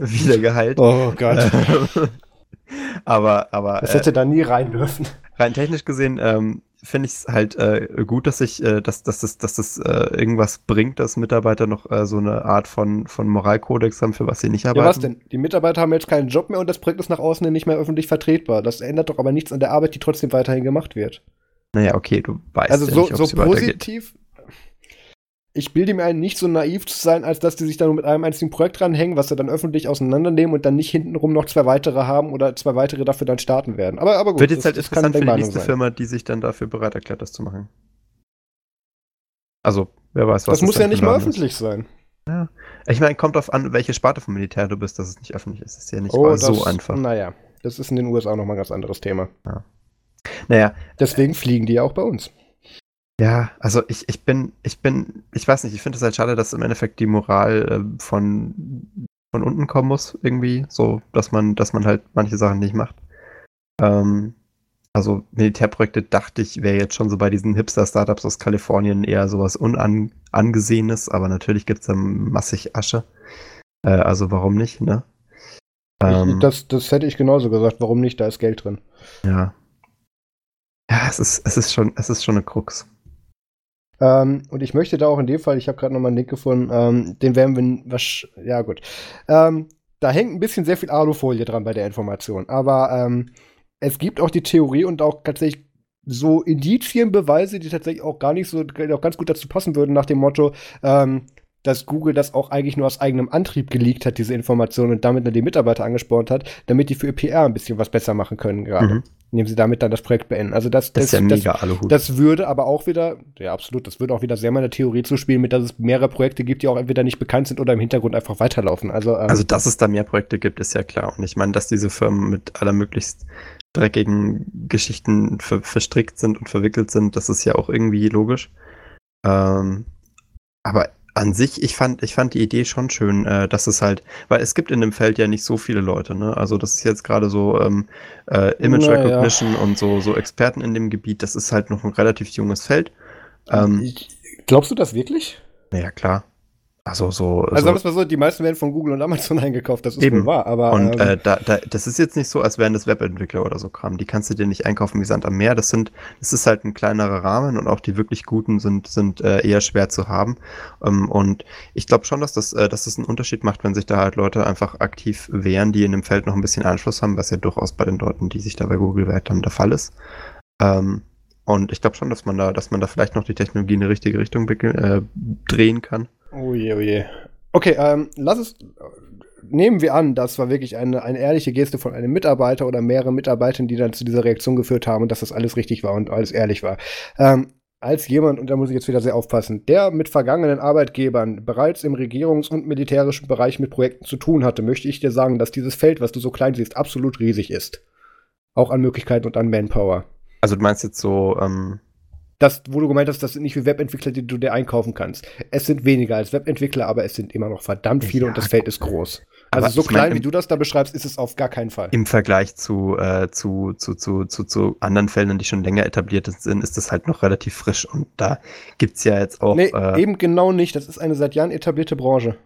Speaker 2: wieder geheilt.
Speaker 1: Oh Gott. [LAUGHS]
Speaker 2: aber, aber.
Speaker 1: Das hätte äh, da nie rein dürfen.
Speaker 2: Rein technisch gesehen ähm, finde ich es halt äh, gut, dass ich, äh, dass, dass das, dass das äh, irgendwas bringt, dass Mitarbeiter noch äh, so eine Art von, von Moralkodex haben, für was sie nicht arbeiten. Ja, was denn?
Speaker 1: Die Mitarbeiter haben jetzt keinen Job mehr und das Projekt ist nach außen nicht mehr öffentlich vertretbar. Das ändert doch aber nichts an der Arbeit, die trotzdem weiterhin gemacht wird.
Speaker 2: Naja, okay, du weißt
Speaker 1: also ja so, nicht, so positiv, ich bilde mir ein, nicht so naiv zu sein, als dass die sich da nur mit einem einzigen Projekt dranhängen, was sie dann öffentlich auseinandernehmen und dann nicht hintenrum noch zwei weitere haben oder zwei weitere dafür dann starten werden. Aber, aber
Speaker 2: gut. Wird jetzt halt das, interessant für die nächste sein. Firma, die sich dann dafür bereit erklärt, das zu machen. Also, wer weiß,
Speaker 1: was das muss ja nicht mal öffentlich ist. sein.
Speaker 2: Ja. Ich meine, kommt auf an, welche Sparte vom Militär du bist, dass es nicht öffentlich ist. Das ist ja nicht oh, das, so einfach.
Speaker 1: Naja, das ist in den USA nochmal ein ganz anderes Thema.
Speaker 2: Ja. Naja.
Speaker 1: Deswegen fliegen die ja auch bei uns.
Speaker 2: Ja, also ich, ich bin, ich bin, ich weiß nicht, ich finde es halt schade, dass im Endeffekt die Moral äh, von, von unten kommen muss, irgendwie, so, dass man, dass man halt manche Sachen nicht macht. Ähm, also Militärprojekte dachte ich, wäre jetzt schon so bei diesen Hipster-Startups aus Kalifornien eher sowas Unangesehenes, aber natürlich gibt es da massig Asche. Äh, also warum nicht, ne?
Speaker 1: Ähm, das, das hätte ich genauso gesagt, warum nicht, da ist Geld drin.
Speaker 2: Ja. Ja, es ist, es ist schon, es ist schon eine Krux.
Speaker 1: Ähm, und ich möchte da auch in dem Fall, ich habe gerade noch mal einen Link gefunden, ähm, den werden wir, was, ja gut. Ähm, da hängt ein bisschen sehr viel Alufolie dran bei der Information. Aber ähm, es gibt auch die Theorie und auch tatsächlich so Indizienbeweise, die tatsächlich auch gar nicht so, auch ganz gut dazu passen würden, nach dem Motto, ähm, dass Google das auch eigentlich nur aus eigenem Antrieb geleakt hat, diese Informationen, und damit dann die Mitarbeiter angespornt hat, damit die für ihr PR ein bisschen was besser machen können gerade. Mhm. Indem sie damit dann das Projekt beenden. Also das,
Speaker 2: das, das, ist ja mega das,
Speaker 1: Aluhut. das würde aber auch wieder, ja absolut, das würde auch wieder sehr meiner Theorie zuspielen, mit dass es mehrere Projekte gibt, die auch entweder nicht bekannt sind oder im Hintergrund einfach weiterlaufen. Also,
Speaker 2: ähm, also dass es da mehr Projekte gibt, ist ja klar. Und ich meine, dass diese Firmen mit allermöglichst dreckigen Geschichten ver verstrickt sind und verwickelt sind, das ist ja auch irgendwie logisch. Ähm, aber an sich, ich fand, ich fand die Idee schon schön, äh, dass es halt, weil es gibt in dem Feld ja nicht so viele Leute, ne? Also das ist jetzt gerade so ähm, äh, Image Na, Recognition und so, so Experten in dem Gebiet, das ist halt noch ein relativ junges Feld.
Speaker 1: Ähm, Glaubst du das wirklich?
Speaker 2: Ja, klar. Also so.
Speaker 1: Also sagen wir mal so, die meisten werden von Google und Amazon [LAUGHS] eingekauft, das ist
Speaker 2: eben. wahr, aber. Und ähm, äh, da, da, das ist jetzt nicht so, als wären das Webentwickler oder so Kram. Die kannst du dir nicht einkaufen wie Sand am Meer. Das sind, das ist halt ein kleinerer Rahmen und auch die wirklich guten sind, sind äh, eher schwer zu haben. Ähm, und ich glaube schon, dass das, äh, dass das einen Unterschied macht, wenn sich da halt Leute einfach aktiv wehren, die in dem Feld noch ein bisschen Einfluss haben, was ja durchaus bei den Leuten, die sich da bei Google wehrt haben, der Fall ist. Ähm, und ich glaube schon, dass man da, dass man da vielleicht noch die Technologie in die richtige Richtung äh, drehen kann.
Speaker 1: Oh je, oh je. Okay, ähm, lass es. Nehmen wir an, das war wirklich eine, eine ehrliche Geste von einem Mitarbeiter oder mehreren Mitarbeitern, die dann zu dieser Reaktion geführt haben und dass das alles richtig war und alles ehrlich war. Ähm, als jemand, und da muss ich jetzt wieder sehr aufpassen, der mit vergangenen Arbeitgebern bereits im Regierungs- und militärischen Bereich mit Projekten zu tun hatte, möchte ich dir sagen, dass dieses Feld, was du so klein siehst, absolut riesig ist. Auch an Möglichkeiten und an Manpower.
Speaker 2: Also du meinst jetzt so, ähm,
Speaker 1: das, wo du gemeint hast, das sind nicht wie Webentwickler, die du dir einkaufen kannst. Es sind weniger als Webentwickler, aber es sind immer noch verdammt viele ja, und das Feld ist groß. Also so klein, mein, wie du das da beschreibst, ist es auf gar keinen Fall.
Speaker 2: Im Vergleich zu, äh, zu, zu, zu, zu, zu anderen Feldern, die schon länger etabliert sind, ist das halt noch relativ frisch. Und da gibt es ja jetzt auch. Nee,
Speaker 1: äh, eben genau nicht. Das ist eine seit Jahren etablierte Branche.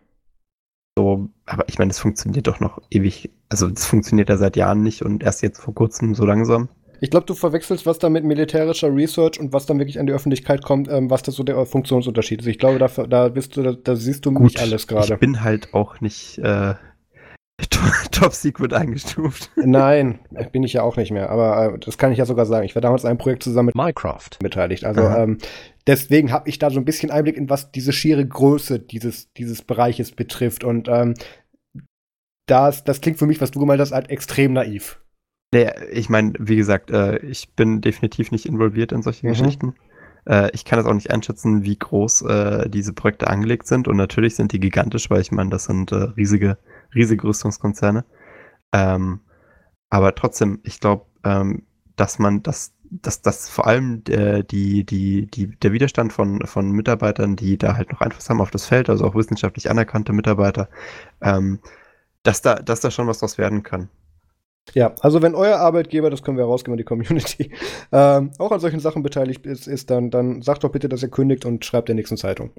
Speaker 2: So, aber ich meine, es funktioniert doch noch ewig. Also, es funktioniert ja seit Jahren nicht und erst jetzt vor kurzem so langsam.
Speaker 1: Ich glaube, du verwechselst, was da mit militärischer Research und was dann wirklich an die Öffentlichkeit kommt, ähm, was das so der Funktionsunterschied ist. Ich glaube, da, da bist du, da, da siehst du Gut, nicht alles gerade.
Speaker 2: Ich bin halt auch nicht äh, [LAUGHS] Top Secret eingestuft. [LAUGHS]
Speaker 1: Nein, bin ich ja auch nicht mehr. Aber äh, das kann ich ja sogar sagen. Ich war damals an einem Projekt zusammen mit
Speaker 2: Minecraft
Speaker 1: beteiligt. Also ähm, deswegen habe ich da so ein bisschen Einblick in was diese schiere Größe dieses dieses Bereiches betrifft. Und ähm, das, das klingt für mich, was du gemeint hast, halt extrem naiv.
Speaker 2: Nee, ich meine, wie gesagt, äh, ich bin definitiv nicht involviert in solche mhm. Geschichten. Äh, ich kann es auch nicht einschätzen, wie groß äh, diese Projekte angelegt sind. Und natürlich sind die gigantisch, weil ich meine, das sind äh, riesige, riesige Rüstungskonzerne. Ähm, aber trotzdem, ich glaube, ähm, dass man das, dass das vor allem der, die, die, die, der Widerstand von, von Mitarbeitern, die da halt noch Einfluss haben auf das Feld, also auch wissenschaftlich anerkannte Mitarbeiter, ähm, dass da, dass da schon was draus werden kann.
Speaker 1: Ja, also wenn euer Arbeitgeber, das können wir herausgeben an die Community, [LAUGHS] ähm, auch an solchen Sachen beteiligt ist, ist dann, dann sagt doch bitte, dass er kündigt und schreibt der nächsten Zeitung.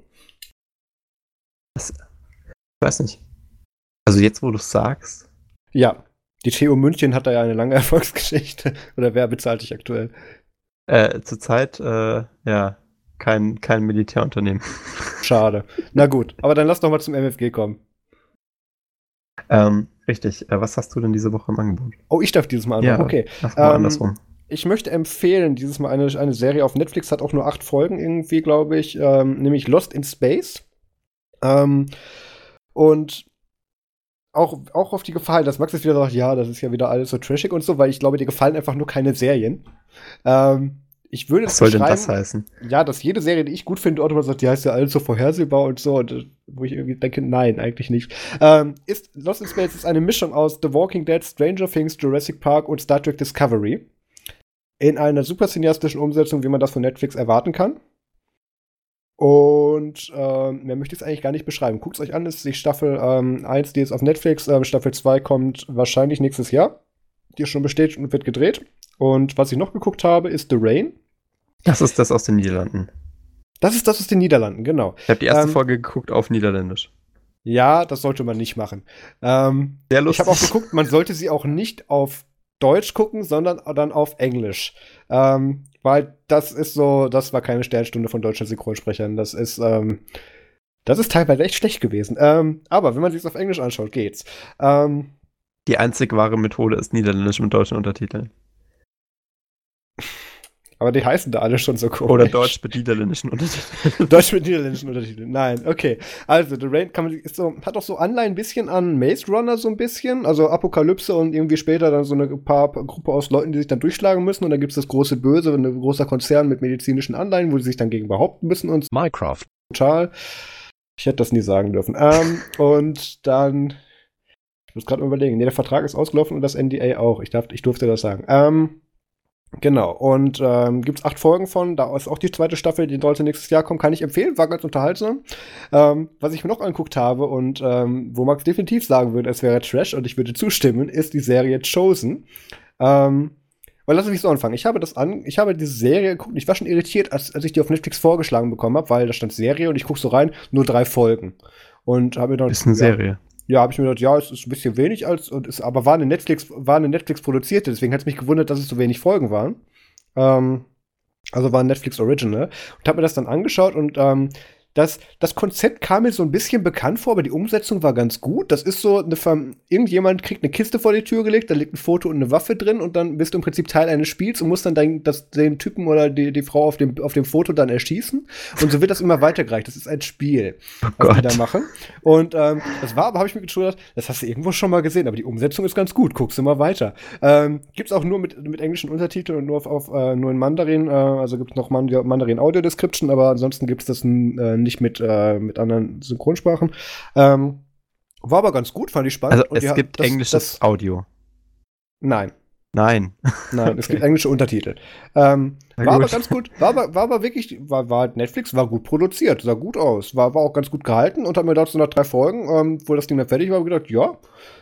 Speaker 2: Das, ich weiß nicht. Also jetzt, wo du es sagst.
Speaker 1: Ja, die TU München hat da ja eine lange [LAUGHS] Erfolgsgeschichte. Oder wer bezahlt dich aktuell?
Speaker 2: Äh, zurzeit, äh, ja, kein, kein Militärunternehmen. [LAUGHS]
Speaker 1: Schade. Na gut, aber dann lass doch mal zum MFG kommen.
Speaker 2: Ähm, richtig. Äh, was hast du denn diese Woche im Angebot?
Speaker 1: Oh, ich darf dieses Mal
Speaker 2: anfangen. Ja, okay. Mach mal ähm, andersrum.
Speaker 1: Ich möchte empfehlen, dieses Mal eine, eine Serie auf Netflix, hat auch nur acht Folgen irgendwie, glaube ich, ähm, nämlich Lost in Space. Ähm, und auch, auch auf die gefallen, dass Max jetzt wieder sagt, ja, das ist ja wieder alles so trashig und so, weil ich glaube, dir gefallen einfach nur keine Serien. Ähm, ich würde
Speaker 2: Was soll denn das heißen?
Speaker 1: Ja, dass jede Serie, die ich gut finde, automatisch sagt, die heißt ja alles so vorhersehbar und so. Und, äh, wo ich irgendwie denke, nein, eigentlich nicht. Ähm, ist, Lost in Space ist eine Mischung aus The Walking Dead, Stranger Things, Jurassic Park und Star Trek Discovery. In einer super cineastischen Umsetzung, wie man das von Netflix erwarten kann. Und ähm, mehr möchte ich es eigentlich gar nicht beschreiben. Guckt es euch an, das ist die Staffel ähm, 1, die ist auf Netflix. Ähm, Staffel 2 kommt wahrscheinlich nächstes Jahr. Die ist schon bestätigt und wird gedreht. Und was ich noch geguckt habe, ist The Rain.
Speaker 2: Das ist das aus den Niederlanden.
Speaker 1: Das ist das aus den Niederlanden, genau.
Speaker 2: Ich habe die erste ähm, Folge geguckt auf Niederländisch.
Speaker 1: Ja, das sollte man nicht machen. Ähm, Sehr lustig. Ich habe auch geguckt, man sollte sie auch nicht auf Deutsch gucken, sondern dann auf Englisch. Ähm, weil das ist so, das war keine Sternstunde von deutschen Synchronsprechern. Das ist, ähm, das ist teilweise echt schlecht gewesen. Ähm, aber wenn man sich auf Englisch anschaut, geht's. Ähm,
Speaker 2: die einzig wahre Methode ist Niederländisch mit deutschen Untertiteln.
Speaker 1: Aber die heißen da alle schon so
Speaker 2: komisch. Oder Deutsch mit niederländischen Untertiteln. [LAUGHS]
Speaker 1: Deutsch mit niederländischen Untertiteln. Nein, okay. Also, The Rain kann man, ist so, hat auch so Anleihen ein bisschen an Maze Runner so ein bisschen. Also Apokalypse und irgendwie später dann so eine paar Gruppe aus Leuten, die sich dann durchschlagen müssen. Und dann gibt es das große Böse, ein großer Konzern mit medizinischen Anleihen, wo sie sich dann gegen behaupten müssen und
Speaker 2: Minecraft.
Speaker 1: Total. Ich hätte das nie sagen dürfen. Ähm, und dann ich muss gerade überlegen. Nee, der Vertrag ist ausgelaufen und das NDA auch. Ich, darf, ich durfte das sagen. Ähm, genau. Und ähm, gibt es acht Folgen von. Da ist auch die zweite Staffel, die sollte nächstes Jahr kommen. Kann ich empfehlen. War ganz unterhaltsam. Ähm, was ich mir noch angeguckt habe und ähm, wo Max definitiv sagen würde, es wäre Trash und ich würde zustimmen, ist die Serie Chosen. Ähm, weil lass mich so anfangen. Ich habe das an, ich habe diese Serie geguckt. Ich war schon irritiert, als, als ich die auf Netflix vorgeschlagen bekommen habe, weil da stand Serie und ich gucke so rein, nur drei Folgen. Und habe mir dann.
Speaker 2: Ist eine ja, Serie
Speaker 1: ja, habe ich mir gedacht, ja, es ist ein bisschen wenig als und ist, aber war eine Netflix, war eine Netflix produzierte, deswegen hat es mich gewundert, dass es so wenig Folgen waren. Ähm, also war ein Netflix Original und habe mir das dann angeschaut und ähm, das, das Konzept kam mir so ein bisschen bekannt vor, aber die Umsetzung war ganz gut. Das ist so, eine irgendjemand kriegt eine Kiste vor die Tür gelegt, da liegt ein Foto und eine Waffe drin und dann bist du im Prinzip Teil eines Spiels und musst dann dein, das, den Typen oder die, die Frau auf dem, auf dem Foto dann erschießen. Und so wird das immer weitergereicht. Das ist ein Spiel, oh was Gott. die da machen. Und ähm, das war, aber habe ich mir gedacht, das hast du irgendwo schon mal gesehen, aber die Umsetzung ist ganz gut. Guckst du mal weiter. Ähm, gibt's auch nur mit, mit englischen Untertiteln und nur auf, auf äh, nur in Mandarin. Äh, also gibt's noch Mandarin Audio Description, aber ansonsten gibt's das äh, nicht mit, äh, mit anderen Synchronsprachen. Ähm, war aber ganz gut, fand ich spannend.
Speaker 2: Also es gibt das, englisches das, Audio.
Speaker 1: Nein.
Speaker 2: Nein.
Speaker 1: Nein, es gibt englische Untertitel. Ähm, war aber ganz gut, war aber, war aber wirklich, war, war Netflix, war gut produziert, sah gut aus, war, war auch ganz gut gehalten und hat mir dazu nach drei Folgen, ähm, wo das Ding dann fertig war, gedacht, ja,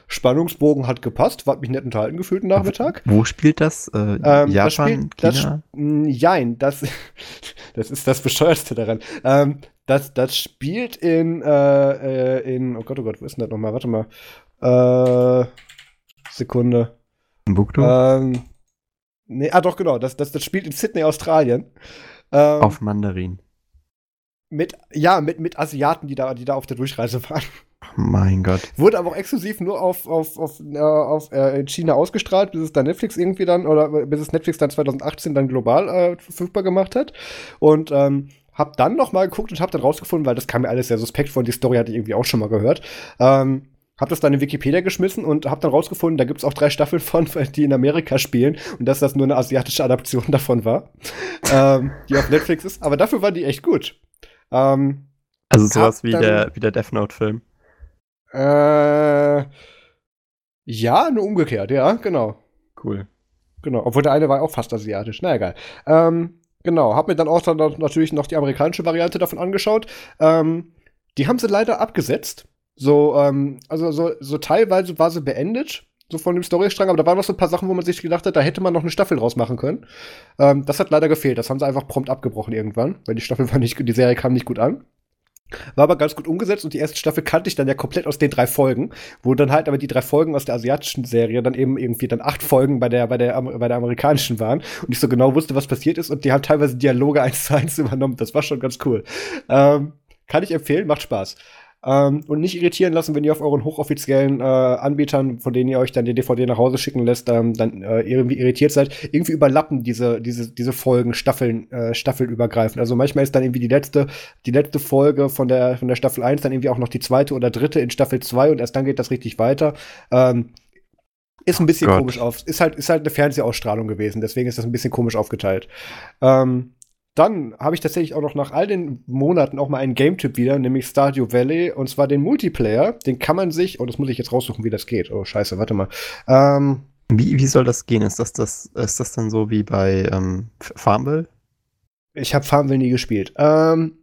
Speaker 1: Spannungsbogen hat gepasst, war mich nett unterhalten gefühlt den Nachmittag.
Speaker 2: Wo spielt das? Äh,
Speaker 1: ähm, Japan, das spielt, China? Das, jein, das, [LAUGHS] das ist das Bescheuerste daran. Ähm, das, das spielt in, äh, äh, in, oh Gott, oh Gott, wo ist denn das nochmal? Warte mal. Äh, Sekunde.
Speaker 2: Timbuktu?
Speaker 1: Ähm, nee, ah, doch, genau. Das, das, das spielt in Sydney, Australien.
Speaker 2: Ähm, auf Mandarin.
Speaker 1: Mit, ja, mit, mit Asiaten, die da, die da auf der Durchreise waren.
Speaker 2: Mein Gott.
Speaker 1: Wurde aber auch exklusiv nur auf, auf, auf, äh, auf äh, in China ausgestrahlt, bis es dann Netflix irgendwie dann, oder bis es Netflix dann 2018 dann global äh, verfügbar gemacht hat. Und ähm, hab dann noch mal geguckt und hab dann rausgefunden, weil das kam mir alles sehr suspekt vor, die Story hatte ich irgendwie auch schon mal gehört. Ähm, hab das dann in Wikipedia geschmissen und hab dann rausgefunden, da gibt's auch drei Staffeln von, [LAUGHS] die in Amerika spielen und dass das nur eine asiatische Adaption [LAUGHS] davon war, ähm, die auf Netflix ist. Aber dafür war die echt gut. Ähm,
Speaker 2: also sowas wie dann, der, wie der Death Note-Film.
Speaker 1: Äh, ja, nur umgekehrt, ja, genau.
Speaker 2: Cool.
Speaker 1: Genau, obwohl der eine war auch fast asiatisch. Na egal. Ähm, genau, hab mir dann auch dann natürlich noch die amerikanische Variante davon angeschaut. Ähm, die haben sie leider abgesetzt. So, ähm, also so, so teilweise war sie beendet, so von dem Storystrang, aber da waren noch so ein paar Sachen, wo man sich gedacht hat, da hätte man noch eine Staffel draus machen können. Ähm, das hat leider gefehlt. Das haben sie einfach prompt abgebrochen irgendwann, weil die Staffel war nicht, die Serie kam nicht gut an. War aber ganz gut umgesetzt und die erste Staffel kannte ich dann ja komplett aus den drei Folgen, wo dann halt aber die drei Folgen aus der asiatischen Serie dann eben irgendwie dann acht Folgen bei der, bei der, bei der amerikanischen waren und ich so genau wusste, was passiert ist und die haben teilweise Dialoge [LAUGHS] eins zu eins übernommen. Das war schon ganz cool. Ähm, kann ich empfehlen, macht Spaß. Ähm, und nicht irritieren lassen, wenn ihr auf euren hochoffiziellen äh, Anbietern, von denen ihr euch dann die DVD nach Hause schicken lässt, ähm, dann äh, irgendwie irritiert seid. Irgendwie überlappen diese, diese, diese Folgen Staffeln, äh, staffelübergreifend. Also manchmal ist dann irgendwie die letzte, die letzte Folge von der, von der Staffel 1 dann irgendwie auch noch die zweite oder dritte in Staffel 2 und erst dann geht das richtig weiter. Ähm, ist ein bisschen Gott. komisch auf. Ist halt, ist halt eine Fernsehausstrahlung gewesen, deswegen ist das ein bisschen komisch aufgeteilt. Ähm, dann habe ich tatsächlich auch noch nach all den Monaten auch mal einen Game-Tipp wieder, nämlich Stardew Valley, und zwar den Multiplayer. Den kann man sich, oh, das muss ich jetzt raussuchen, wie das geht. Oh, scheiße, warte mal. Ähm,
Speaker 2: wie, wie soll das gehen? Ist das, das, ist das dann so wie bei ähm, Farmville?
Speaker 1: Ich habe Farmville nie gespielt. Ähm,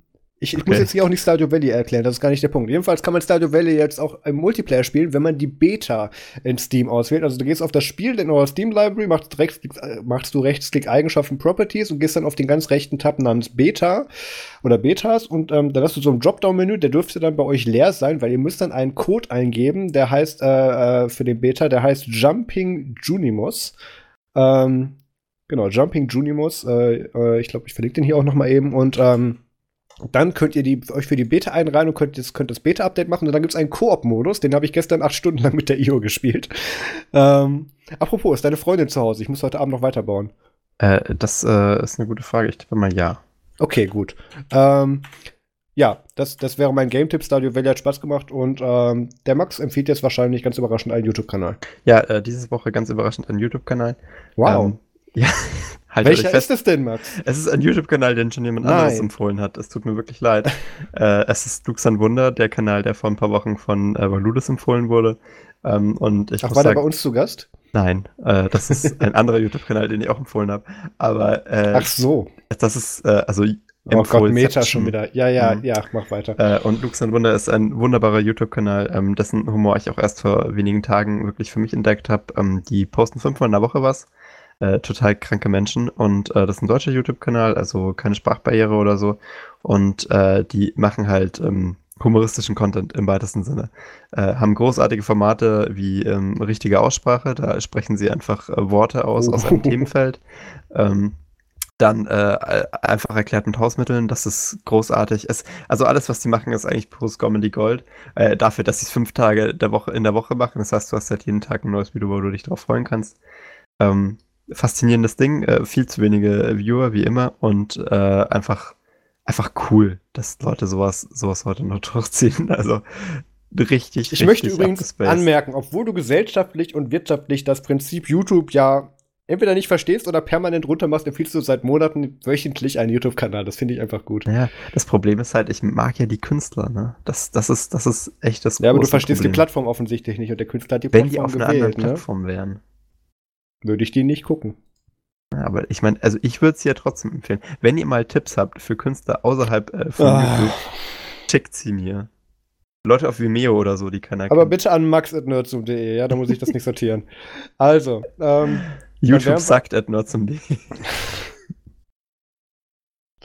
Speaker 1: ich, ich okay. muss jetzt hier auch nicht Stardew Valley erklären, das ist gar nicht der Punkt. Jedenfalls kann man Stardew Valley jetzt auch im Multiplayer spielen, wenn man die Beta in Steam auswählt. Also du gehst auf das Spiel in eurer Steam Library, machst, rechts, machst du Rechtsklick Eigenschaften Properties und gehst dann auf den ganz rechten Tab namens Beta oder Betas und ähm, dann hast du so ein Dropdown-Menü, der dürfte dann bei euch leer sein, weil ihr müsst dann einen Code eingeben, der heißt äh, äh für den Beta, der heißt Jumping Junimus. Ähm, genau, Jumping Junimus. Äh, äh, ich glaube, ich verlinke den hier auch noch mal eben und ähm, dann könnt ihr die, euch für die Beta einreihen und könnt, das, könnt das Beta-Update machen. Und dann gibt es einen Koop-Modus, den habe ich gestern acht Stunden lang mit der IO gespielt. Ähm, apropos, ist deine Freundin zu Hause? Ich muss heute Abend noch weiterbauen.
Speaker 2: Äh, das äh, ist eine gute Frage. Ich tippe mal ja.
Speaker 1: Okay, gut. Ähm, ja, das, das wäre mein Game Tip Stadio Valley hat Spaß gemacht und ähm, der Max empfiehlt jetzt wahrscheinlich ganz überraschend einen YouTube-Kanal.
Speaker 2: Ja, äh, diese Woche ganz überraschend einen YouTube-Kanal.
Speaker 1: Wow.
Speaker 2: Ähm, ja, [LAUGHS]
Speaker 1: halt Welcher ist es denn, Max?
Speaker 2: Es ist ein YouTube-Kanal, den schon jemand Nein. anderes empfohlen hat. Es tut mir wirklich leid. [LAUGHS] äh, es ist Luxan Wunder, der Kanal, der vor ein paar Wochen von äh, Valulis empfohlen wurde. Ähm, und ich
Speaker 1: Ach, war der bei uns zu Gast?
Speaker 2: Nein, äh, das ist [LAUGHS] ein anderer YouTube-Kanal, den ich auch empfohlen habe. Aber äh,
Speaker 1: Ach so.
Speaker 2: Das ist, äh, also
Speaker 1: Oh Gott, Meta schon wieder. Ja, ja, mhm. ja, mach weiter.
Speaker 2: Äh, und Lux und Wunder ist ein wunderbarer YouTube-Kanal, ähm, dessen Humor ich auch erst vor wenigen Tagen wirklich für mich entdeckt habe. Ähm, die posten fünfmal in der Woche was. Äh, total kranke Menschen. Und äh, das ist ein deutscher YouTube-Kanal, also keine Sprachbarriere oder so. Und äh, die machen halt ähm, humoristischen Content im weitesten Sinne. Äh, haben großartige Formate wie ähm, richtige Aussprache, da sprechen sie einfach äh, Worte aus, aus einem [LAUGHS] Themenfeld. Ähm, dann äh, einfach erklärt mit Hausmitteln, das ist großartig. Es, also alles, was die machen, ist eigentlich pures Comedy Gold. Äh, dafür, dass sie es fünf Tage der Woche, in der Woche machen. Das heißt, du hast halt jeden Tag ein neues Video, wo du dich drauf freuen kannst. Ähm, faszinierendes Ding, äh, viel zu wenige Viewer, wie immer, und äh, einfach, einfach cool, dass Leute sowas, sowas heute noch [LAUGHS] durchziehen. Also richtig.
Speaker 1: Ich richtig möchte übrigens anmerken, obwohl du gesellschaftlich und wirtschaftlich das Prinzip YouTube ja entweder nicht verstehst oder permanent runter machst, empfiehlst du seit Monaten wöchentlich einen YouTube-Kanal. Das finde ich einfach gut.
Speaker 2: Ja, das Problem ist halt, ich mag ja die Künstler, ne? Das, das, ist, das ist echt das
Speaker 1: Ja, aber du verstehst Problem. die Plattform offensichtlich nicht und der Künstler hat die
Speaker 2: Wenn Plattform Wenn die auf gewählt, einer anderen ne? Plattform wären.
Speaker 1: Würde ich die nicht gucken.
Speaker 2: Ja, aber ich meine, also ich würde sie ja trotzdem empfehlen. Wenn ihr mal Tipps habt für Künstler außerhalb äh, von ah. YouTube, schickt sie mir. Leute auf Vimeo oder so, die keiner
Speaker 1: Aber kennt. bitte an max.nerdsum.de, ja, da muss ich das nicht sortieren. Also, ähm,
Speaker 2: YouTube sagt at nerdsum.de.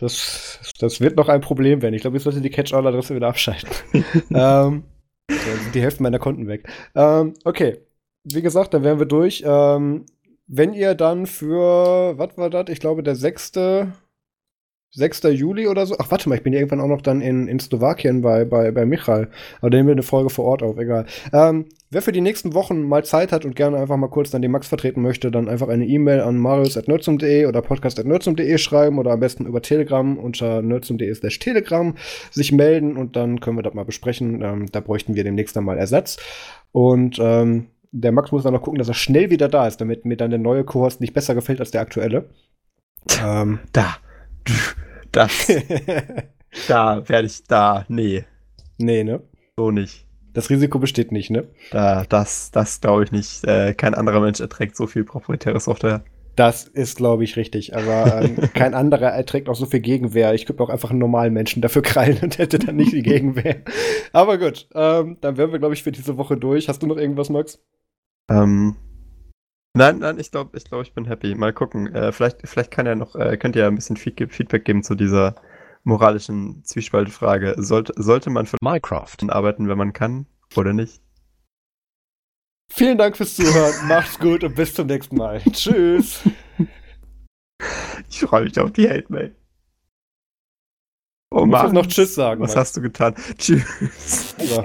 Speaker 1: Das, das wird noch ein Problem werden. Ich glaube, ich sollte die Catch-all-Adresse wieder abschalten. [LAUGHS] ähm, die Hälfte meiner Konten weg. Ähm, okay. Wie gesagt, dann wären wir durch. Ähm, wenn ihr dann für, was war das? Ich glaube, der 6. 6. Juli oder so. Ach, warte mal, ich bin ja irgendwann auch noch dann in, in Slowakien bei, bei, bei Michael. Aber da nehmen wir eine Folge vor Ort auf, egal. Ähm, wer für die nächsten Wochen mal Zeit hat und gerne einfach mal kurz dann den Max vertreten möchte, dann einfach eine E-Mail an marius.nerdsum.de oder podcast.nerdsum.de schreiben oder am besten über Telegram unter nerdsum.de slash Telegram sich melden und dann können wir das mal besprechen. Ähm, da bräuchten wir demnächst dann mal Ersatz. Und ähm, der Max muss dann noch gucken, dass er schnell wieder da ist, damit mir dann der neue Co-Host nicht besser gefällt als der aktuelle.
Speaker 2: Ähm, da. [LAUGHS] Das. da werde ich da. Nee.
Speaker 1: Nee, ne?
Speaker 2: So nicht.
Speaker 1: Das Risiko besteht nicht, ne?
Speaker 2: Da, das, das glaube ich nicht. Äh, kein anderer Mensch erträgt so viel proprietäre Software.
Speaker 1: Das ist, glaube ich, richtig. Aber ähm, [LAUGHS] kein anderer erträgt auch so viel Gegenwehr. Ich könnte auch einfach einen normalen Menschen dafür krallen und hätte dann nicht die Gegenwehr. Aber gut, ähm, dann wären wir, glaube ich, für diese Woche durch. Hast du noch irgendwas, Max?
Speaker 2: Ähm, nein, nein, ich glaube, ich, glaub, ich bin happy. Mal gucken. Äh, vielleicht, vielleicht kann ja noch, äh, könnt ihr ja ein bisschen Feedback geben zu dieser moralischen Zwiespaltfrage. Sollte, sollte man für Minecraft arbeiten, wenn man kann, oder nicht?
Speaker 1: Vielen Dank fürs Zuhören. [LAUGHS] Macht's gut und bis zum nächsten Mal. Tschüss.
Speaker 2: Ich freue mich auf die Hate-Mail.
Speaker 1: Oh Mann. noch Tschüss sagen.
Speaker 2: Was Mann. hast du getan? Tschüss. Ja.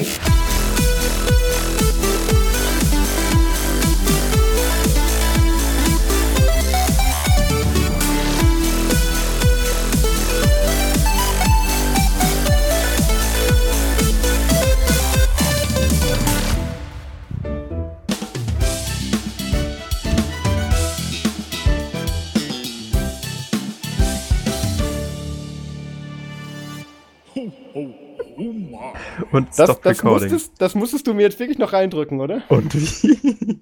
Speaker 1: Und das, Stop das Recording. Musstest, das musstest du mir jetzt wirklich noch reindrücken, oder?
Speaker 2: Und wie?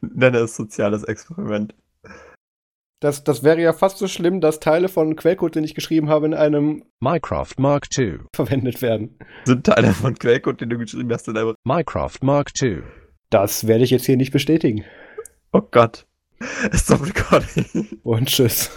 Speaker 2: Nenne es soziales Experiment.
Speaker 1: Das, das wäre ja fast so schlimm, dass Teile von Quellcode, den ich geschrieben habe, in einem
Speaker 3: Minecraft Mark II
Speaker 1: verwendet werden.
Speaker 2: Sind Teile von Quellcode, den du geschrieben hast, in einem
Speaker 3: Minecraft Mark II?
Speaker 1: Das werde ich jetzt hier nicht bestätigen.
Speaker 2: Oh Gott. [LAUGHS] Stop recording.
Speaker 1: Und tschüss.